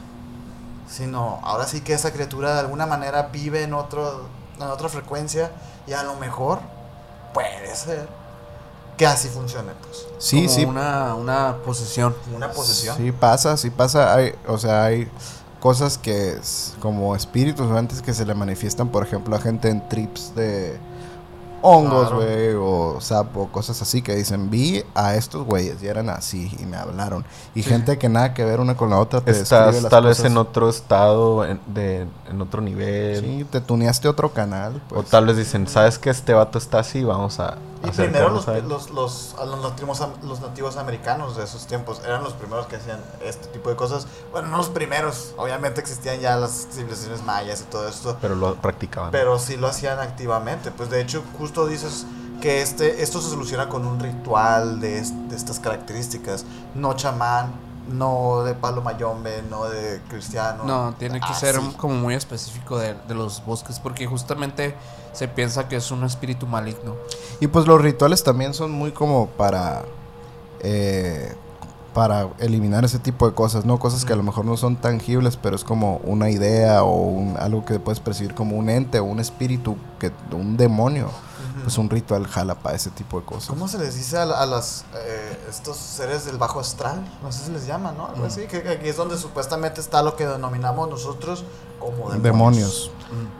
sino ahora sí que esa criatura de alguna manera vive en, otro, en otra frecuencia y a lo mejor puede ser que así funcione, pues. sí, como sí, Una, una posesión. Una posesión. Sí pasa, sí pasa. Hay, o sea, hay cosas que es como espíritus o antes que se le manifiestan, por ejemplo, a gente en trips de hongos, güey, o sapo, cosas así que dicen, vi a estos güeyes y eran así y me hablaron. Y gente que nada que ver una con la otra te estás las tal vez en otro estado, en, de, en otro nivel. Sí, te tuneaste otro canal, pues. O tal vez dicen, ¿sabes que este vato está así? Vamos a Y primero los, acercarnos a él". los, los, los, nativos, los nativos americanos de esos tiempos eran los primeros que hacían este tipo de cosas. Bueno, no los primeros, obviamente existían ya las civilizaciones mayas y todo esto, Pero lo practicaban. pero sí lo hacían activamente. Pues de hecho, justo dices que este, esto se soluciona con un ritual de, de estas características. No chamán, no de palo mayombe, no de cristiano. No, tiene que Ah, ser sí. como muy específico de, de los bosques porque justamente se piensa que es un espíritu maligno. Y pues los rituales también son muy como para eh, para eliminar ese tipo de cosas, ¿no? Cosas que a lo mejor no son tangibles, pero es como una idea o un- algo que puedes percibir como un ente o un espíritu, que un demonio. Pues un ritual jala para ese tipo de cosas. ¿Cómo se les dice a, a las, eh, estos seres del bajo astral? No sé si les llaman, ¿no? Algo así, que, que aquí es donde supuestamente está lo que denominamos nosotros como demonios. Demonios.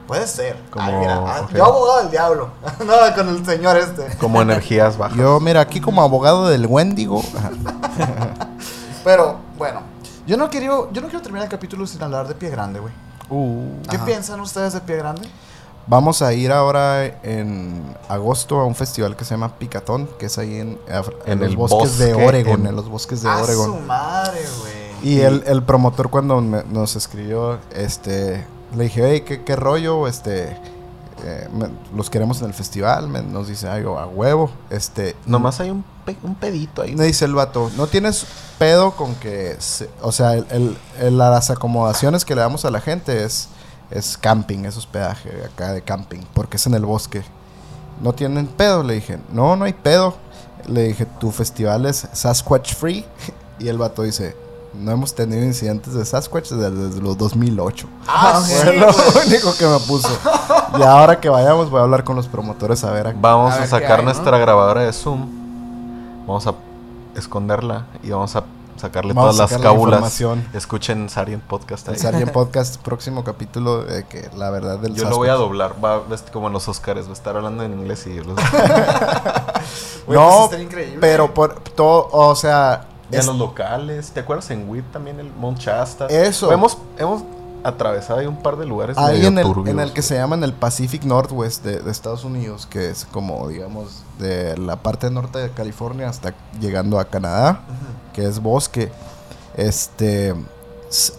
Puede ser. Como- Ay, mira, ah. Yo abogado del diablo. no, con el señor este. Como energías bajas. Yo, mira, aquí como abogado del Wendigo, Pero, bueno. Yo no, quiero, yo no quiero terminar el capítulo sin hablar de Pie Grande, güey. uh, ¿Qué Ajá. piensan ustedes de Pie Grande? Vamos a ir ahora en agosto a un festival que se llama Picatón, que es ahí en, en En los bosques de bosque, Oregon, en- en los bosques de A su madre, güey. Y el, el promotor cuando me- nos escribió, este, le dije, hey, ¿qué, qué rollo? Este, eh, me- los queremos en el festival. Me- nos dice, ay, a huevo. Este, Nomás hay un, pe- un pedito ahí. me dice el vato, no tienes pedo con que, se- o sea, el, el- el- las acomodaciones que le damos a la gente es, es camping, es hospedaje acá de camping, porque es en el bosque. No tienen pedo, le dije, no, no hay pedo. Le dije, tu festival es Sasquatch Free. Y el vato dice, no hemos tenido incidentes de Sasquatch desde, desde los 2008. Ah, sí, Fue lo único que me puso. Y ahora que vayamos voy a hablar con los promotores a ver a- Vamos A a, ver qué sacar hay, ¿no? nuestra grabadora de Zoom. Vamos a esconderla y vamos a sacarle Vamos todas las sacar cábulas. Escuchen Sarient Podcast ahí. el Sargent Podcast, próximo capítulo, de que la verdad del Yo lo voy a Sasquatch. doblar, va como en los Oscars, va a estar hablando en inglés y los, no, pues increíble. pero por todo, o sea, y en es- los locales. ¿Te acuerdas en WIT también el Mount Shasta? Eso. Hemos, hemos atravesado ahí un par de lugares ahí medio en el, en el que se llama en el Pacific Northwest de, de Estados Unidos, que es como, digamos, de la parte norte de California hasta llegando a Canadá, que es bosque. Este,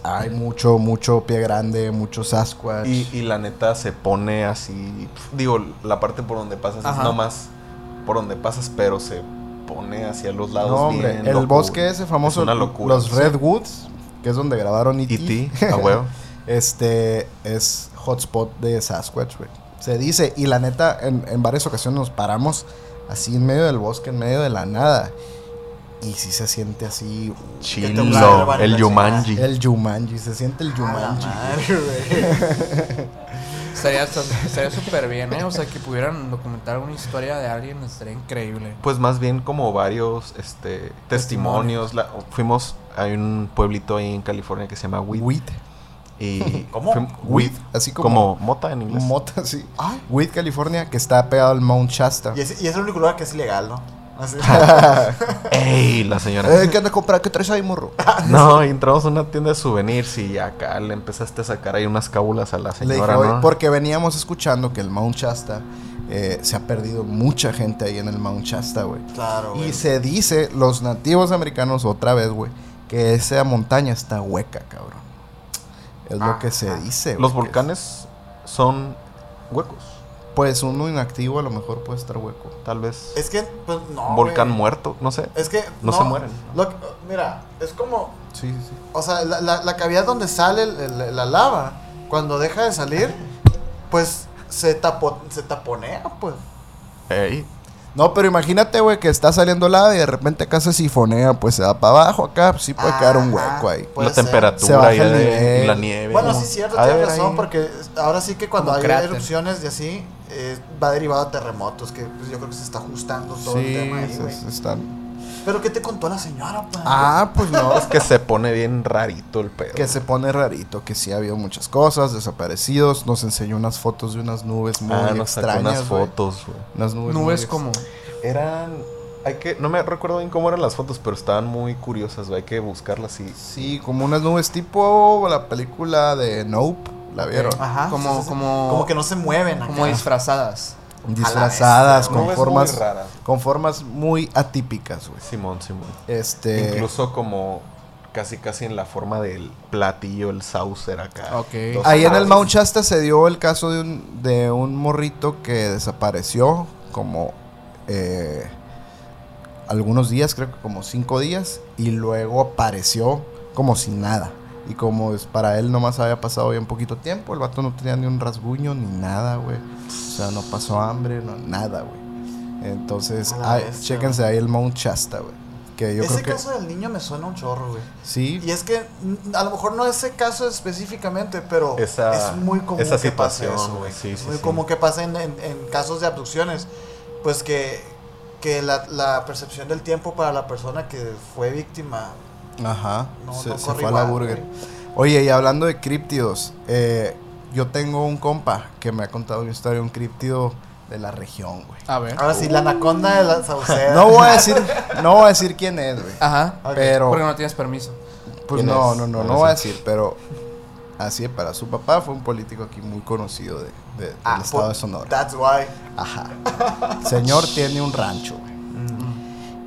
hay mucho, mucho pie grande, mucho Sasquatch. Y, y la neta se pone así. Digo, la parte por donde pasas Ajá. es nomás por donde pasas, pero se pone hacia los lados. no, hombre, bien el bosque ese famoso, Es una locura. los Redwoods, que es donde grabaron E.T. E.T., a huevo. este es hotspot de Sasquatch, güey. Se dice, y la neta, en, en varias ocasiones nos paramos así en medio del bosque, en medio de la nada. Y sí se siente así observan Chilo, el Yumanji. el Jumanji, se siente el güey. Estaría súper bien, ¿eh? O sea, que pudieran documentar una historia de alguien estaría increíble. Pues más bien como varios este, testimonios. La- fuimos a un pueblito ahí en California que se llama Wheat. Wheat. Y ¿Cómo? Wheat, así como, como, mota en inglés. mota, sí. Ay. Wheat, California, que está pegado al Mount Shasta. Y es, y es el único lugar que es ilegal, ¿no? Así. ¡Ey! La señora. Eh, ¿Qué andas a comprar? ¿Qué traes ahí, morro? No, y entramos a una tienda de souvenirs y acá le empezaste a sacar ahí unas cábulas a la Le dije, señora, ¿no? porque veníamos escuchando que el Mount Shasta eh, se ha perdido mucha gente ahí en el Mount Shasta, güey. Claro, güey. Y se dice, los nativos americanos, otra vez, güey, que esa montaña está hueca, cabrón. Es lo que se dice. Los güey, volcanes son huecos, Pues uno inactivo a lo mejor puede estar hueco. tal vez. Es que, pues, no. Un volcán güey. muerto, no sé. Es que. No se mueren. lo que- mira, es como. Sí, sí, sí. O sea, la, la, la cavidad donde sale el- el- la lava, cuando deja de salir, pues se, tapo, se taponea, pues. Ey, No, pero imagínate, güey, que está saliendo lava y de repente acá se sifonea, pues se va para abajo acá, pues sí puede quedar un hueco ahí. La ser. Se temperatura baja y, el de- la nieve. Bueno, ¿no? sí, cierto, tienes razón, ahí- porque ahora sí que cuando Como hay cráter. erupciones y así, eh, va derivado a terremotos, que pues, yo creo que se está ajustando todo el tema ahí, se- güey. se están... Pero ¿qué te contó la señora? Ah, pues no. Es que se pone bien rarito el pedo. que se pone rarito, que sí ha habido muchas cosas, desaparecidos. Nos enseñó unas fotos de unas nubes muy ah, nos sacó extrañas. unas fotos, güey. Unas nubes, Nubes como. Eran. Hay que. No me recuerdo bien cómo eran las fotos, pero estaban muy curiosas, güey. Hay que buscarlas y. Sí, como unas nubes tipo la película de Nope. ¿La vieron? Ajá. Como- sí, sí, sí. como- Como que no se mueven acá. Como disfrazadas. Disfrazadas, con formas, con formas muy atípicas, güey. Simón, Simón. Este, Incluso como. Casi, casi en la forma del platillo, el saucer acá. Ok. Dos Ahí en el. Mount Shasta se dio el caso de un, de un morrito que desapareció como eh, algunos días, creo que como cinco días, y luego apareció como sin nada. Y como es para él nomás había pasado bien poquito tiempo, el vato no tenía ni un rasguño ni nada, güey. O sea, no pasó hambre, no, nada, güey. Entonces, A la ay, bestia, chéquense ahí el Mount Shasta, güey. Que yo ese creo que... caso del niño me suena un chorro, güey. Sí, Y es que mm, a lo mejor no ese caso específicamente, pero Esa- es muy común esa que pase eso, güey, güey. sí, sí, muy sí. común que pase en, en- en casos de abducciones, pues que, que la, la percepción del tiempo para la persona que fue víctima Ajá, No, se, no se fue a la burger. güey. Oye, y hablando de críptidos, eh, yo tengo un compa que me ha contado una historia de un críptido de la región, güey. A ver. Ahora sí, la anaconda de la sauceda. No voy a decir, no voy a decir quién es, güey. Ajá. Pero, Porque no tienes permiso. pues ¿Quién no, es? no, no, No voy a decir, pero así para su papá fue un político aquí muy conocido de, de- del Ah, estado de Sonora. That's why. Ajá. Señor tiene un rancho, güey.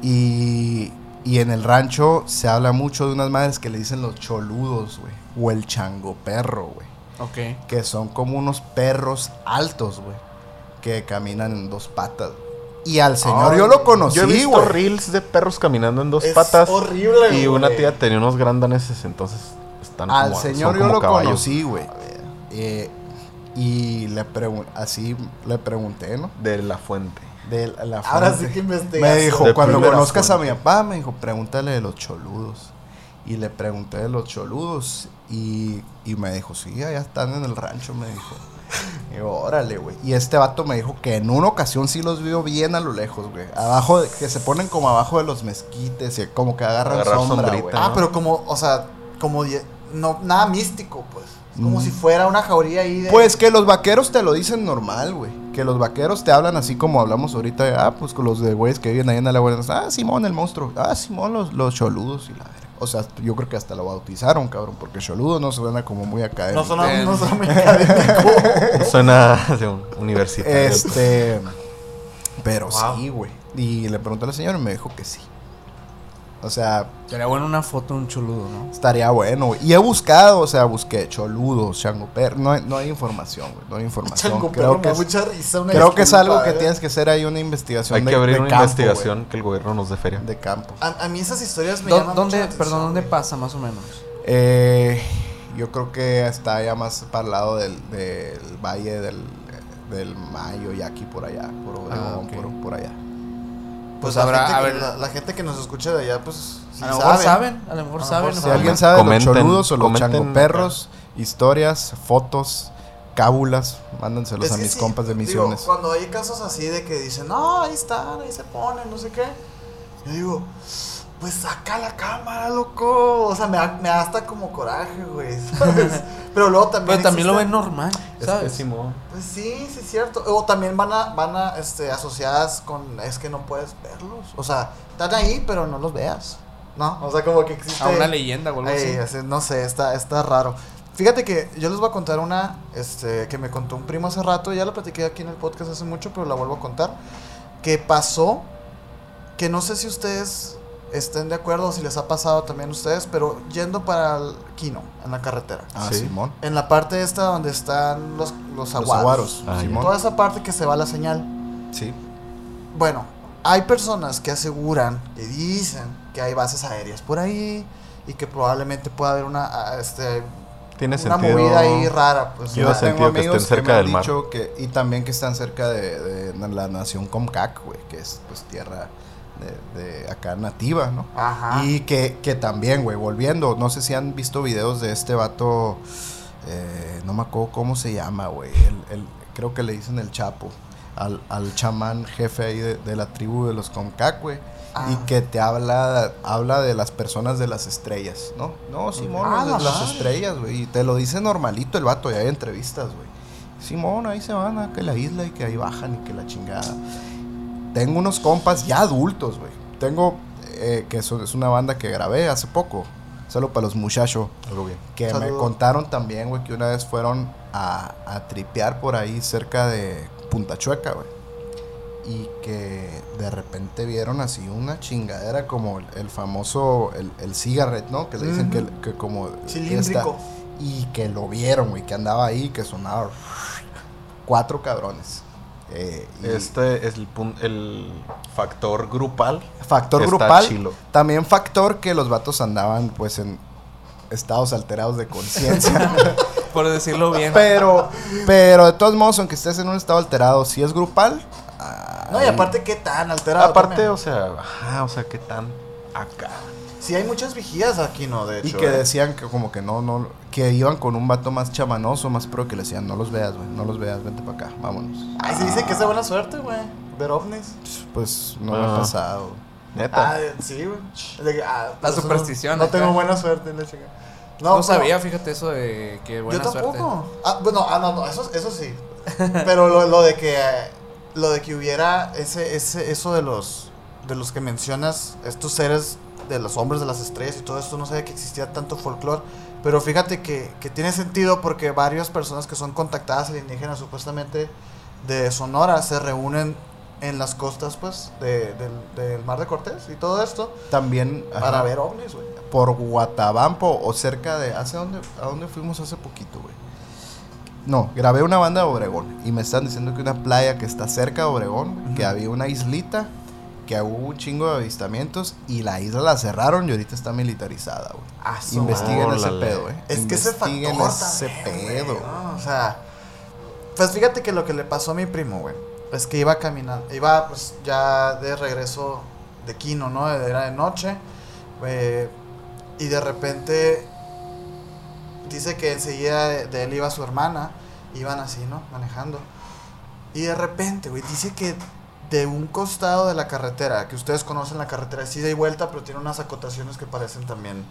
Y, y en el rancho se habla mucho de unas madres que le dicen los choludos, güey. O el chango perro, güey. Ok. que son como unos perros altos, güey, que caminan en dos patas. Y al señor yo lo conocí, Yo he visto reels de perros caminando en dos Es patas. horrible, Y una tía tenía unos grandaneses, entonces están Al como- señor yo lo caballos. conocí, güey. Eh, y le pregun- así le pregunté, ¿no? De la fuente. De la, la Ahora sí que Me investigación. dijo, De cuando conozcas a mi papá, me dijo, pregúntale de los choludos. Y le pregunté de los choludos. Y, y me dijo, sí, allá están en el rancho, me dijo. Y órale, güey. Y este vato me dijo que en una ocasión sí los vio bien a lo lejos, güey. Abajo, de- que se ponen como abajo de los mezquites y como que agarran Agarrar sombra, sombrita. Ah, ¿no? pero como, o sea, como no nada místico, pues. Como Mm. si fuera una jauría ahí de Pues que los vaqueros te lo dicen normal, güey. Que los vaqueros te hablan así como hablamos ahorita. de, ah, pues con los de güeyes que viven ahí en la buena. Ah, Simón, el monstruo. Ah, Simón, los, los choludos y la verga. O sea, yo creo que hasta lo bautizaron, cabrón. Porque choludo no suena como muy académico. no son Bien. no son muy académico. Suena de un universitario. Este. Pero Wow. sí, güey. Y le pregunté a la señora y me dijo que sí. O sea, Sería bueno una foto de un choludo, ¿no? estaría bueno, güey. Y he buscado, o sea, busqué choludos, chango perro. No, hay- no hay información, güey. No hay información. Chango creo perro, que me es- mucha risa. una Creo que es algo que tienes que hacer ahí una investigación. Hay de- que abrir de una campo, investigación que el gobierno nos dé feria. de campo. A, a mí esas historias me ¿Dó- llaman ¿Dónde, mucho perdón, atención, dónde pasa más o menos? Eh, yo creo que está ya más para el lado del, del valle del, del Mayo y aquí por allá, por Obregón, Ah, por, por allá. Pues, Pues la, habrá- gente a que, ver. la, la gente que nos escucha de allá, pues sí a lo mejor saben. a lo mejor A lo saben. mejor ¿no? Si alguien sabe Comenten, los choludos o los comenten changoperros, historias, fotos, cábulas, mándenselos Es a mis sí, compas de digo, misiones. cuando hay casos así de que dicen, no, ahí están, ahí se ponen, no sé qué. Yo digo, pues saca la cámara, loco. O sea, me da, me da hasta como coraje, güey. ¿sabes? Pero luego también. Pero también lo ven normal. Es Es ¿Sabes? Simón. Pues sí, sí es cierto. O también van a, van a, este, asociadas con, es que no puedes verlos. O sea, están ahí, pero no los veas. ¿No? O sea, como que existe... A una leyenda o algo así. así, no sé, está, está raro. Fíjate que yo les voy a contar una este, que me contó un primo hace rato, ya la platiqué aquí en el podcast hace mucho, pero la vuelvo a contar. Que pasó, que no sé si ustedes estén de acuerdo si les ha pasado también a ustedes, pero yendo para el Quino, en la carretera. Ah, Sí. Simón. En la parte esta donde están los, los Los aguaros. aguaros. Ah. Simón. Toda esa parte que se va la señal. Sí. Bueno, hay personas que aseguran, que dicen que hay bases aéreas por ahí y que probablemente pueda haber una, ah, este, Tiene una sentido. movida ahí rara. Pues, Yo tengo que estén amigos cerca me han del mar. dicho que y también que están cerca de, de la nación Comcac, güey, que es pues tierra de, de acá nativa, ¿no? Ajá. Y que, que también, güey, volviendo, no sé si han visto videos de este vato, eh, no me acuerdo cómo se llama, güey, el, el- creo que le dicen el Chapo, al, al chamán jefe ahí de, de la tribu de los Comcac, güey. Ah. Y que te habla, habla de las personas de las estrellas, ¿no? No, Simón, Ah, los de la las estrellas, güey. Y te lo dice normalito el vato, y hay entrevistas, güey. Simón, ahí se van a que la isla y que ahí bajan y que la chingada. Tengo unos compas ya adultos, güey. Tengo, eh, que eso es una banda que grabé hace poco. Solo para los muchachos. Que me contaron también, güey, que una vez fueron a, a tripear por ahí cerca de Punta Chueca, güey. Y que de repente vieron así una chingadera como el, el famoso, el, el cigarette, ¿no? Que le dicen que, que como... Cilíndrico. esta- y que lo vieron, güey, que andaba ahí, que sonaba... Cuatro cabrones. Eh, Este es el, el factor grupal. factor está grupal. chilo. También factor que los vatos andaban, pues, en estados alterados de conciencia. Por decirlo bien. Pero, pero de todos modos, aunque estés en un estado alterado, si es grupal. ah, No, y aparte, ¿qué tan alterado? Aparte, también? o sea, ajá, o sea, qué tan acá. Sí, hay muchas vigías aquí, ¿no? De Y hecho. que ¿eh? decían que como que no, no, que iban con un vato más chamanoso, más pro, que le decían, no los veas, güey, no los veas, vente para acá, vámonos. Ay, se dice que es de buena suerte, güey. Ver ovnis. Pues no me Ah. ha pasado. Neta. Ah, sí, güey. Ah, La por eso superstición No, no tengo buena suerte en la chica. No, pero- sabía, fíjate eso de que buena Yo tampoco. suerte. Ah, bueno, ah, no, no, eso, eso sí. Pero lo, lo de que eh, lo de que hubiera ese, ese, eso de los de los que mencionas, estos seres de los hombres de las estrellas y todo esto, no sabía que existía tanto folclore. Pero fíjate que, que tiene sentido porque varias personas que son contactadas alienígenas supuestamente de Sonora se reúnen en las costas pues de- del, del Mar de Cortés y todo esto También ajá, para ver ovnis, güey. por Guatabampo o cerca de... ¿hace dónde, ¿A dónde fuimos hace poquito, güey? No, grabé una banda de Obregón y me están diciendo que una playa que está cerca de Obregón, que había una islita, que hubo un chingo de avistamientos y la isla la cerraron y ahorita está militarizada, güey. Ah, Investiguen ese pedo, eh. Es que ese factor Investiguen ese también, pedo. güey, ¿no? O sea, pues fíjate que lo que le pasó a mi primo, güey, es que iba caminando, iba pues ya de regreso de Quino, ¿no? Era de noche, eh, y de repente dice que enseguida de, de él iba su hermana, iban así, ¿no? Manejando. Y de repente, güey, dice que de un costado de la carretera, que ustedes conocen la carretera, es ida y vuelta, pero tiene unas acotaciones que parecen también,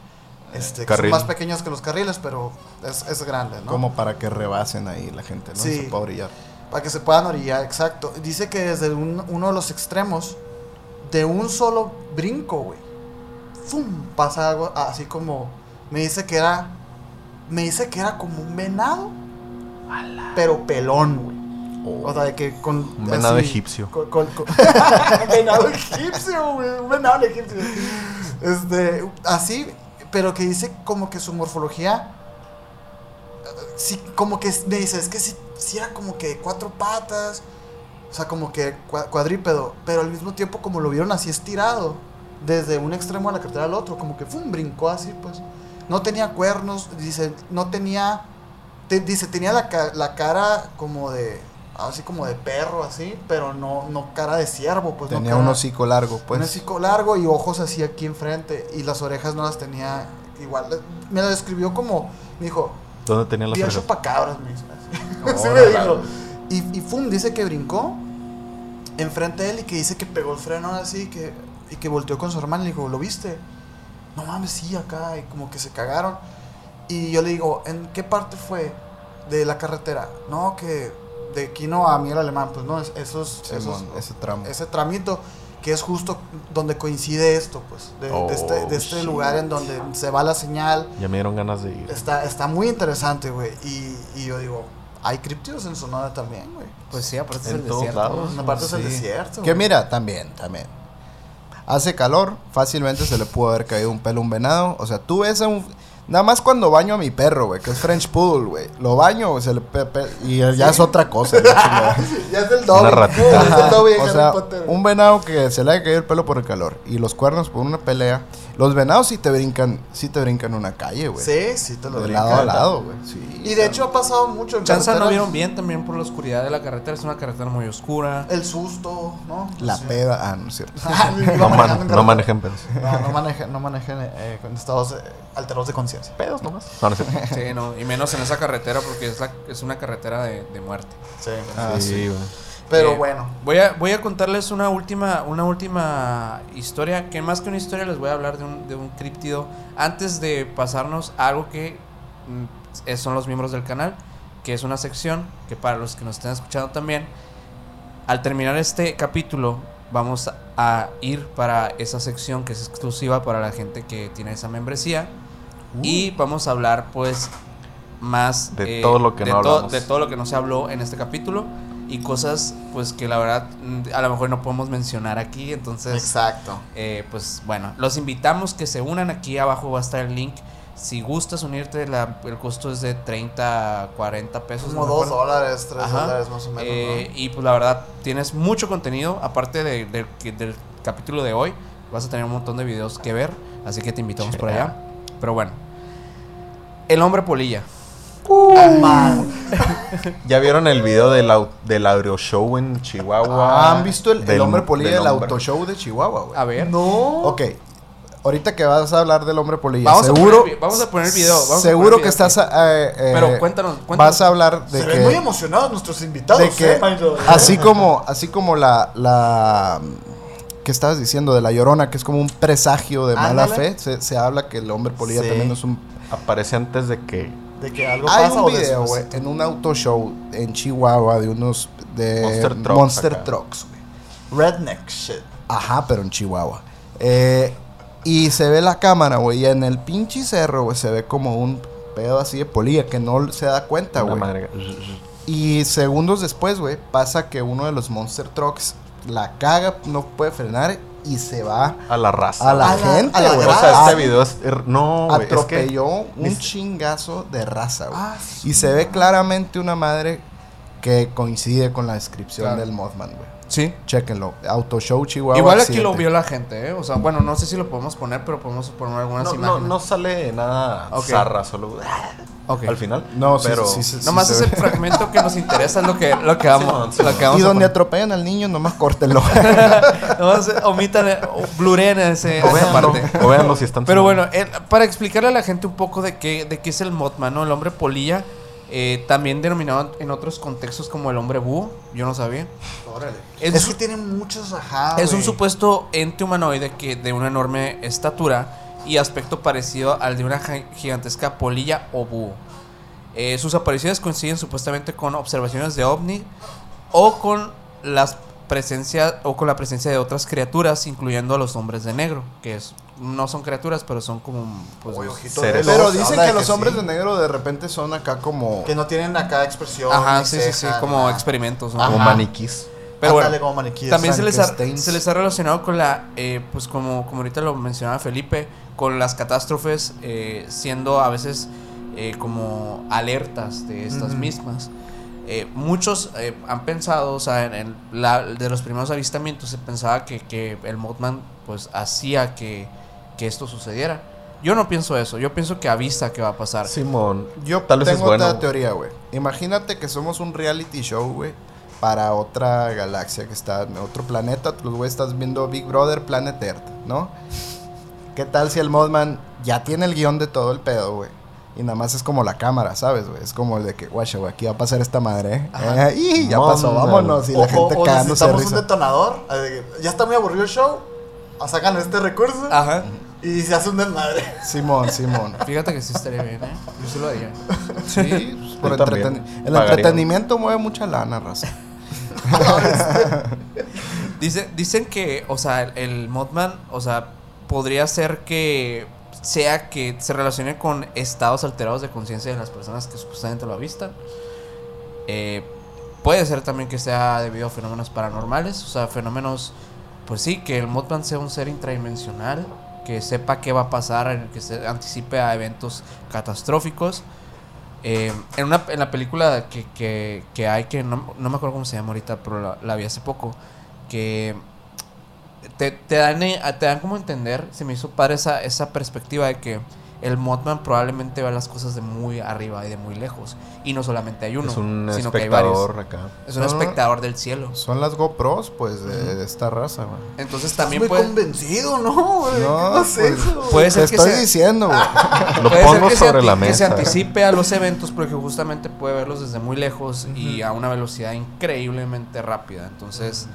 este, que son Carril. más pequeños que los carriles, pero es, es grande, ¿no? Como para que rebasen ahí la gente, ¿no? Sí. Se pueda brillar. Para que se puedan orillar, exacto. Dice que desde un- uno de los extremos, de un solo brinco, güey, ¡fum! pasa algo así como. Me dice que era. Me dice que era como un venado, pero pelón, güey. O sea, de que con. Un venado así, egipcio. con- con- con- venado egipcio, güey. Un venado egipcio. Este, así, pero que dice como que su morfología. Sí, como que me dice, es que sí, sí era como que cuatro patas. O sea, como que cua- cuadrípedo. Pero al mismo tiempo, como lo vieron así estirado. Desde un extremo de la carretera al otro. Como que fue un brincó así, pues. No tenía cuernos. Dice, no tenía. te- dice, tenía la, la cara como de. Así como de perro, así. Pero no, no cara de ciervo, pues. no Tenía cara- un hocico largo, pues. un hocico largo y ojos así aquí enfrente. Y las orejas no las tenía igual. Me lo describió como. Me dijo, ¿Dónde tenía las orejas? chupacabras, dice. Así me dijo. Y, y Fum dice que brincó enfrente de él y que dice que pegó el freno así que, y que volteó con su hermano y le dijo, ¿lo viste? No mames, sí, acá. Y como que se cagaron. Y yo le digo, ¿en qué parte fue? de la carretera. No, que de Quino a Miel Alemán, pues no, es- esos, Simón, esos- ese tramo. ese tramito que es justo donde coincide esto, pues, de, de Oh, este, de este lugar en donde se va la señal. Ya me dieron ganas de ir. Está, está muy interesante, güey. Y, y yo digo, hay criptidos en Sonora también, güey. Pues sí, aparte es En el todos desierto. lados. Una parte sí. es el desierto. Que mira, también, también. Hace calor, fácilmente se le pudo haber caído un pelo a un venado. O sea, tú ves a un. Nada más cuando baño a mi perro, güey, que es French Poodle, güey. Lo baño, se le pe- pe- y ya es otra cosa. Ya es el doble. Una ratita. Es el doble de o sea, un venado que se le haya caído el pelo por el calor y los cuernos por una pelea. Los venados sí te brincan, sí te brincan una calle, güey. Sí, sí te lo De brincan. lado a lado, güey. Sí. Y de hecho ha pasado mucho en Chanza no vieron bien también por la oscuridad de la carretera. Es una carretera muy oscura. El susto, ¿no? La Sí. peda. Ah, no es cierto. No, man- manejando en no manejen pedos. No, no manejen, no manejen eh, con estados eh, alterados de conciencia. Pedos nomás. No, no. Sí, no, y menos en esa carretera porque es, la, es una carretera de, de muerte. Sí. Ah, sí. Pero Eh, bueno. Voy a, voy a contarles una última, una última historia, que más que una historia les voy a hablar de un, de un críptido, antes de pasarnos a algo que mm, es- son los miembros del canal, que es una sección que para los que nos estén escuchando también, al terminar este capítulo vamos a ir para esa sección que es exclusiva para la gente que tiene esa membresía y vamos a hablar pues más eh, De todo lo que de no to- de todo lo que no se habló en este capítulo y cosas pues que la verdad mm, a lo mejor no podemos mencionar aquí entonces Exacto. eh, pues bueno los invitamos que se unan aquí abajo va a estar el link si gustas unirte la- el costo es de 30 40 pesos Como no me dos acuerdo. dólares, tres Ajá. dólares más o menos. Eh, y pues la verdad tienes mucho contenido aparte de- de- que- del capítulo de hoy vas a tener un montón de videos que ver así que te invitamos por allá pero bueno el hombre polilla. Ah, man. ¿Ya vieron el video del, au- del audio show en Chihuahua? Ah, ¿Han visto el, el Del- hombre polilla del, hombre. auto show de Chihuahua, güey? a ver No. Ok. Ahorita que vas a hablar del hombre polilla, Vamos a seguro, poner vi- vamos a poner el video, vamos a seguro poner que estás, eh, eh, Pero cuéntanos, cuéntanos. vas a hablar de Se que, ven muy emocionados nuestros invitados. de que eh, así como, así como la, la, que estabas diciendo de la llorona, que es como un presagio de mala Ándale. fe, se, se habla que el hombre polilla Sí. también es un Aparece antes de que. De que algo Hay pasa un o video, güey, en un auto show en Chihuahua de unos de Monster Trucks Monster acá. Trucks, güey. Redneck shit. Ajá, pero en Chihuahua. Eh, y se ve la cámara, güey, y en el pinche cerro, güey, se ve como un pedo así de polilla que no se da cuenta, güey. madre- Y segundos después, güey, pasa que uno de los Monster Trucks la caga, no puede frenar y se va A la raza. a la A la- gente, a la güey. grada. O sea, este video es. er- No, güey. Es que. atropelló un ni- chingazo de raza, güey. Ah, y se ve claramente una madre que coincide con la descripción Claro. del Mothman, güey. Sí. Chéquenlo. Auto Show Chihuahua. Igual aquí accidente. lo vio la gente, ¿eh? O sea, bueno, no sé si lo podemos poner, pero podemos poner algunas No, imágenes. no sale nada Ok. zarra, solo. Ok. Al final. No, sí, pero. sí, sí, sí, Nomás se ese ve. fragmento que nos interesa es lo que, lo que vamos, Sí, lo que vamos Y a donde atropellan al niño, nomás córtenlo. Nomás omitan, eh, o blureen ese, O esa véanlo, parte. o véanlo si están. Pero bueno, eh, para explicarle a la gente un poco de qué, de qué es el Mothman, ¿no? El hombre polilla, eh, también denominado en otros contextos como el hombre búho, yo no sabía. Órale. Es que tienen muchos ajá. Es un supuesto ente humanoide que de una enorme estatura y aspecto parecido al de una gi- gigantesca polilla o búho. Eh, sus apariciones coinciden supuestamente con observaciones de ovni o con las presencia o con la presencia de otras criaturas, incluyendo a los hombres de negro, que es no son criaturas, pero son como pues, Oye, Seres. de Pero dicen que los hombres sí. de negro de repente son acá como... Que no tienen acá expresión. ajá, sí, sí, sí, como nada. experimentos. Como maniquís. Pero bueno, Ándale, como maniquíes. También se les, ha, Frankensteins. se les ha relacionado con la, eh, pues como, como ahorita lo mencionaba Felipe, con las catástrofes eh, siendo a veces eh, como alertas de estas mismas. Eh, muchos eh, han pensado, o sea, en, en la, de los primeros avistamientos se pensaba que, que el Mothman pues hacía que, que esto sucediera. Yo no pienso eso, yo pienso que avisa que va a pasar. Simón. Yo Tal vez tengo es bueno. otra teoría, güey. Imagínate que somos un reality show, güey, para otra galaxia que está en otro planeta. Los güey estás viendo Big Brother Planet Earth, ¿no? ¿Qué tal si el Modman ya tiene el guion de todo el pedo, güey? Y nada más es como la cámara, ¿sabes, güey? Es como el de que, guacha, güey, aquí va a pasar esta madre, ¿eh? Ajá. Y ya Modman. pasó, vámonos. Y la o- gente o cagándose de necesitamos un risa. detonador. Ya está muy aburrido el show. Sacan este recurso. Ajá. Y se hace un desmadre. Simón, Simón. Fíjate que sí estaría bien, ¿eh? Yo sí lo haría. Sí, por Yo también. entreten- El Pagaría. entretenimiento mueve mucha lana, raza. Dice- dicen que, o sea, el, el Mothman, o sea, podría ser que sea que se relacione con estados alterados de conciencia de las personas que supuestamente lo avistan. Eh, puede ser también que sea debido a fenómenos paranormales, o sea, fenómenos, pues sí, que el Mothman sea un ser intradimensional, que sepa qué va a pasar, que se anticipe a eventos catastróficos. Eh, en, una, en la película que, que, que hay, que no, no me acuerdo cómo se llama ahorita, pero la, la vi hace poco, que te, te dan, eh, te dan como a entender, se me hizo padre esa, esa perspectiva de que el Mothman probablemente ve las cosas de muy arriba y de muy lejos. Y no solamente hay uno, es un sino que hay varios. espectador acá. Es un No. espectador del cielo. Son las GoPros, pues, de, de esta raza, güey. Entonces Estás también muy puede, convencido, ¿no, güey? No, ¿Qué es pues, eso, puede Te ser que estoy se, diciendo, güey. Lo puede ser pongo que se sobre la que se mesa. anticipe a los eventos porque justamente puede verlos desde muy lejos y a una velocidad increíblemente rápida. Entonces,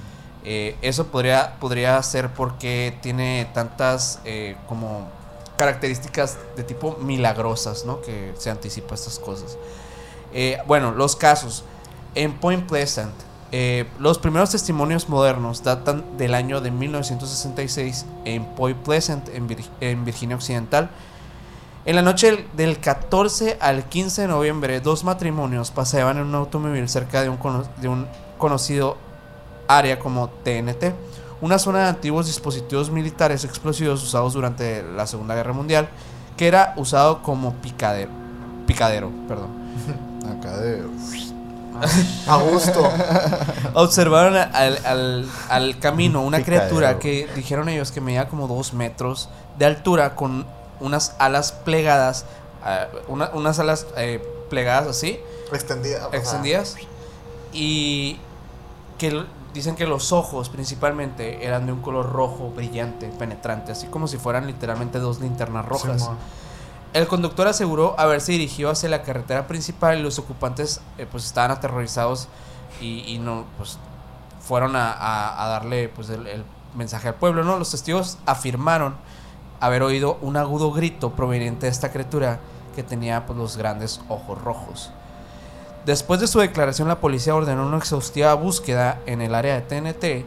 eh, eso podría, podría ser porque tiene tantas eh, como características de tipo milagrosas, ¿no? Que se anticipa estas cosas. Eh, bueno, los casos. En Point Pleasant, los primeros testimonios modernos datan del año de 1966 en Point Pleasant, en, Vir- en Virginia Occidental. En la noche del- del 14 al 15 de noviembre, dos matrimonios paseaban en un automóvil cerca de un, de un conocido área como TNT, una zona de antiguos dispositivos militares explosivos usados durante la Segunda Guerra Mundial, que era usado como picadero. Picadero, perdón. Acá de. A gusto. Observaron al, al- al camino una Picadero. criatura que dijeron ellos que medía como dos metros de altura con unas alas plegadas, una- unas alas eh, plegadas así, Extendida. o sea, extendidas, y que dicen que los ojos principalmente eran de un color rojo brillante, penetrante, así como si fueran literalmente dos linternas rojas. El conductor aseguró haberse dirigido hacia la carretera principal y los ocupantes eh, pues estaban aterrorizados y, y no pues fueron a, a- a darle pues el, el mensaje al pueblo, ¿no? Los testigos afirmaron haber oído un agudo grito proveniente de esta criatura que tenía pues los grandes ojos rojos. Después de su declaración la policía ordenó una exhaustiva búsqueda en el área de TNT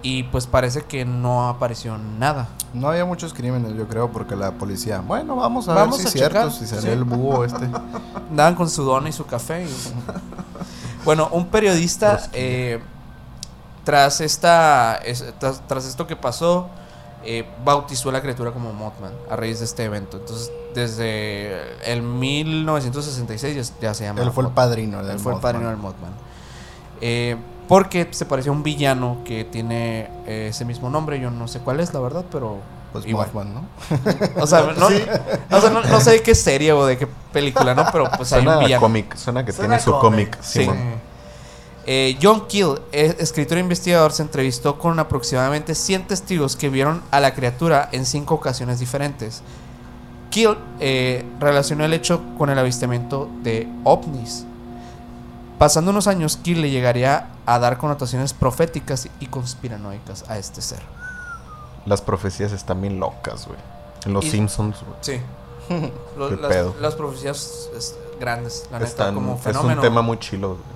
y pues parece que no apareció nada. No había muchos crímenes, yo creo, porque la policía. Bueno, vamos a Vamos ver a si es cierto, si salió sí. el búho este. Andaban con su dona y su café. y- bueno, un periodista, eh, tras, esta, es- tras, tras esto que pasó, eh, bautizó a la criatura como Mothman a raíz de este evento. Entonces, desde el 1966 ya, ya se llama. Él fue el padrino del Él fue el Mothman. padrino del Mothman. Eh, porque se parecía a un villano que tiene eh, ese mismo nombre. Yo no sé cuál es, la verdad, pero. Pues igual. Mothman, ¿no? O sea, no, o sea, no, no sé de qué serie o de qué película, ¿no? Pero pues hay un Suena villano. cómic, suena que Suena tiene su cómic, cómic. sí. Simón. Eh, John Keel, escritor e investigador, se entrevistó con aproximadamente 100 testigos que vieron a la criatura en cinco ocasiones diferentes. Keel eh, relacionó el hecho con el avistamiento de ovnis. Pasando unos años, Keel le llegaría a dar connotaciones proféticas y conspiranoicas a este ser. Las profecías están bien locas, güey. En los Y- Simpsons, güey. Sí. Las, profecías es- grandes, la neta, Están- como es fenómeno. un tema muy chilo. güey.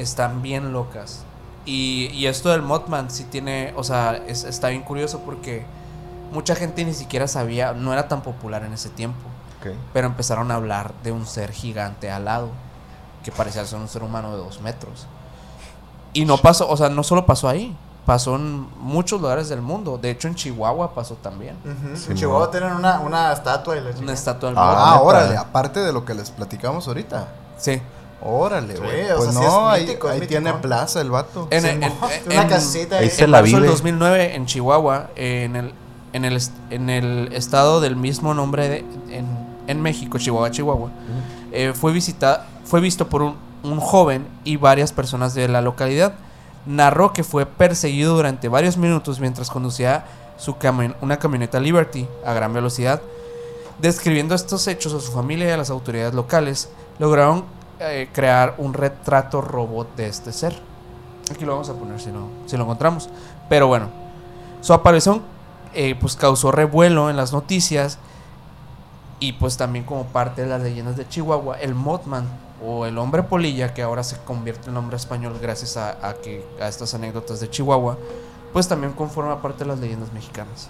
Están bien locas. Y, y esto del Mothman sí tiene, o sea, es- está bien curioso porque mucha gente ni siquiera sabía, no era tan popular en ese tiempo, pero empezaron a hablar de un ser gigante al lado, que parecía ser un ser humano de dos metros. Y no pasó, o sea, no solo pasó ahí, pasó en muchos lugares del mundo. De hecho, en Chihuahua pasó también. Sí, en Chihuahua tienen una, una estatua y la Una estatua del Ah. Ah, órale, aparte de lo que les platicamos ahorita. Sí. Órale, Sí, güey. o pues sea, sí no, es ahí, mítico, es ahí tiene plaza el vato. En, Sí, en- en- una en- casita Ahí ahí. se en la del vive. 2009 en Chihuahua, en el en el en el estado del mismo nombre de- en, en México, Chihuahua, Chihuahua, eh, fue visita, fue visto por un, un joven y varias personas de la localidad. Narró que fue perseguido durante varios minutos mientras conducía su cami- una camioneta Liberty a gran velocidad. Describiendo estos hechos a su familia y a las autoridades locales, lograron eh, crear un retrato robot de este ser. Aquí lo vamos a poner si lo, si lo encontramos. Pero bueno, su aparición eh, pues causó revuelo en las noticias y pues también como parte de las leyendas de Chihuahua, el Mothman o el hombre polilla, que ahora se convierte en hombre español gracias a, a que, a estas anécdotas de Chihuahua, pues también conforma parte de las leyendas mexicanas.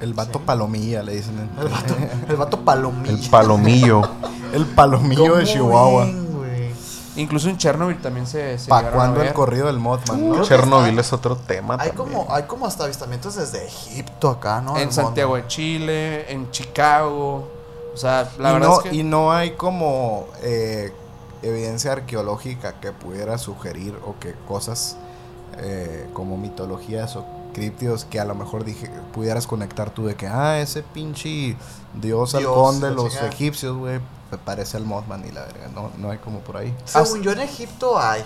El vato Sí. palomilla, le dicen. en- El vato, el vato palomillo. El palomillo. El palomillo de ¿Cómo Chihuahua. ven? Incluso en Chernobyl también se... se ¿Pa' llegaron a cuándo el corrido del Mothman? no? Que Chernobyl es otro tema Hay también. como, hay como hasta avistamientos desde Egipto acá, ¿no? En El Santiago mundo. de Chile, en Chicago. O sea, la y, verdad no, es que... y no hay como eh, evidencia arqueológica que pudiera sugerir o que cosas eh, como mitologías o críptidos que a lo mejor dije pudieras conectar tú de que ah ese pinche dios, Dios, halcón de los egipcios güey parece al Mothman y la verga no no hay como por ahí Según yo en Egipto hay.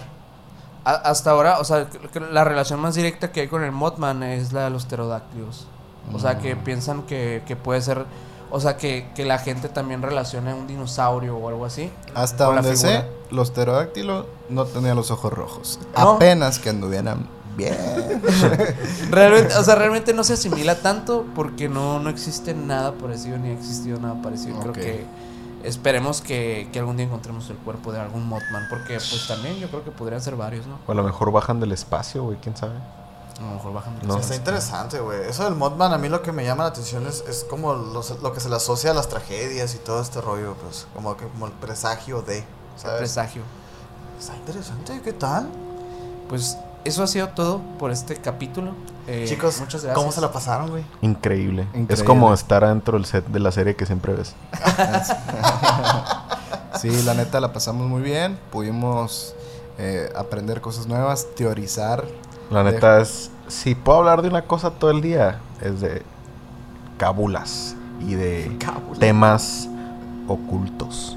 A- hasta ahora, o sea, la relación más directa que hay con el Mothman es la de los pterodáctilos. O sea, que Mm. piensan que, que puede ser... O sea, que, que la gente también relaciona un dinosaurio o algo así. hasta donde sé los pterodáctilos no tenían los ojos rojos No. apenas que anduvieran bien Realmente, o sea, realmente no se asimila tanto porque no, no existe nada parecido ni ha existido nada parecido. Creo que esperemos que, que algún día encontremos el cuerpo de algún Mothman. Porque pues también yo creo que podrían ser varios, ¿no? O a lo mejor bajan del espacio, güey, quién sabe. A lo mejor bajan de No. Está interesante, güey. Eso del Mothman a mí lo que me llama la atención es, es como los- lo que se le asocia a las tragedias y todo este rollo, pues como, que, como el presagio de, ¿sabes? presagio. Está interesante, ¿qué tal? Pues eso ha sido todo por este capítulo. Eh, Chicos, muchas gracias. ¿cómo se la pasaron, güey? Increíble. Increíble. Es como estar adentro del set de la serie que siempre ves. Sí, la neta la pasamos muy bien. Pudimos eh, aprender cosas nuevas, teorizar. La neta es, si puedo hablar de una cosa todo el día, es de cábulas y de temas ocultos.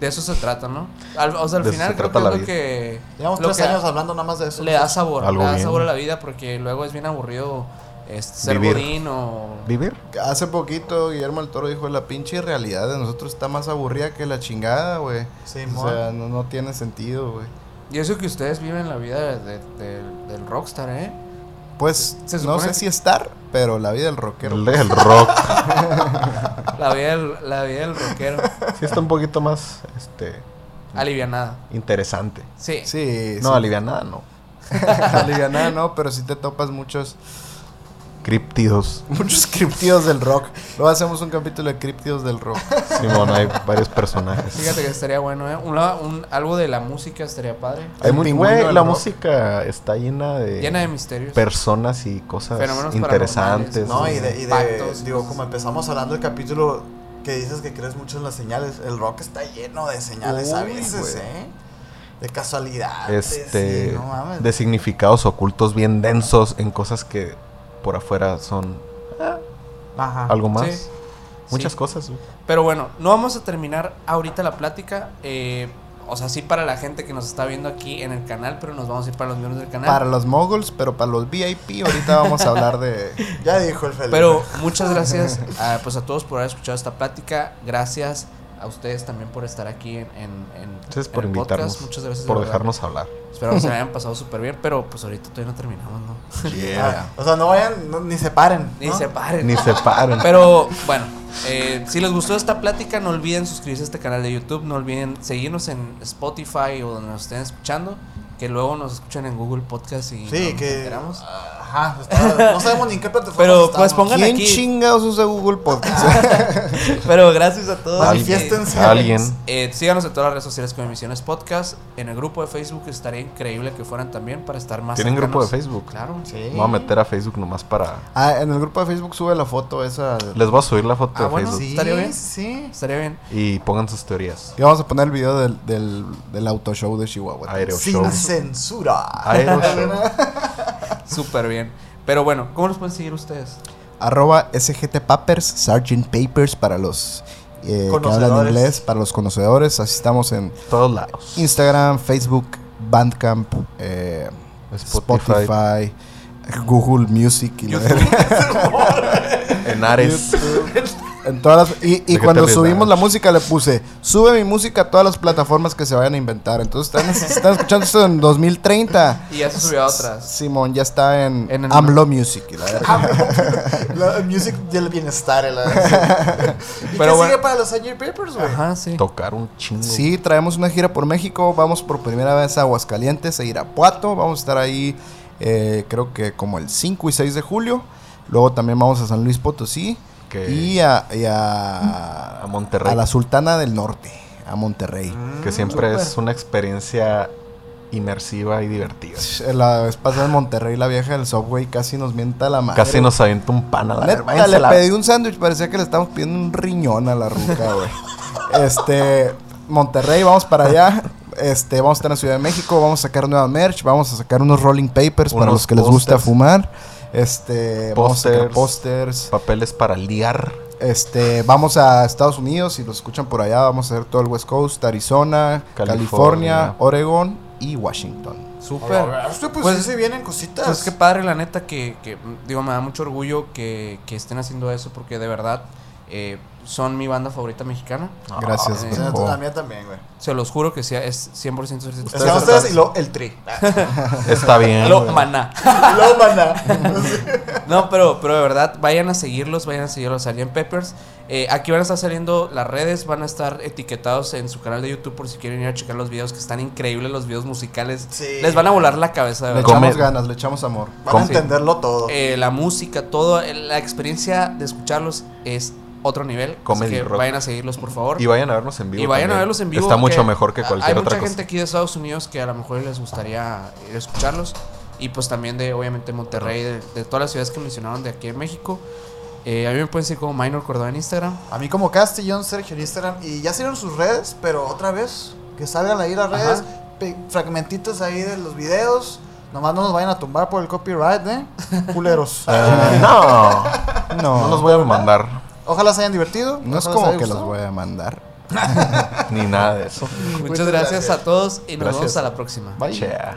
De eso se trata, ¿no? Al- o sea, al De final creo que es lo que Llevamos lo tres que años hablando nada más de eso. le da sabor, Algo le da bien. sabor a la vida porque luego es bien aburrido este, ser Vivir. godín o ¿Vivir? Hace poquito Guillermo el Toro dijo, la pinche realidad de nosotros está más aburrida que la chingada, güey. Sí, o sea, no, no tiene sentido, güey. y eso que ustedes viven la vida de- de- del- del rockstar, ¿eh? Pues Se no sé si estar, pero la vida del rockero. El del rock. La vida del, la vida del rockero Sí está un poquito más, este, alivianada. interesante. Sí. Sí, No, sí. alivianada no. Alivianada, no, pero sí te topas muchos Críptidos. muchos criptidos del rock. Luego hacemos un capítulo de criptidos del rock. Simón, hay varios personajes. Fíjate que estaría bueno, ¿eh? Un, la- un- algo de la música estaría padre. Hay muy, güey, la rock. música está llena de, Llena de misterios. personas y cosas Fenómenos interesantes. No, y de, y de- Pactos. digo, como empezamos hablando del capítulo que dices que crees mucho en las señales, el rock está lleno de señales a veces, güey. ¿eh? De casualidad. este, no mames. de significados ocultos bien densos en cosas que por afuera son Ajá. algo más. Sí. Muchas Sí. cosas. Pero bueno, no vamos a terminar ahorita la plática. eh, o sea, sí para la gente que nos está viendo aquí en el canal, pero nos vamos a ir para los miembros del canal. Para los moguls, pero para los VIP, ahorita vamos a hablar de. Ya dijo el Felipe. Pero muchas gracias a, pues a todos por haber escuchado esta plática. Gracias a ustedes también por estar aquí en, en, en- Gracias en por el invitarnos. podcast. Muchas gracias. por de dejarnos hablar. Espero que se hayan pasado súper bien, pero pues ahorita todavía no terminamos, ¿no? Yeah. O sea, no vayan, no- ni se paren. Ni ¿no? se paren. Ni se paren. Pero bueno, eh, si les gustó esta plática, no olviden suscribirse a este canal de YouTube, no olviden seguirnos en Spotify o donde nos estén escuchando, que luego nos escuchan en Google Podcast y Sí, nos que. enteramos. Ajá, está- no sabemos ni en qué plataforma. Pero, pues, pongan- ¿Quién aquí- chingados usa Google Podcast? Pero gracias a todos. Manifiéstense. Eh, Alguien. eh, síganos en todas las redes sociales como Emisiones Podcast. En el grupo de Facebook estaría increíble que fueran también para estar más ¿Tienen grupo de. Facebook? Claro. Sí. Voy a meter a Facebook nomás para. ah, en el grupo de Facebook sube la foto esa. Les voy a subir la foto Ah, de bueno, Facebook Sí, Estaría bien. Sí. Estaría bien. y pongan sus teorías. Y vamos a poner el video del, del, del auto show de Chihuahua. Aero Sin Show. censura. Aero Show. Súper bien. Pero bueno, ¿cómo los pueden seguir ustedes? Arroba SGT Papers, Sgt. Papers para los eh, que hablan inglés, para los conocedores. Así estamos en Todos lados. Instagram, Facebook, Bandcamp, eh, Spotify. Spotify, Google Music y. En Ares. En todas las- y cuando subimos la música le puse, sube mi música a todas las plataformas que se vayan a inventar. Entonces están, están escuchando esto en 2030. Y ya se subió a otras. Simón ya está en, En el- AMLO Music. la. La music del bienestar. la- ¿Y Pero qué bueno. sigue para los Sgt. Papers, güey? Ajá, sí. Tocar un chingo. Sí, traemos una gira por México. Vamos por primera vez a Aguascalientes, a Irapuato. Vamos a estar ahí, eh, creo que como el 5 y 6 de julio. Luego también vamos a San Luis Potosí. Que- Y, a, y a, A Monterrey. a la Sultana del Norte, a Monterrey. Que siempre es una experiencia inmersiva y divertida. La vez pasada en Monterrey, la vieja del Subway casi nos mienta la madre. Casi nos avienta un pan a la Neta, le la- pedí un sándwich, parecía que le estábamos pidiendo un riñón a la ruca, güey. Este, Monterrey, vamos para allá. Este, vamos a estar en Ciudad de México, vamos a sacar nueva merch, vamos a sacar unos rolling papers para los que les gusta fumar. Este, vamos a sacar Pósters. pósters. Papeles para liar. Este, vamos a Estados Unidos, si los escuchan por allá, vamos a hacer todo el West Coast, Arizona, California, California. Oregon y Washington. Súper. Pues, pues, sí se vienen cositas. Pues qué padre, la neta, que, que, digo, me da mucho orgullo que, que estén haciendo eso porque de verdad eh, son mi banda favorita mexicana. Gracias, Ah, Bembo. La mía también, güey. Se los juro que sí, es 100% cierto. Ustedes, ustedes y luego el tri. Está bien. Lo güey. maná. Luego, maná. No, pero, pero de verdad, vayan a seguirlos, vayan a seguirlos a Sgt. Peppers. Eh, aquí van a estar saliendo las redes, van a estar etiquetados en su canal de YouTube por si quieren ir a checar los videos, que están increíbles los videos musicales. Sí. Les van a volar la cabeza, de Le verdad. echamos Come- ganas, le echamos amor. Van a entenderlo todo. Eh, la música, todo, eh, la experiencia de escucharlos es otro nivel. Así Comedy que rock. vayan a seguirlos, por favor. Y vayan a verlos en vivo. Y vayan a verlos en vivo. Está mucho mejor que cualquier Hay otra mucha cosa. gente aquí de Estados Unidos que a lo mejor les gustaría ir a escucharlos. Y pues también de, obviamente, Monterrey, de, de todas las ciudades que mencionaron de aquí en México. Eh, a mí me pueden seguir como Minor Córdoba en Instagram. A mí como Castellón, Sergio en Instagram. Y ya salieron sus redes, pero otra vez, que salgan ahí las redes. pe- Fragmentitos ahí de los videos. Nomás no nos vayan a tumbar por el copyright, ¿eh? Culeros. Ah, no. No, No los voy a mandar. Ojalá se hayan divertido. no es como que los voy a mandar. Ni nada de eso. Muchas gracias a todos y nos Gracias. vemos a la próxima. Bye. Chea.